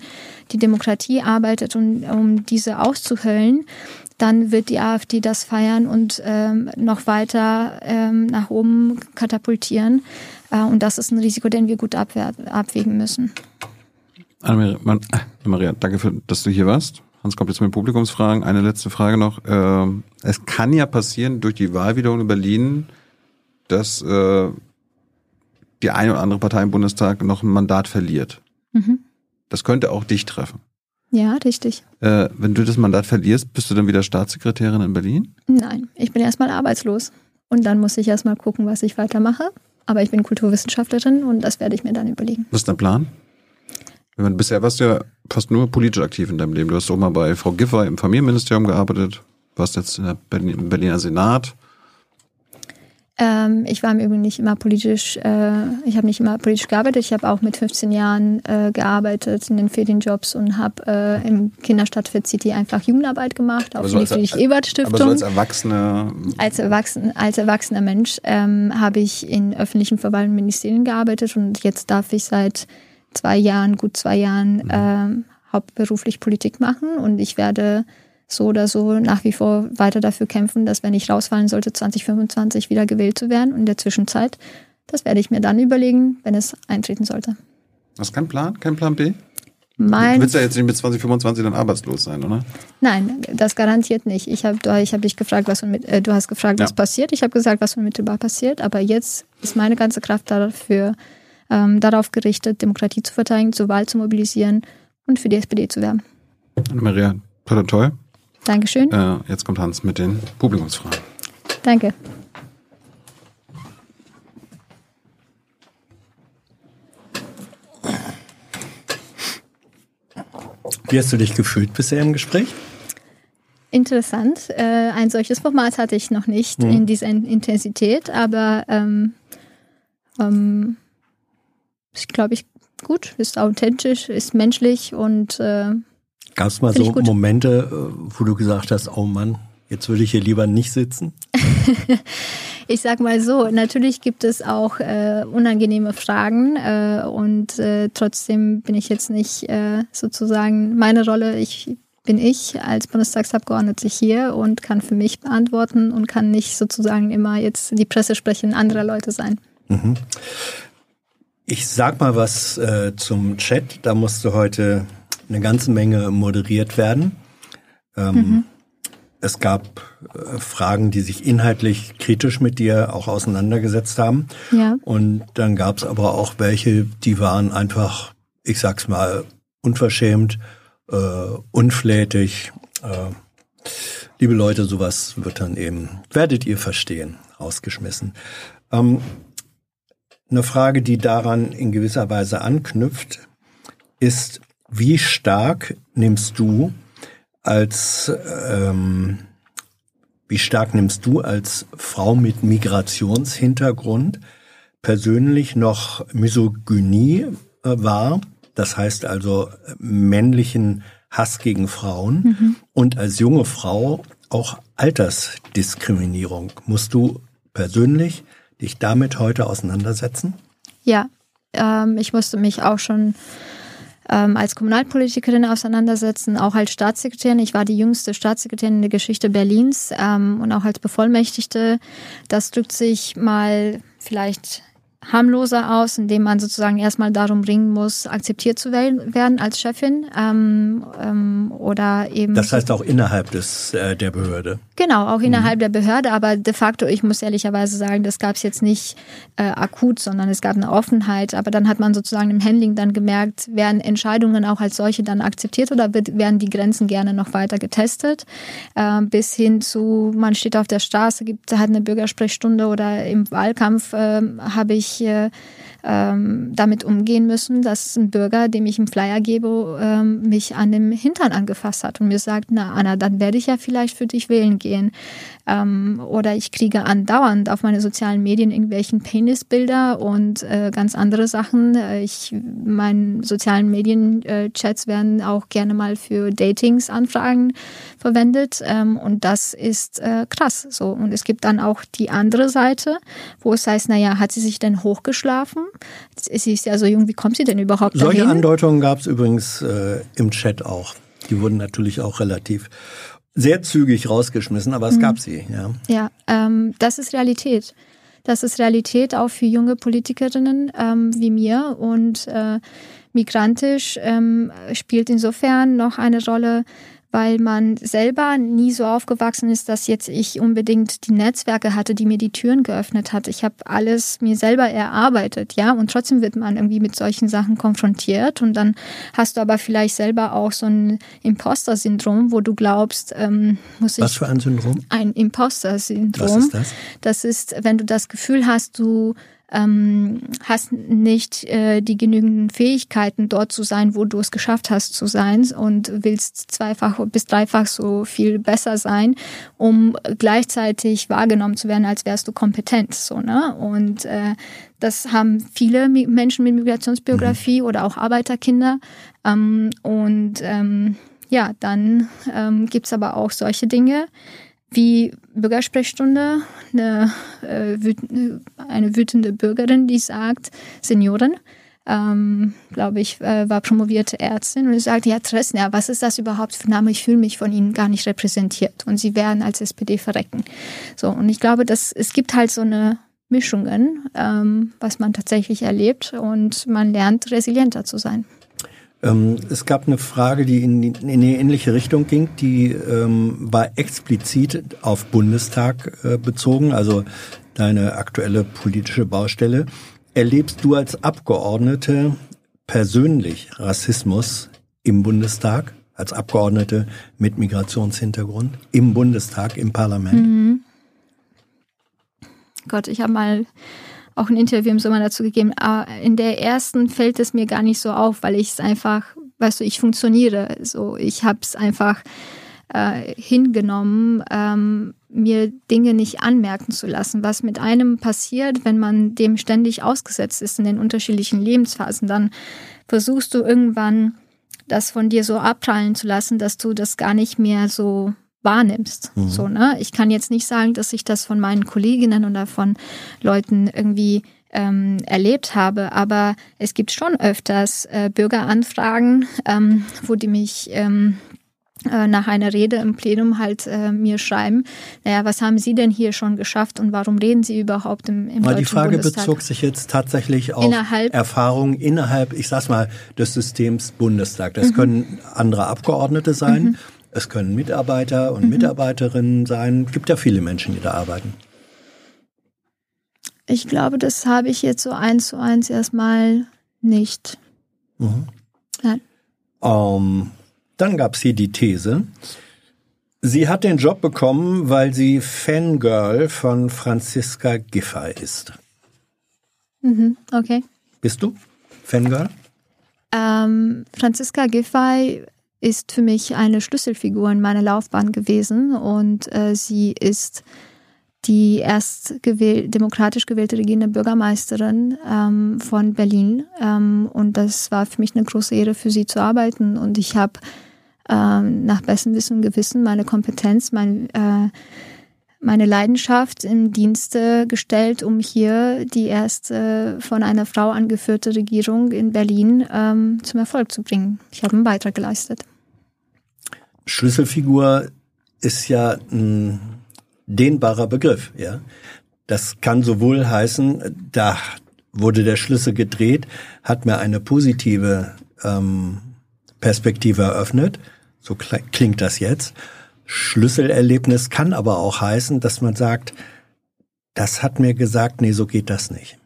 die Demokratie arbeitet, und, um diese auszuhöllen, dann wird die AfD das feiern und ähm, noch weiter ähm, nach oben katapultieren. Äh, und das ist ein Risiko, den wir gut abwägen müssen. Anna-Maria, danke, für, dass du hier warst. Hans kommt jetzt mit Publikumsfragen. Eine letzte Frage noch. Ähm, es kann ja passieren durch die Wahlwiederholung in Berlin, dass äh, die eine oder andere Partei im Bundestag noch ein Mandat verliert. Mhm. Das könnte auch dich treffen. Ja, richtig. Äh, wenn du das Mandat verlierst, bist du dann wieder Staatssekretärin in Berlin? Nein, ich bin erstmal arbeitslos. Und dann muss ich erstmal gucken, was ich weitermache. Aber ich bin Kulturwissenschaftlerin und das werde ich mir dann überlegen. Was ist dein Plan? Meine, bisher warst du ja fast nur politisch aktiv in deinem Leben. Du hast auch mal bei Frau Giffer im Familienministerium gearbeitet, warst jetzt im Berliner Senat. Ähm, ich war im Übrigen nicht immer politisch, äh, ich habe nicht immer politisch gearbeitet. Ich habe auch mit 15 Jahren äh, gearbeitet in den Ferienjobs und habe äh, im Kinderstadtfit City einfach Jugendarbeit gemacht, auf so die Friedrich-Ebert-Stiftung. Aber so als Erwachsene? Als, Erwachsen, als erwachsener Mensch ähm, habe ich in öffentlichen Verwaltungen Ministerien gearbeitet und jetzt darf ich seit zwei Jahren, gut zwei Jahren mhm. ähm, hauptberuflich Politik machen und ich werde so oder so nach wie vor weiter dafür kämpfen, dass wenn ich rausfallen sollte, 2025 wieder gewählt zu werden. Und in der Zwischenzeit, das werde ich mir dann überlegen, wenn es eintreten sollte. Hast du keinen Plan? Kein Plan B? Mein du willst ja jetzt nicht mit 2025 dann arbeitslos sein, oder? Nein, das garantiert nicht. Ich habe ich hab dich gefragt, was mit, äh, du hast gefragt, was ja. passiert. Ich habe gesagt, was unmittelbar passiert. Aber jetzt ist meine ganze Kraft dafür ähm, darauf gerichtet, Demokratie zu verteidigen, zur Wahl zu mobilisieren und für die SPD zu werben. Maria, toll, toll. Dankeschön. Äh, jetzt kommt Hans mit den Publikumsfragen. Danke. Wie hast du dich gefühlt bisher im Gespräch? Interessant. Äh, ein solches Format hatte ich noch nicht mhm. in dieser Intensität, aber ähm, ähm, ist, glaube ich, gut, ist authentisch, ist menschlich und äh, Gab es mal so Momente, äh, wo du gesagt hast, oh Mann, jetzt würde ich hier lieber nicht sitzen? ich sag mal so, natürlich gibt es auch äh, unangenehme Fragen äh, und äh, trotzdem bin ich jetzt nicht äh, sozusagen meine Rolle. Ich bin ich als Bundestagsabgeordnete hier und kann für mich beantworten und kann nicht sozusagen immer jetzt die Pressesprecherin anderer Leute sein. Mhm. Ich sag mal was äh, zum Chat. Da musste heute eine ganze Menge moderiert werden. Ähm, mhm. Es gab äh, Fragen, die sich inhaltlich kritisch mit dir auch auseinandergesetzt haben. Ja. Und dann gab es aber auch welche, die waren einfach, ich sag's mal, unverschämt, äh, unflätig. Äh, liebe Leute, sowas wird dann eben, werdet ihr verstehen, rausgeschmissen. Ähm, eine Frage, die daran in gewisser Weise anknüpft, ist, wie stark nimmst du als ähm, wie stark nimmst du als Frau mit Migrationshintergrund persönlich noch Misogynie äh, wahr? Das heißt also männlichen Hass gegen Frauen mhm. und als junge Frau auch Altersdiskriminierung. Musst du persönlich dich damit heute auseinandersetzen? Ja, ähm, ich musste mich auch schon ähm, als Kommunalpolitikerin auseinandersetzen, auch als Staatssekretärin. Ich war die jüngste Staatssekretärin in der Geschichte Berlins ähm, und auch als Bevollmächtigte. Das drückt sich mal vielleicht harmloser aus, indem man sozusagen erstmal darum ringen muss, akzeptiert zu werden als Chefin ähm, ähm, oder eben. Das heißt auch innerhalb des äh, der Behörde. Genau, auch innerhalb mhm. der Behörde, aber de facto, ich muss ehrlicherweise sagen, das gab es jetzt nicht äh, akut, sondern es gab eine Offenheit. Aber dann hat man sozusagen im Handling dann gemerkt, werden Entscheidungen auch als solche dann akzeptiert oder wird, werden die Grenzen gerne noch weiter getestet, äh, bis hin zu, man steht auf der Straße, gibt hat eine Bürgersprechstunde oder im Wahlkampf äh, habe ich äh, ähm, damit umgehen müssen, dass ein Bürger, dem ich einen Flyer gebe, ähm, mich an dem Hintern angefasst hat und mir sagt, na Anna, dann werde ich ja vielleicht für dich wählen gehen. Ähm, oder ich kriege andauernd auf meine sozialen Medien irgendwelchen Penisbilder und äh, ganz andere Sachen. Äh, ich, meine sozialen Medien-Chats werden auch gerne mal für Datings-Anfragen verwendet. Ähm, und das ist äh, krass. So. Und es gibt dann auch die andere Seite, wo es heißt, naja, hat sie sich denn hochgeschlafen? Sie ist ja so jung, wie kommt sie denn überhaupt Solche dahin? Andeutungen gab es übrigens äh, im Chat auch. Die wurden natürlich auch relativ sehr zügig rausgeschmissen, aber es mhm. gab sie, ja. Ja, ähm, das ist Realität. Das ist Realität auch für junge Politikerinnen ähm, wie mir und äh, migrantisch ähm, spielt insofern noch eine Rolle, weil man selber nie so aufgewachsen ist, dass jetzt ich unbedingt die Netzwerke hatte, die mir die Türen geöffnet hat. Ich habe alles mir selber erarbeitet, ja, und trotzdem wird man irgendwie mit solchen Sachen konfrontiert und dann hast du aber vielleicht selber auch so ein Imposter-Syndrom, wo du glaubst, ähm, muss ich was für ein Syndrom? Ein Imposter-Syndrom. Was ist das? Das ist, wenn du das Gefühl hast, du ähm, hast nicht äh, die genügenden Fähigkeiten, dort zu sein, wo du es geschafft hast zu sein und willst zweifach bis dreifach so viel besser sein, um gleichzeitig wahrgenommen zu werden, als wärst du kompetent. So, ne? Und äh, das haben viele Menschen mit Migrationsbiografie mhm. oder auch Arbeiterkinder. Ähm, und ähm, ja, dann ähm, gibt aber auch solche Dinge, wie Bürgersprechstunde, eine, äh, eine wütende Bürgerin, die sagt, Senioren, ähm, glaube ich, äh, war promovierte Ärztin und sie sagt, ja, Tressner, was ist das überhaupt für Name? Ich fühle mich von Ihnen gar nicht repräsentiert und Sie werden als SPD verrecken. So, und ich glaube, dass es gibt halt so eine Mischungen, ähm, was man tatsächlich erlebt und man lernt resilienter zu sein. Ähm, es gab eine Frage, die in, in eine ähnliche Richtung ging, die ähm, war explizit auf Bundestag äh, bezogen, also deine aktuelle politische Baustelle. Erlebst du als Abgeordnete persönlich Rassismus im Bundestag, als Abgeordnete mit Migrationshintergrund, im Bundestag, im Parlament? Mhm. Gott, ich habe mal auch ein Interview im Sommer dazu gegeben. Aber in der ersten fällt es mir gar nicht so auf, weil ich es einfach, weißt du, ich funktioniere. So, ich habe es einfach äh, hingenommen, ähm, mir Dinge nicht anmerken zu lassen. Was mit einem passiert, wenn man dem ständig ausgesetzt ist in den unterschiedlichen Lebensphasen, dann versuchst du irgendwann das von dir so abprallen zu lassen, dass du das gar nicht mehr so wahrnimmst. Mhm. So, ne? Ich kann jetzt nicht sagen, dass ich das von meinen Kolleginnen oder von Leuten irgendwie ähm, erlebt habe, aber es gibt schon öfters äh, Bürgeranfragen, ähm, wo die mich ähm, äh, nach einer Rede im Plenum halt äh, mir schreiben, naja, was haben Sie denn hier schon geschafft und warum reden Sie überhaupt im, im Deutschen Die Frage Bundestag? bezog sich jetzt tatsächlich auf innerhalb, Erfahrungen innerhalb, ich sag's mal, des Systems Bundestag. Das mhm. können andere Abgeordnete sein, mhm. Es können Mitarbeiter und mhm. Mitarbeiterinnen sein. Es gibt ja viele Menschen, die da arbeiten. Ich glaube, das habe ich jetzt so eins zu eins erstmal nicht. Mhm. Nein. Um, ähm, dann gab es hier die These. Sie hat den Job bekommen, weil sie Fangirl von Franziska Giffey ist. Mhm, okay. Bist du Fangirl? Ähm, Franziska Giffey ist für mich eine Schlüsselfigur in meiner Laufbahn gewesen und äh, sie ist die erst gewähl demokratisch gewählte regierende Bürgermeisterin ähm, von Berlin. Ähm, und das war für mich eine große Ehre, für sie zu arbeiten. Und ich habe ähm, nach bestem Wissen und Gewissen meine Kompetenz, mein, äh, meine Leidenschaft im Dienste gestellt, um hier die erste von einer Frau angeführte Regierung in Berlin ähm, zum Erfolg zu bringen. Ich habe einen Beitrag geleistet. Schlüsselfigur ist ja ein dehnbarer Begriff, ja. Das kann sowohl heißen, da wurde der Schlüssel gedreht, hat mir eine positive ähm, Perspektive eröffnet. So klingt das jetzt. Schlüsselerlebnis kann aber auch heißen, dass man sagt, das hat mir gesagt, nee, so geht das nicht.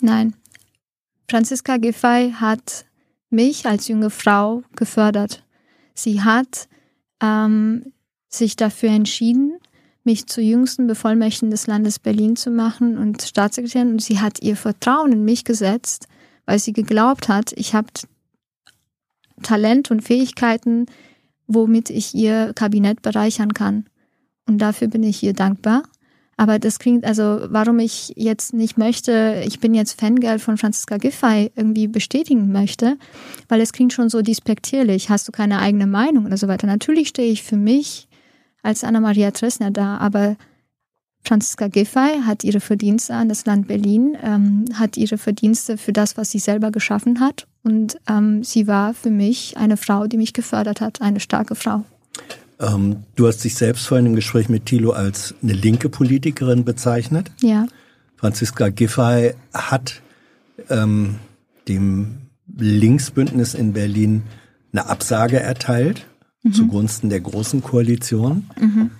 Nein. Franziska Giffey hat mich als junge Frau gefördert. Sie hat ähm, sich dafür entschieden, mich zur jüngsten Bevollmächtigen des Landes Berlin zu machen und Staatssekretärin. Und sie hat ihr Vertrauen in mich gesetzt, weil sie geglaubt hat, ich habe Talent und Fähigkeiten, womit ich ihr Kabinett bereichern kann. Und dafür bin ich ihr dankbar. Aber das klingt, also warum ich jetzt nicht möchte, ich bin jetzt Fangirl von Franziska Giffey irgendwie bestätigen möchte, weil es klingt schon so despektierlich. Hast du keine eigene Meinung oder so weiter? Natürlich stehe ich für mich als Anna-Maria Tressner da, aber Franziska Giffey hat ihre Verdienste an das Land Berlin, ähm, hat ihre Verdienste für das, was sie selber geschaffen hat. Und ähm, sie war für mich eine Frau, die mich gefördert hat, eine starke Frau. Ähm, du hast dich selbst vorhin im Gespräch mit Thilo als eine linke Politikerin bezeichnet. Ja. Franziska Giffey hat ähm, dem Linksbündnis in Berlin eine Absage erteilt mhm. zugunsten der großen Koalition. Mhm.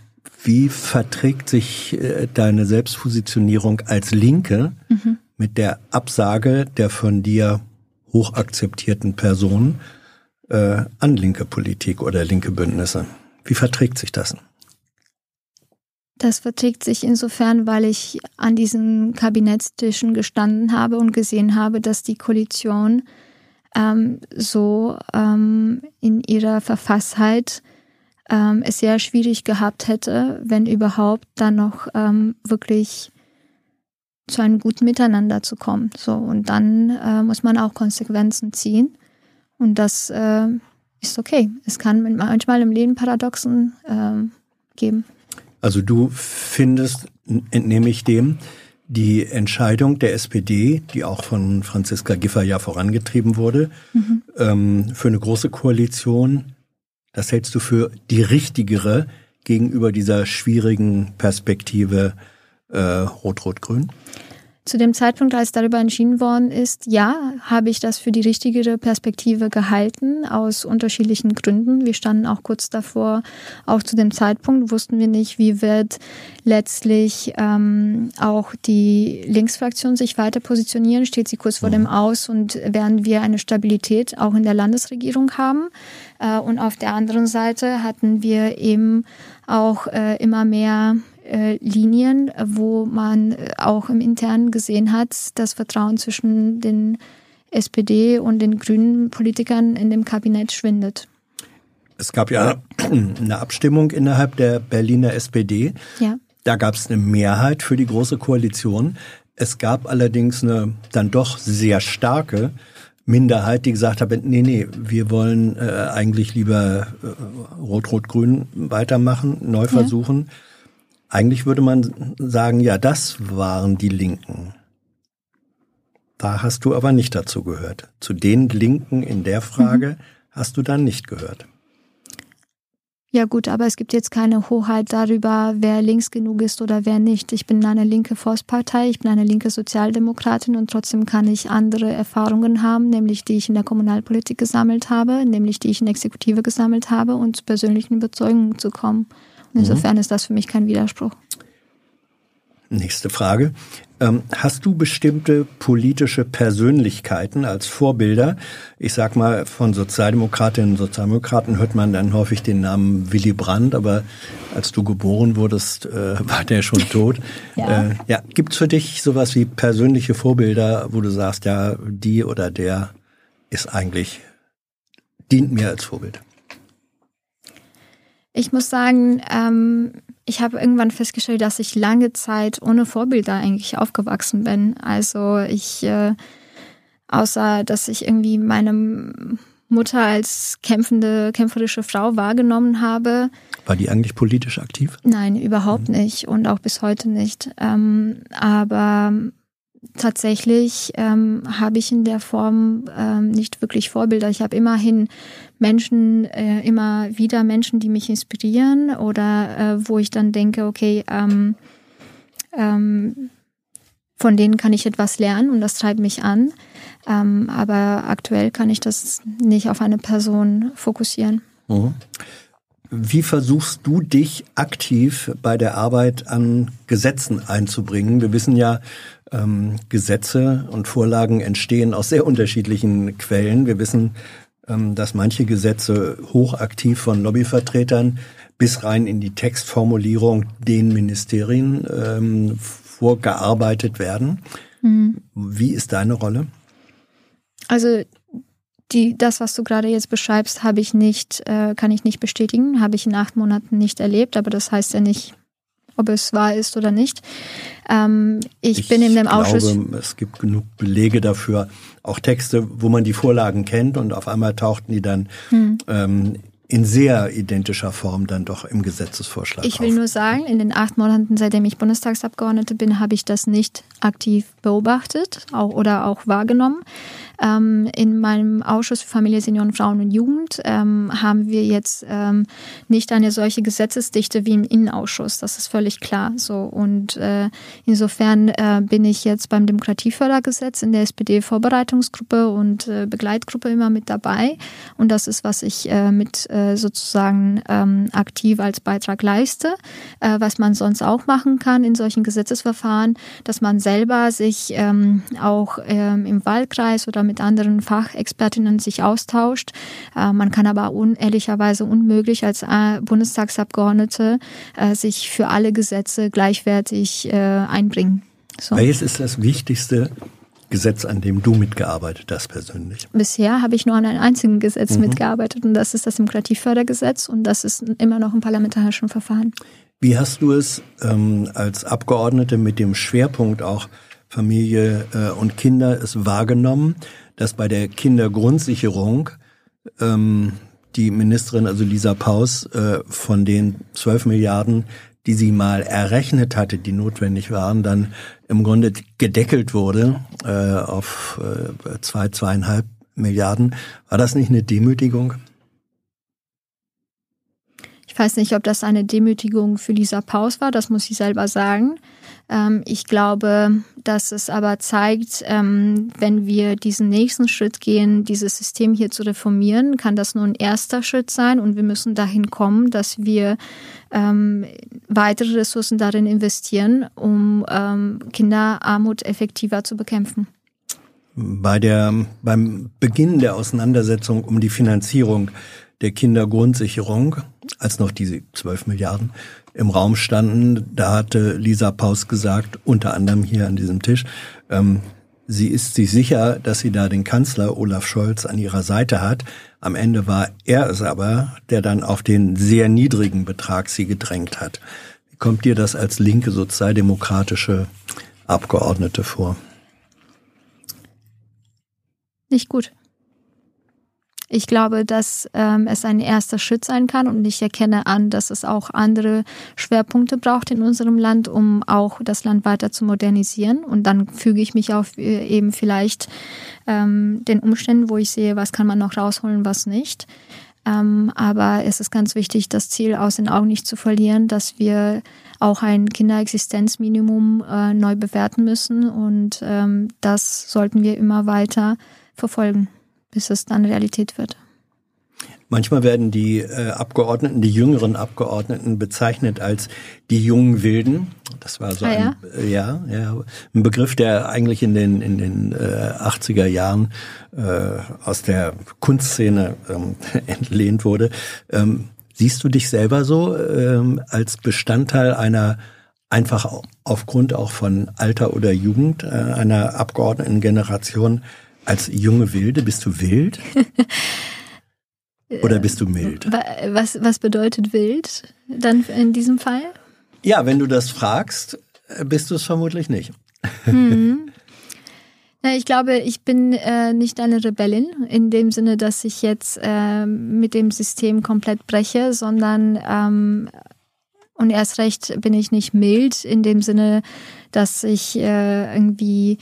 Wie verträgt sich äh, deine Selbstpositionierung als Linke mhm. mit der Absage der von dir hoch akzeptierten Personen äh, an linke Politik oder linke Bündnisse? Wie verträgt sich das? Das verträgt sich insofern, weil ich an diesen Kabinettstischen gestanden habe und gesehen habe, dass die Koalition ähm, so ähm, in ihrer Verfasstheit ähm, es sehr schwierig gehabt hätte, wenn überhaupt dann noch ähm, wirklich zu einem guten Miteinander zu kommen. So und dann äh, muss man auch Konsequenzen ziehen und das äh, ist okay. Es kann manchmal im Leben Paradoxen ähm, geben. Also du findest, entnehme ich dem, die Entscheidung der SPD, die auch von Franziska Giffer ja vorangetrieben wurde, mhm. ähm, für eine große Koalition, das hältst du für die richtigere gegenüber dieser schwierigen Perspektive äh, Rot-Rot-Grün? Zu dem Zeitpunkt, als darüber entschieden worden ist, ja, habe ich das für die richtigere Perspektive gehalten, aus unterschiedlichen Gründen. Wir standen auch kurz davor, auch zu dem Zeitpunkt wussten wir nicht, wie wird letztlich ähm, auch die Linksfraktion sich weiter positionieren, steht sie kurz vor dem. Aus und werden wir eine Stabilität auch in der Landesregierung haben. Äh, und auf der anderen Seite hatten wir eben auch äh, immer mehr äh, Linien, wo man äh, auch im Internen gesehen hat, das Vertrauen zwischen den SPD und den grünen Politikern in dem Kabinett schwindet. Es gab ja eine Abstimmung innerhalb der Berliner SPD. Ja. Da gab es eine Mehrheit für die Große Koalition. Es gab allerdings eine dann doch sehr starke Minderheit, die gesagt hat, nee, nee, wir wollen äh, eigentlich lieber äh, Rot-Rot-Grün weitermachen, neu versuchen. Ja. Eigentlich würde man sagen, ja, das waren die Linken. Da hast du aber nicht dazu gehört. Zu den Linken in der Frage mhm. hast du dann nicht gehört. Ja gut, aber es gibt jetzt keine Hoheit darüber, wer links genug ist oder wer nicht. Ich bin eine linke Forstpartei, ich bin eine linke Sozialdemokratin und trotzdem kann ich andere Erfahrungen haben, nämlich die ich in der Kommunalpolitik gesammelt habe, nämlich die ich in der Exekutive gesammelt habe und zu persönlichen Überzeugungen zu kommen. Insofern mhm. ist das für mich kein Widerspruch. Nächste Frage. Ähm, hast du bestimmte politische Persönlichkeiten als Vorbilder? Ich sag mal, von Sozialdemokratinnen und Sozialdemokraten hört man dann häufig den Namen Willy Brandt, aber als du geboren wurdest, äh, war der schon tot. ja. Äh, ja. Gibt es für dich sowas wie persönliche Vorbilder, wo du sagst, ja, die oder der ist eigentlich, dient mir als Vorbild? Ich muss sagen, ähm, ich habe irgendwann festgestellt, dass ich lange Zeit ohne Vorbilder eigentlich aufgewachsen bin. Also ich, äh, außer dass ich irgendwie meine Mutter als kämpfende, kämpferische Frau wahrgenommen habe. War die eigentlich politisch aktiv? Nein, überhaupt mhm. nicht und auch bis heute nicht. Ähm, aber tatsächlich ähm, habe ich in der Form ähm, nicht wirklich Vorbilder. Ich habe immerhin Menschen, äh, immer wieder Menschen, die mich inspirieren oder äh, wo ich dann denke, okay, ähm, ähm, von denen kann ich etwas lernen und das treibt mich an. Ähm, aber aktuell kann ich das nicht auf eine Person fokussieren. Mhm. Wie versuchst du dich aktiv bei der Arbeit an Gesetzen einzubringen? Wir wissen ja, ähm, Gesetze und Vorlagen entstehen aus sehr unterschiedlichen Quellen. Wir wissen, ähm, dass manche Gesetze hochaktiv von Lobbyvertretern bis rein in die Textformulierung den Ministerien ähm, vorgearbeitet werden. Mhm. Wie ist deine Rolle? Also die, das, was du gerade jetzt beschreibst, habe ich nicht, äh, kann ich nicht bestätigen, habe ich in acht Monaten nicht erlebt, aber das heißt ja nicht, ob es wahr ist oder nicht. Ähm, ich, ich bin in dem Ausschuss. Glaube, es gibt genug Belege dafür, auch Texte, wo man die Vorlagen kennt und auf einmal tauchten die dann hm. ähm, in sehr identischer Form dann doch im Gesetzesvorschlag. Ich will auf. nur sagen, in den acht Monaten, seitdem ich Bundestagsabgeordnete bin, habe ich das nicht aktiv beobachtet auch, oder auch wahrgenommen. Ähm, in meinem Ausschuss für Familie, Senioren, Frauen und Jugend ähm, haben wir jetzt ähm, nicht eine solche Gesetzesdichte wie im Innenausschuss. Das ist völlig klar. So und äh, insofern äh, bin ich jetzt beim Demokratiefördergesetz in der SPD-Vorbereitungsgruppe und äh, Begleitgruppe immer mit dabei. Und das ist, was ich äh, mit äh, sozusagen ähm, aktiv als Beitrag leiste. Äh, was man sonst auch machen kann in solchen Gesetzesverfahren, dass man selber sich ähm, auch ähm, im Wahlkreis oder mit anderen Fachexpertinnen sich austauscht. Äh, man kann aber un ehrlicherweise unmöglich als äh, Bundestagsabgeordnete äh, sich für alle Gesetze gleichwertig einbringen. So. Welches ist das wichtigste Gesetz, an dem du mitgearbeitet hast persönlich? Bisher habe ich nur an einem einzigen Gesetz mhm. mitgearbeitet und das ist das Demokratiefördergesetz und das ist immer noch im parlamentarischen Verfahren. Wie hast du es ähm, als Abgeordnete mit dem Schwerpunkt auch Familie äh, und Kinder es wahrgenommen, dass bei der Kindergrundsicherung ähm, die Ministerin, also Lisa Paus, äh, von den 12 Milliarden, die sie mal errechnet hatte, die notwendig waren, dann im Grunde gedeckelt wurde äh, auf äh, zwei, zweieinhalb Milliarden. War das nicht eine Demütigung? Ich weiß nicht, ob das eine Demütigung für Lisa Paus war, das muss sie selber sagen. Ähm, ich glaube, dass es aber zeigt, ähm, wenn wir diesen nächsten Schritt gehen, dieses System hier zu reformieren, kann das nur ein erster Schritt sein und wir müssen dahin kommen, dass wir ähm, weitere Ressourcen darin investieren, um Kinderarmut effektiver zu bekämpfen. Bei der, beim Beginn der Auseinandersetzung um die Finanzierung der Kindergrundsicherung, als noch diese 12 Milliarden im Raum standen, da hatte Lisa Paus gesagt, unter anderem hier an diesem Tisch, ähm, sie ist sich sicher, dass sie da den Kanzler Olaf Scholz an ihrer Seite hat. Am Ende war er es aber, der dann auf den sehr niedrigen Betrag sie gedrängt hat. Wie kommt dir das als linke sozialdemokratische Abgeordnete vor? Nicht gut. Ich glaube, dass ähm, es ein erster Schritt sein kann und ich erkenne an, dass es auch andere Schwerpunkte braucht in unserem Land, um auch das Land weiter zu modernisieren. Und dann füge ich mich auf äh, eben vielleicht ähm, den Umständen, wo ich sehe, was kann man noch rausholen, was nicht. Ähm, aber es ist ganz wichtig, das Ziel aus den Augen nicht zu verlieren, dass wir auch ein Kinderexistenzminimum äh, neu bewerten müssen. Und ähm, das sollten wir immer weiter verfolgen bis es dann Realität wird. Manchmal werden die äh, Abgeordneten, die jüngeren Abgeordneten bezeichnet als die jungen Wilden. Das war so ah, ein, ja? Äh, ja, ja, ein Begriff, der eigentlich in den in den äh, 80er Jahren äh, aus der Kunstszene ähm, entlehnt wurde. Ähm, siehst du dich selber so ähm, als Bestandteil einer einfach aufgrund auch von Alter oder Jugend äh, einer Abgeordnetengeneration als junge Wilde, bist du wild? Oder bist du mild? Was, was bedeutet wild dann in diesem Fall? Ja, wenn du das fragst, bist du es vermutlich nicht. Hm. Ich glaube, ich bin äh, nicht eine Rebellin in dem Sinne, dass ich jetzt äh, mit dem System komplett breche, sondern ähm, und erst recht bin ich nicht mild in dem Sinne, dass ich äh, irgendwie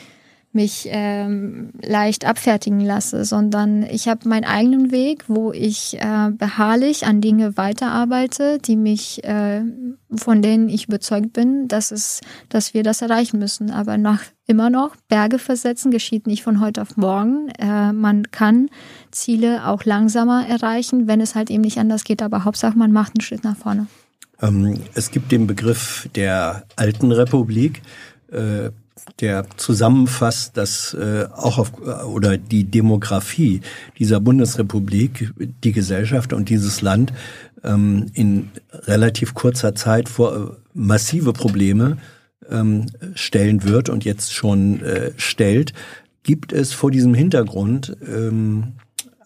mich ähm, leicht abfertigen lasse, sondern ich habe meinen eigenen Weg, wo ich äh, beharrlich an Dinge weiterarbeite, die mich, äh, von denen ich überzeugt bin, dass es, dass wir das erreichen müssen. Aber nach immer noch Berge versetzen geschieht nicht von heute auf morgen. Äh, man kann Ziele auch langsamer erreichen, wenn es halt eben nicht anders geht. Aber Hauptsache, man macht einen Schritt nach vorne. Ähm, es gibt den Begriff der alten Republik. Äh, der zusammenfasst, dass äh, auch auf oder die Demografie dieser Bundesrepublik, die Gesellschaft und dieses Land ähm, in relativ kurzer Zeit vor äh, massive Probleme ähm, stellen wird und jetzt schon äh, stellt, gibt es vor diesem Hintergrund ähm,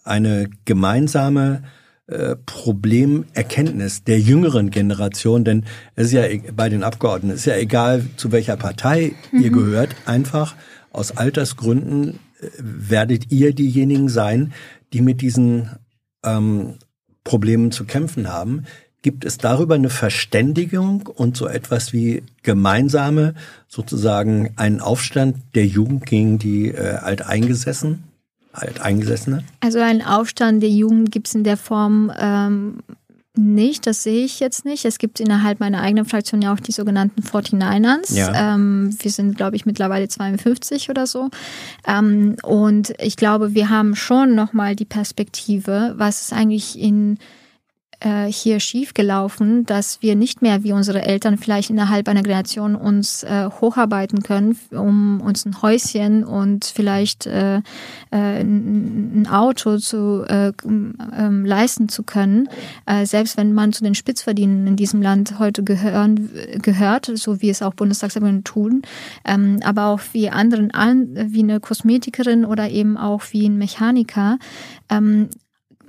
eine gemeinsame äh, Problemerkenntnis der jüngeren Generation, denn es ist ja e-, bei den Abgeordneten, es ist ja egal, zu welcher Partei mhm. ihr gehört, einfach aus Altersgründen äh, werdet ihr diejenigen sein, die mit diesen ähm, Problemen zu kämpfen haben. Gibt es darüber eine Verständigung und so etwas wie gemeinsame, sozusagen einen Aufstand der Jugend gegen die äh, Alteingesessen? Alteingesessene? Also einen Aufstand der Jugend gibt es in der Form ähm, nicht, das sehe ich jetzt nicht. Es gibt innerhalb meiner eigenen Fraktion ja auch die sogenannten 49ers. Ja. Ähm, wir sind, glaube ich, mittlerweile 52 oder so. Ähm, und ich glaube, wir haben schon nochmal die Perspektive, was es eigentlich in äh, hier schiefgelaufen, dass wir nicht mehr wie unsere Eltern vielleicht innerhalb einer Generation uns äh, hocharbeiten können, um uns ein Häuschen und vielleicht äh, äh, ein Auto zu äh, ähm, leisten zu können. Äh, selbst wenn man zu den Spitzverdienern in diesem Land heute gehören, gehört, so wie es auch Bundestagsabgeordnete tun, ähm, aber auch wie anderen, wie eine Kosmetikerin oder eben auch wie ein Mechaniker, ähm,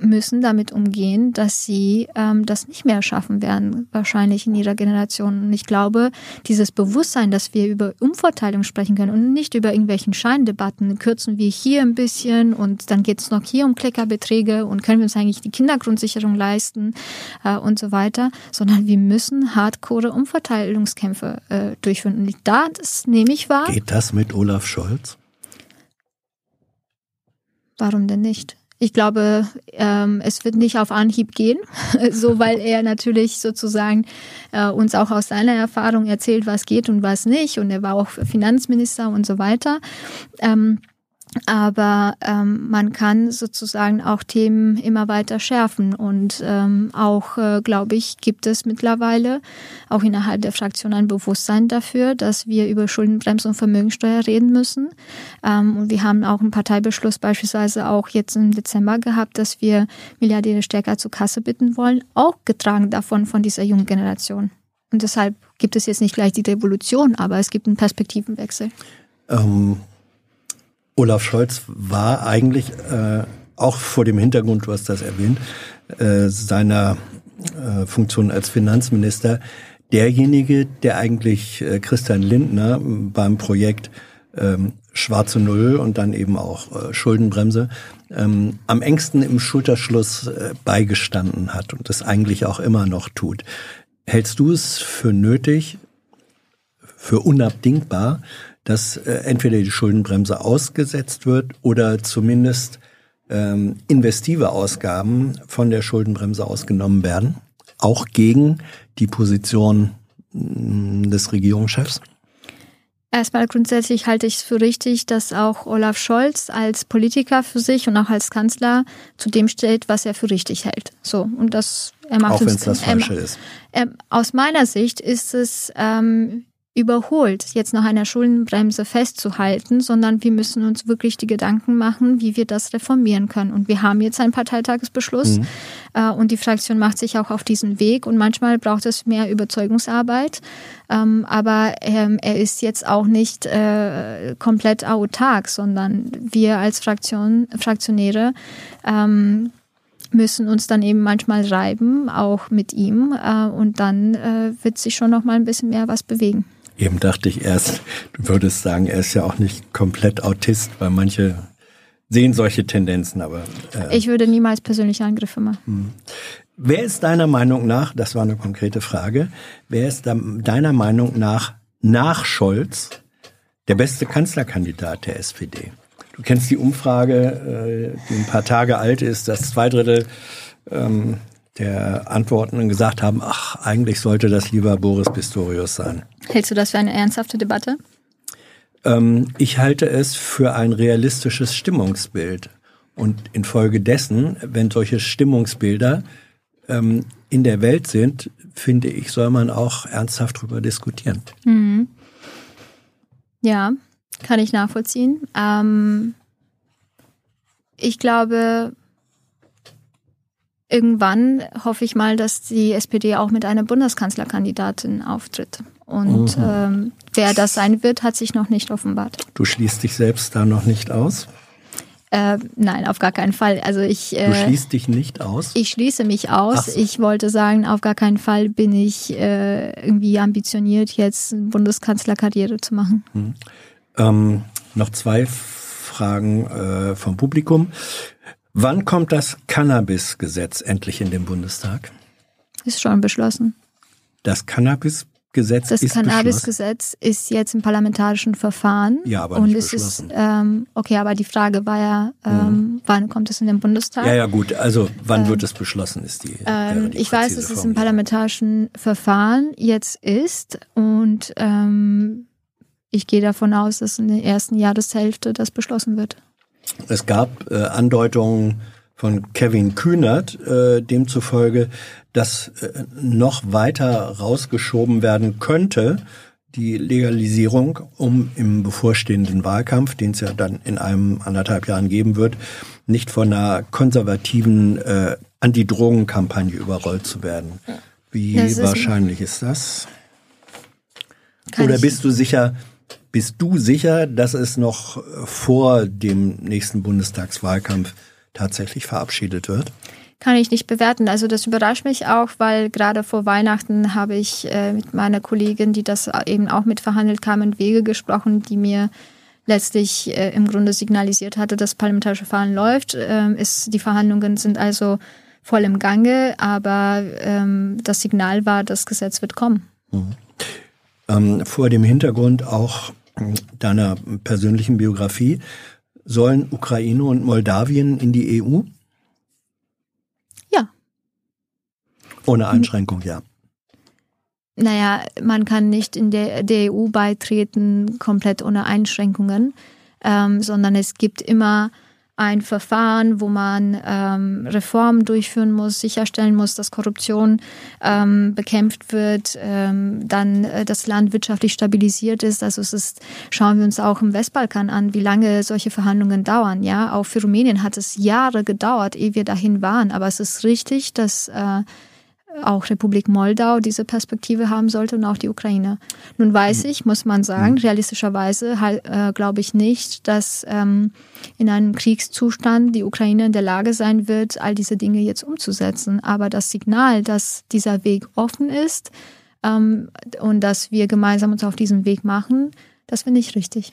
müssen damit umgehen, dass sie ähm, das nicht mehr schaffen werden, wahrscheinlich in ihrer Generation. Und ich glaube, dieses Bewusstsein, dass wir über Umverteilung sprechen können und nicht über irgendwelchen Scheindebatten, kürzen wir hier ein bisschen und dann geht es noch hier um Kleckerbeträge und können wir uns eigentlich die Kindergrundsicherung leisten äh, und so weiter, sondern wir müssen hardcore Umverteilungskämpfe äh, durchführen. Und da, das nehme ich wahr. Geht das mit Olaf Scholz? Warum denn nicht? Ich glaube, ähm, es wird nicht auf Anhieb gehen, so weil er natürlich sozusagen äh, uns auch aus seiner Erfahrung erzählt, was geht und was nicht. Und er war auch Finanzminister und so weiter. Ähm, aber ähm, man kann sozusagen auch Themen immer weiter schärfen. Und ähm, auch, äh, glaube ich, gibt es mittlerweile auch innerhalb der Fraktion ein Bewusstsein dafür, dass wir über Schuldenbremse und Vermögensteuer reden müssen. Ähm, und wir haben auch einen Parteibeschluss beispielsweise auch jetzt im Dezember gehabt, dass wir Milliardäre stärker zur Kasse bitten wollen, auch getragen davon von dieser jungen Generation. Und deshalb gibt es jetzt nicht gleich die Revolution, aber es gibt einen Perspektivenwechsel. Ähm Olaf Scholz war eigentlich äh, auch vor dem Hintergrund, du hast das erwähnt, äh, seiner äh, Funktion als Finanzminister derjenige, der eigentlich äh, Christian Lindner beim Projekt ähm, Schwarze Null und dann eben auch äh, Schuldenbremse ähm, am engsten im Schulterschluss äh, beigestanden hat und das eigentlich auch immer noch tut. Hältst du es für nötig, für unabdingbar, dass äh, entweder die Schuldenbremse ausgesetzt wird oder zumindest ähm, investive Ausgaben von der Schuldenbremse ausgenommen werden, auch gegen die Position mh, mm, des Regierungschefs? Erstmal grundsätzlich halte ich es für richtig, dass auch Olaf Scholz als Politiker für sich und auch als Kanzler zu dem steht, was er für richtig hält. So und das er macht auch wenn es das Falsche ist. Aus meiner Sicht ist es ähm, überholt, jetzt noch einer Schuldenbremse festzuhalten, sondern wir müssen uns wirklich die Gedanken machen, wie wir das reformieren können. Und wir haben jetzt einen Parteitagesbeschluss mhm. äh, und die Fraktion macht sich auch auf diesen Weg und manchmal braucht es mehr Überzeugungsarbeit. Ähm, aber ähm, er ist jetzt auch nicht äh, komplett autark, sondern wir als Fraktion, Fraktionäre ähm, müssen uns dann eben manchmal reiben, auch mit ihm. Äh, und dann äh, wird sich schon noch mal ein bisschen mehr was bewegen. Eben dachte ich erst, du würdest sagen, er ist ja auch nicht komplett Autist, weil manche sehen solche Tendenzen, aber. Äh, ich würde niemals persönliche Angriffe machen. Hm. Wer ist deiner Meinung nach, das war eine konkrete Frage, wer ist deiner Meinung nach nach Scholz der beste Kanzlerkandidat der SPD. Du kennst die Umfrage, äh, die ein paar Tage alt ist, dass zwei Drittel ähm, der Antwortenden gesagt haben, ach, eigentlich sollte das lieber Boris Pistorius sein. Hältst du das für eine ernsthafte Debatte? Ähm, ich halte es für ein realistisches Stimmungsbild. Und infolgedessen, wenn solche Stimmungsbilder ähm, in der Welt sind, finde ich, soll man auch ernsthaft darüber diskutieren. Mhm. Ja, kann ich nachvollziehen. Ähm, ich glaube, irgendwann hoffe ich mal, dass die SPD auch mit einer Bundeskanzlerkandidatin auftritt. Und mhm. ähm, wer das sein wird, hat sich noch nicht offenbart. Du schließt dich selbst da noch nicht aus? Äh, nein, auf gar keinen Fall. Also ich. Äh, du schließt dich nicht aus? Ich schließe mich aus. So. Ich wollte sagen, auf gar keinen Fall bin ich äh, irgendwie ambitioniert, jetzt Bundeskanzlerkarriere zu machen. Hm. Ähm, noch zwei Fragen äh, vom Publikum. Wann kommt das Cannabis-Gesetz endlich in den Bundestag? Ist schon beschlossen. Das Cannabis Gesetz das ist Cannabis-Gesetz ist jetzt im parlamentarischen Verfahren. Ja, aber nicht und es ist ähm, okay, aber die Frage war ja, ähm, mhm. wann kommt es in den Bundestag? Ja, ja, gut. Also wann ähm, wird es beschlossen, ist die. Ähm, die ich weiß, dass es im parlamentarischen Verfahren jetzt ist und ähm, ich gehe davon aus, dass in der ersten Jahreshälfte das beschlossen wird. Es gab äh, Andeutungen von Kevin Kühnert, äh, demzufolge, dass äh, noch weiter rausgeschoben werden könnte, die Legalisierung, um im bevorstehenden Wahlkampf, den es ja dann in einem anderthalb Jahren geben wird, nicht von einer konservativen äh, Anti-Drogen-Kampagne überrollt zu werden. Wie ist wahrscheinlich ist das? Oder bist du sicher, bist du sicher, dass es noch vor dem nächsten Bundestagswahlkampf tatsächlich verabschiedet wird? Kann ich nicht bewerten. Also das überrascht mich auch, weil gerade vor Weihnachten habe ich äh, mit meiner Kollegin, die das eben auch mitverhandelt kam, in Wege gesprochen, die mir letztlich äh, im Grunde signalisiert hatte, dass parlamentarische Verfahren läuft. Ähm, ist, die Verhandlungen sind also voll im Gange, aber ähm, das Signal war, das Gesetz wird kommen. Mhm. Ähm, vor dem Hintergrund auch deiner persönlichen Biografie Sollen Ukraine und Moldawien in die EU? Ja. Ohne Einschränkung, ja. Naja, man kann nicht in der, der EU beitreten komplett ohne Einschränkungen, ähm, sondern es gibt immer ein Verfahren, wo man ähm, Reformen durchführen muss, sicherstellen muss, dass Korruption ähm, bekämpft wird, ähm, dann äh, das Land wirtschaftlich stabilisiert ist. Also es ist, schauen wir uns auch im Westbalkan an, wie lange solche Verhandlungen dauern. Ja, auch für Rumänien hat es Jahre gedauert, ehe wir dahin waren. Aber es ist richtig, dass äh, auch Republik Moldau diese Perspektive haben sollte und auch die Ukraine. Nun weiß ich, muss man sagen, mhm. realistischerweise äh, glaube ich nicht, dass ähm, in einem Kriegszustand die Ukraine in der Lage sein wird, all diese Dinge jetzt umzusetzen. Aber das Signal, dass dieser Weg offen ist ähm, und dass wir gemeinsam uns auf diesen Weg machen, das finde ich richtig.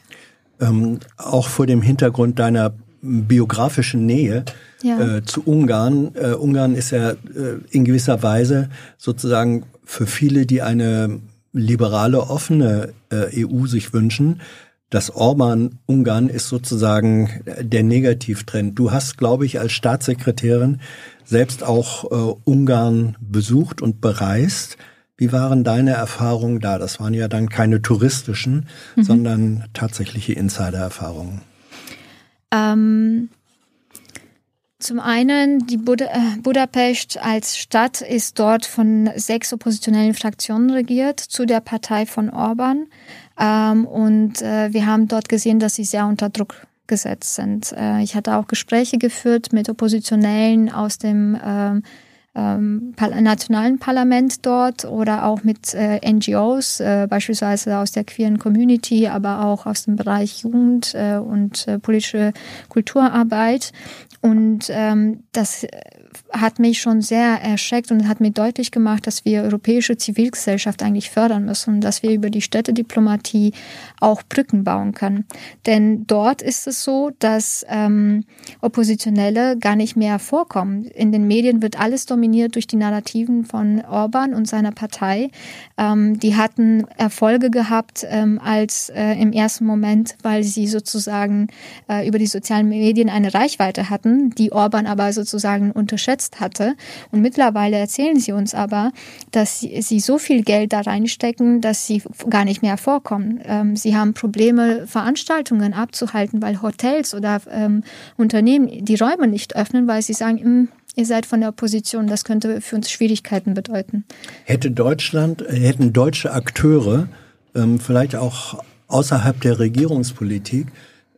Ähm, auch vor dem Hintergrund deiner biografischen Nähe ja. äh, zu Ungarn. Äh, Ungarn ist ja äh, in gewisser Weise sozusagen für viele, die eine liberale, offene äh, EU sich wünschen, das Orban-Ungarn ist sozusagen der Negativtrend. Du hast, glaube ich, als Staatssekretärin selbst auch äh, Ungarn besucht und bereist. Wie waren deine Erfahrungen da? Das waren ja dann keine touristischen, mhm. sondern tatsächliche Insider-Erfahrungen. Ähm, zum einen, die Bud äh, Budapest als Stadt ist dort von sechs oppositionellen Fraktionen regiert zu der Partei von Orban. Ähm, und äh, wir haben dort gesehen, dass sie sehr unter Druck gesetzt sind. Äh, ich hatte auch Gespräche geführt mit Oppositionellen aus dem ähm, nationalen Parlament dort oder auch mit äh, NGOs, äh, beispielsweise aus der queeren Community, aber auch aus dem Bereich Jugend äh, und äh, politische Kulturarbeit. Und ähm, das hat mich schon sehr erschreckt und hat mir deutlich gemacht, dass wir europäische Zivilgesellschaft eigentlich fördern müssen, dass wir über die Städtediplomatie auch Brücken bauen können. Denn dort ist es so, dass ähm, Oppositionelle gar nicht mehr vorkommen. In den Medien wird alles dominiert durch die Narrativen von Orban und seiner Partei. Ähm, die hatten Erfolge gehabt ähm, als äh, im ersten Moment, weil sie sozusagen äh, über die sozialen Medien eine Reichweite hatten, die Orban aber sozusagen unterschätzt hatte. Und mittlerweile erzählen sie uns aber, dass sie, sie so viel Geld da reinstecken, dass sie gar nicht mehr vorkommen. Ähm, sie haben Probleme, Veranstaltungen abzuhalten, weil Hotels oder ähm, Unternehmen die Räume nicht öffnen, weil sie sagen, hm, ihr seid von der Opposition, das könnte für uns Schwierigkeiten bedeuten. Hätte Deutschland, hätten deutsche Akteure ähm, vielleicht auch außerhalb der Regierungspolitik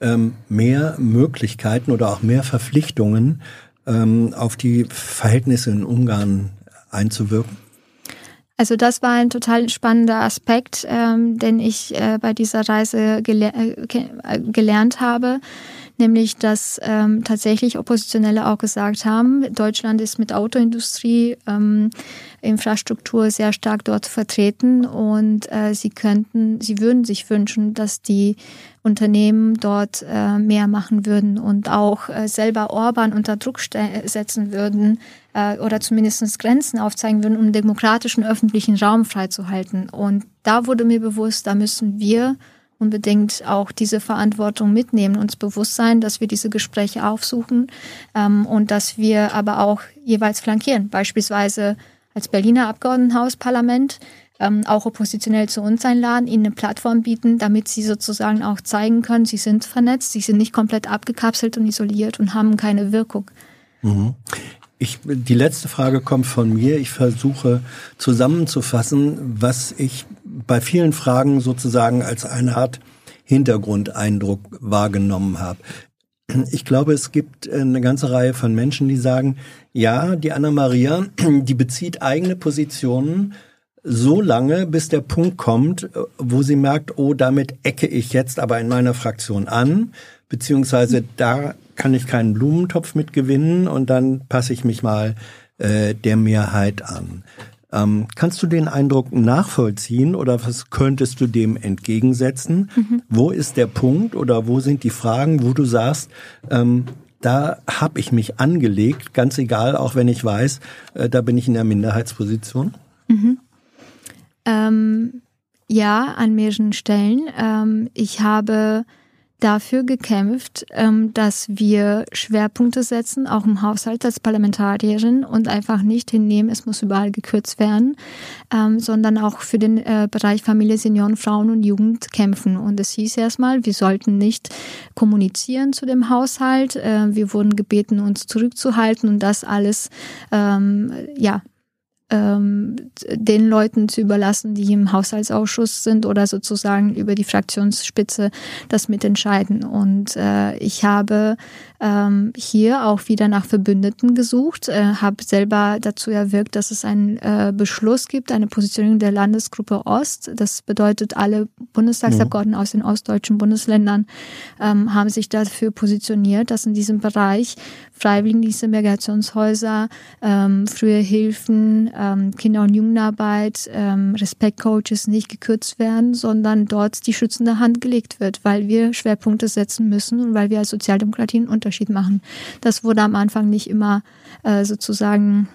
ähm, mehr Möglichkeiten oder auch mehr Verpflichtungen ähm, auf die Verhältnisse in Ungarn einzuwirken? Also das war ein total spannender Aspekt, ähm, den ich äh, bei dieser Reise gele äh, gelernt habe nämlich dass ähm, tatsächlich Oppositionelle auch gesagt haben, Deutschland ist mit Autoindustrie, ähm, Infrastruktur sehr stark dort vertreten und äh, sie könnten, sie würden sich wünschen, dass die Unternehmen dort äh, mehr machen würden und auch äh, selber Orban unter Druck setzen würden äh, oder zumindest Grenzen aufzeigen würden, um demokratischen öffentlichen Raum freizuhalten. Und da wurde mir bewusst, da müssen wir unbedingt auch diese Verantwortung mitnehmen, uns bewusst sein, dass wir diese Gespräche aufsuchen ähm, und dass wir aber auch jeweils flankieren. Beispielsweise als Berliner Abgeordnetenhausparlament ähm, auch oppositionell zu uns einladen, ihnen eine Plattform bieten, damit sie sozusagen auch zeigen können, sie sind vernetzt, sie sind nicht komplett abgekapselt und isoliert und haben keine Wirkung. Mhm. Ich, die letzte Frage kommt von mir. Ich versuche zusammenzufassen, was ich bei vielen Fragen sozusagen als eine Art Hintergrundeindruck wahrgenommen habe. Ich glaube, es gibt eine ganze Reihe von Menschen, die sagen, ja, die Anna-Maria, die bezieht eigene Positionen so lange, bis der Punkt kommt, wo sie merkt, oh, damit ecke ich jetzt aber in meiner Fraktion an, beziehungsweise da kann ich keinen Blumentopf mit gewinnen und dann passe ich mich mal äh, der Mehrheit an. Ähm, kannst du den Eindruck nachvollziehen oder was könntest du dem entgegensetzen? Mhm. Wo ist der Punkt oder wo sind die Fragen, wo du sagst, ähm, da habe ich mich angelegt, ganz egal, auch wenn ich weiß, äh, da bin ich in der Minderheitsposition? Mhm. Ähm, ja, an mehreren Stellen. Ähm, ich habe dafür gekämpft, ähm, dass wir Schwerpunkte setzen, auch im Haushalt als Parlamentarierin und einfach nicht hinnehmen, es muss überall gekürzt werden, ähm, sondern auch für den äh, Bereich Familie, Senioren, Frauen und Jugend kämpfen. Und es hieß erstmal, wir sollten nicht kommunizieren zu dem Haushalt. Äh, wir wurden gebeten, uns zurückzuhalten und das alles, ähm, ja, ähm, den Leuten zu überlassen, die im Haushaltsausschuss sind oder sozusagen über die Fraktionsspitze das mitentscheiden. Und äh, ich habe ähm, hier auch wieder nach Verbündeten gesucht, äh, habe selber dazu erwirkt, dass es einen äh, Beschluss gibt, eine Positionierung der Landesgruppe Ost. Das bedeutet, alle Bundestagsabgeordneten mhm. aus den ostdeutschen Bundesländern ähm, haben sich dafür positioniert, dass in diesem Bereich Freiwilligendienste, Migrationshäuser, ähm, frühe Hilfen, ähm, Kinder- und Jugendarbeit, ähm, Respektcoaches nicht gekürzt werden, sondern dort die schützende Hand gelegt wird, weil wir Schwerpunkte setzen müssen und weil wir als Sozialdemokratie einen Unterschied machen. Das wurde am Anfang nicht immer äh, sozusagen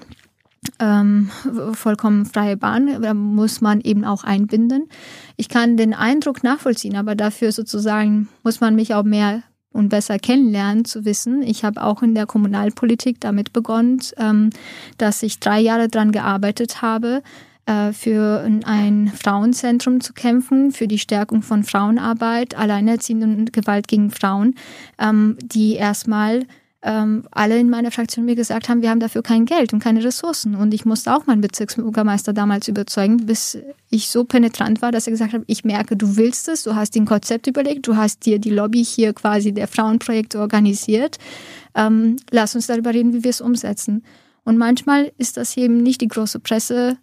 ähm, vollkommen freie Bahn, da muss man eben auch einbinden. Ich kann den Eindruck nachvollziehen, aber dafür sozusagen muss man mich auch mehr und besser kennenlernen, zu wissen. Ich habe auch in der Kommunalpolitik damit begonnen, ähm, dass ich drei Jahre daran gearbeitet habe, für ein Frauenzentrum zu kämpfen, für die Stärkung von Frauenarbeit, Alleinerziehenden und Gewalt gegen Frauen, ähm, die erstmal ähm, alle in meiner Fraktion mir gesagt haben, wir haben dafür kein Geld und keine Ressourcen. Und ich musste auch meinen Bezirksbürgermeister damals überzeugen, bis ich so penetrant war, dass er gesagt hat, ich merke, du willst es, du hast den Konzept überlegt, du hast dir die Lobby hier quasi der Frauenprojekte organisiert. Ähm, lass uns darüber reden, wie wir es umsetzen. Und manchmal ist das eben nicht die große Presse,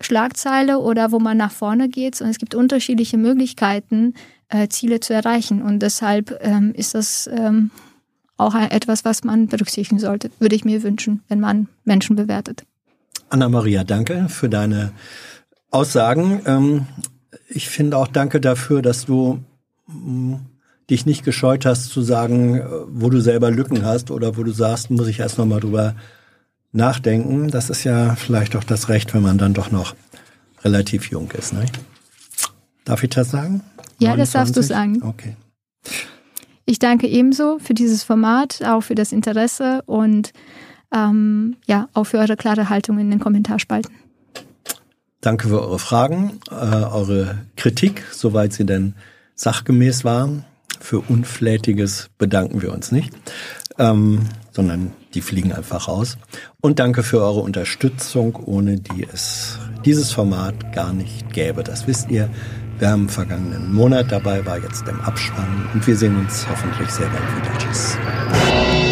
Schlagzeile oder wo man nach vorne geht, sondern es gibt unterschiedliche Möglichkeiten, äh, Ziele zu erreichen. Und deshalb ähm, ist das ähm, auch etwas, was man berücksichtigen sollte, würde ich mir wünschen, wenn man Menschen bewertet. Anna-Maria, danke für deine Aussagen. Ähm, ich finde auch danke dafür, dass du mm, dich nicht gescheut hast zu sagen, äh, wo du selber Lücken hast oder wo du sagst, muss ich erst nochmal drüber nachdenken. Das ist ja vielleicht auch das Recht, wenn man dann doch noch relativ jung ist. Ne? Darf ich das sagen? Ja, 29? das darfst du sagen. Okay. Ich danke ebenso für dieses Format, auch für das Interesse und ähm, ja, auch für eure klare Haltung in den Kommentarspalten. Danke für eure Fragen, äh, eure Kritik, soweit sie denn sachgemäß war. Für Unflätiges bedanken wir uns nicht, ähm, sondern die fliegen einfach raus. Und danke für eure Unterstützung, ohne die es dieses Format gar nicht gäbe. Das wisst ihr. Wir haben vergangenen Monat dabei, war jetzt im Abspann und wir sehen uns hoffentlich sehr bald wieder. Tschüss.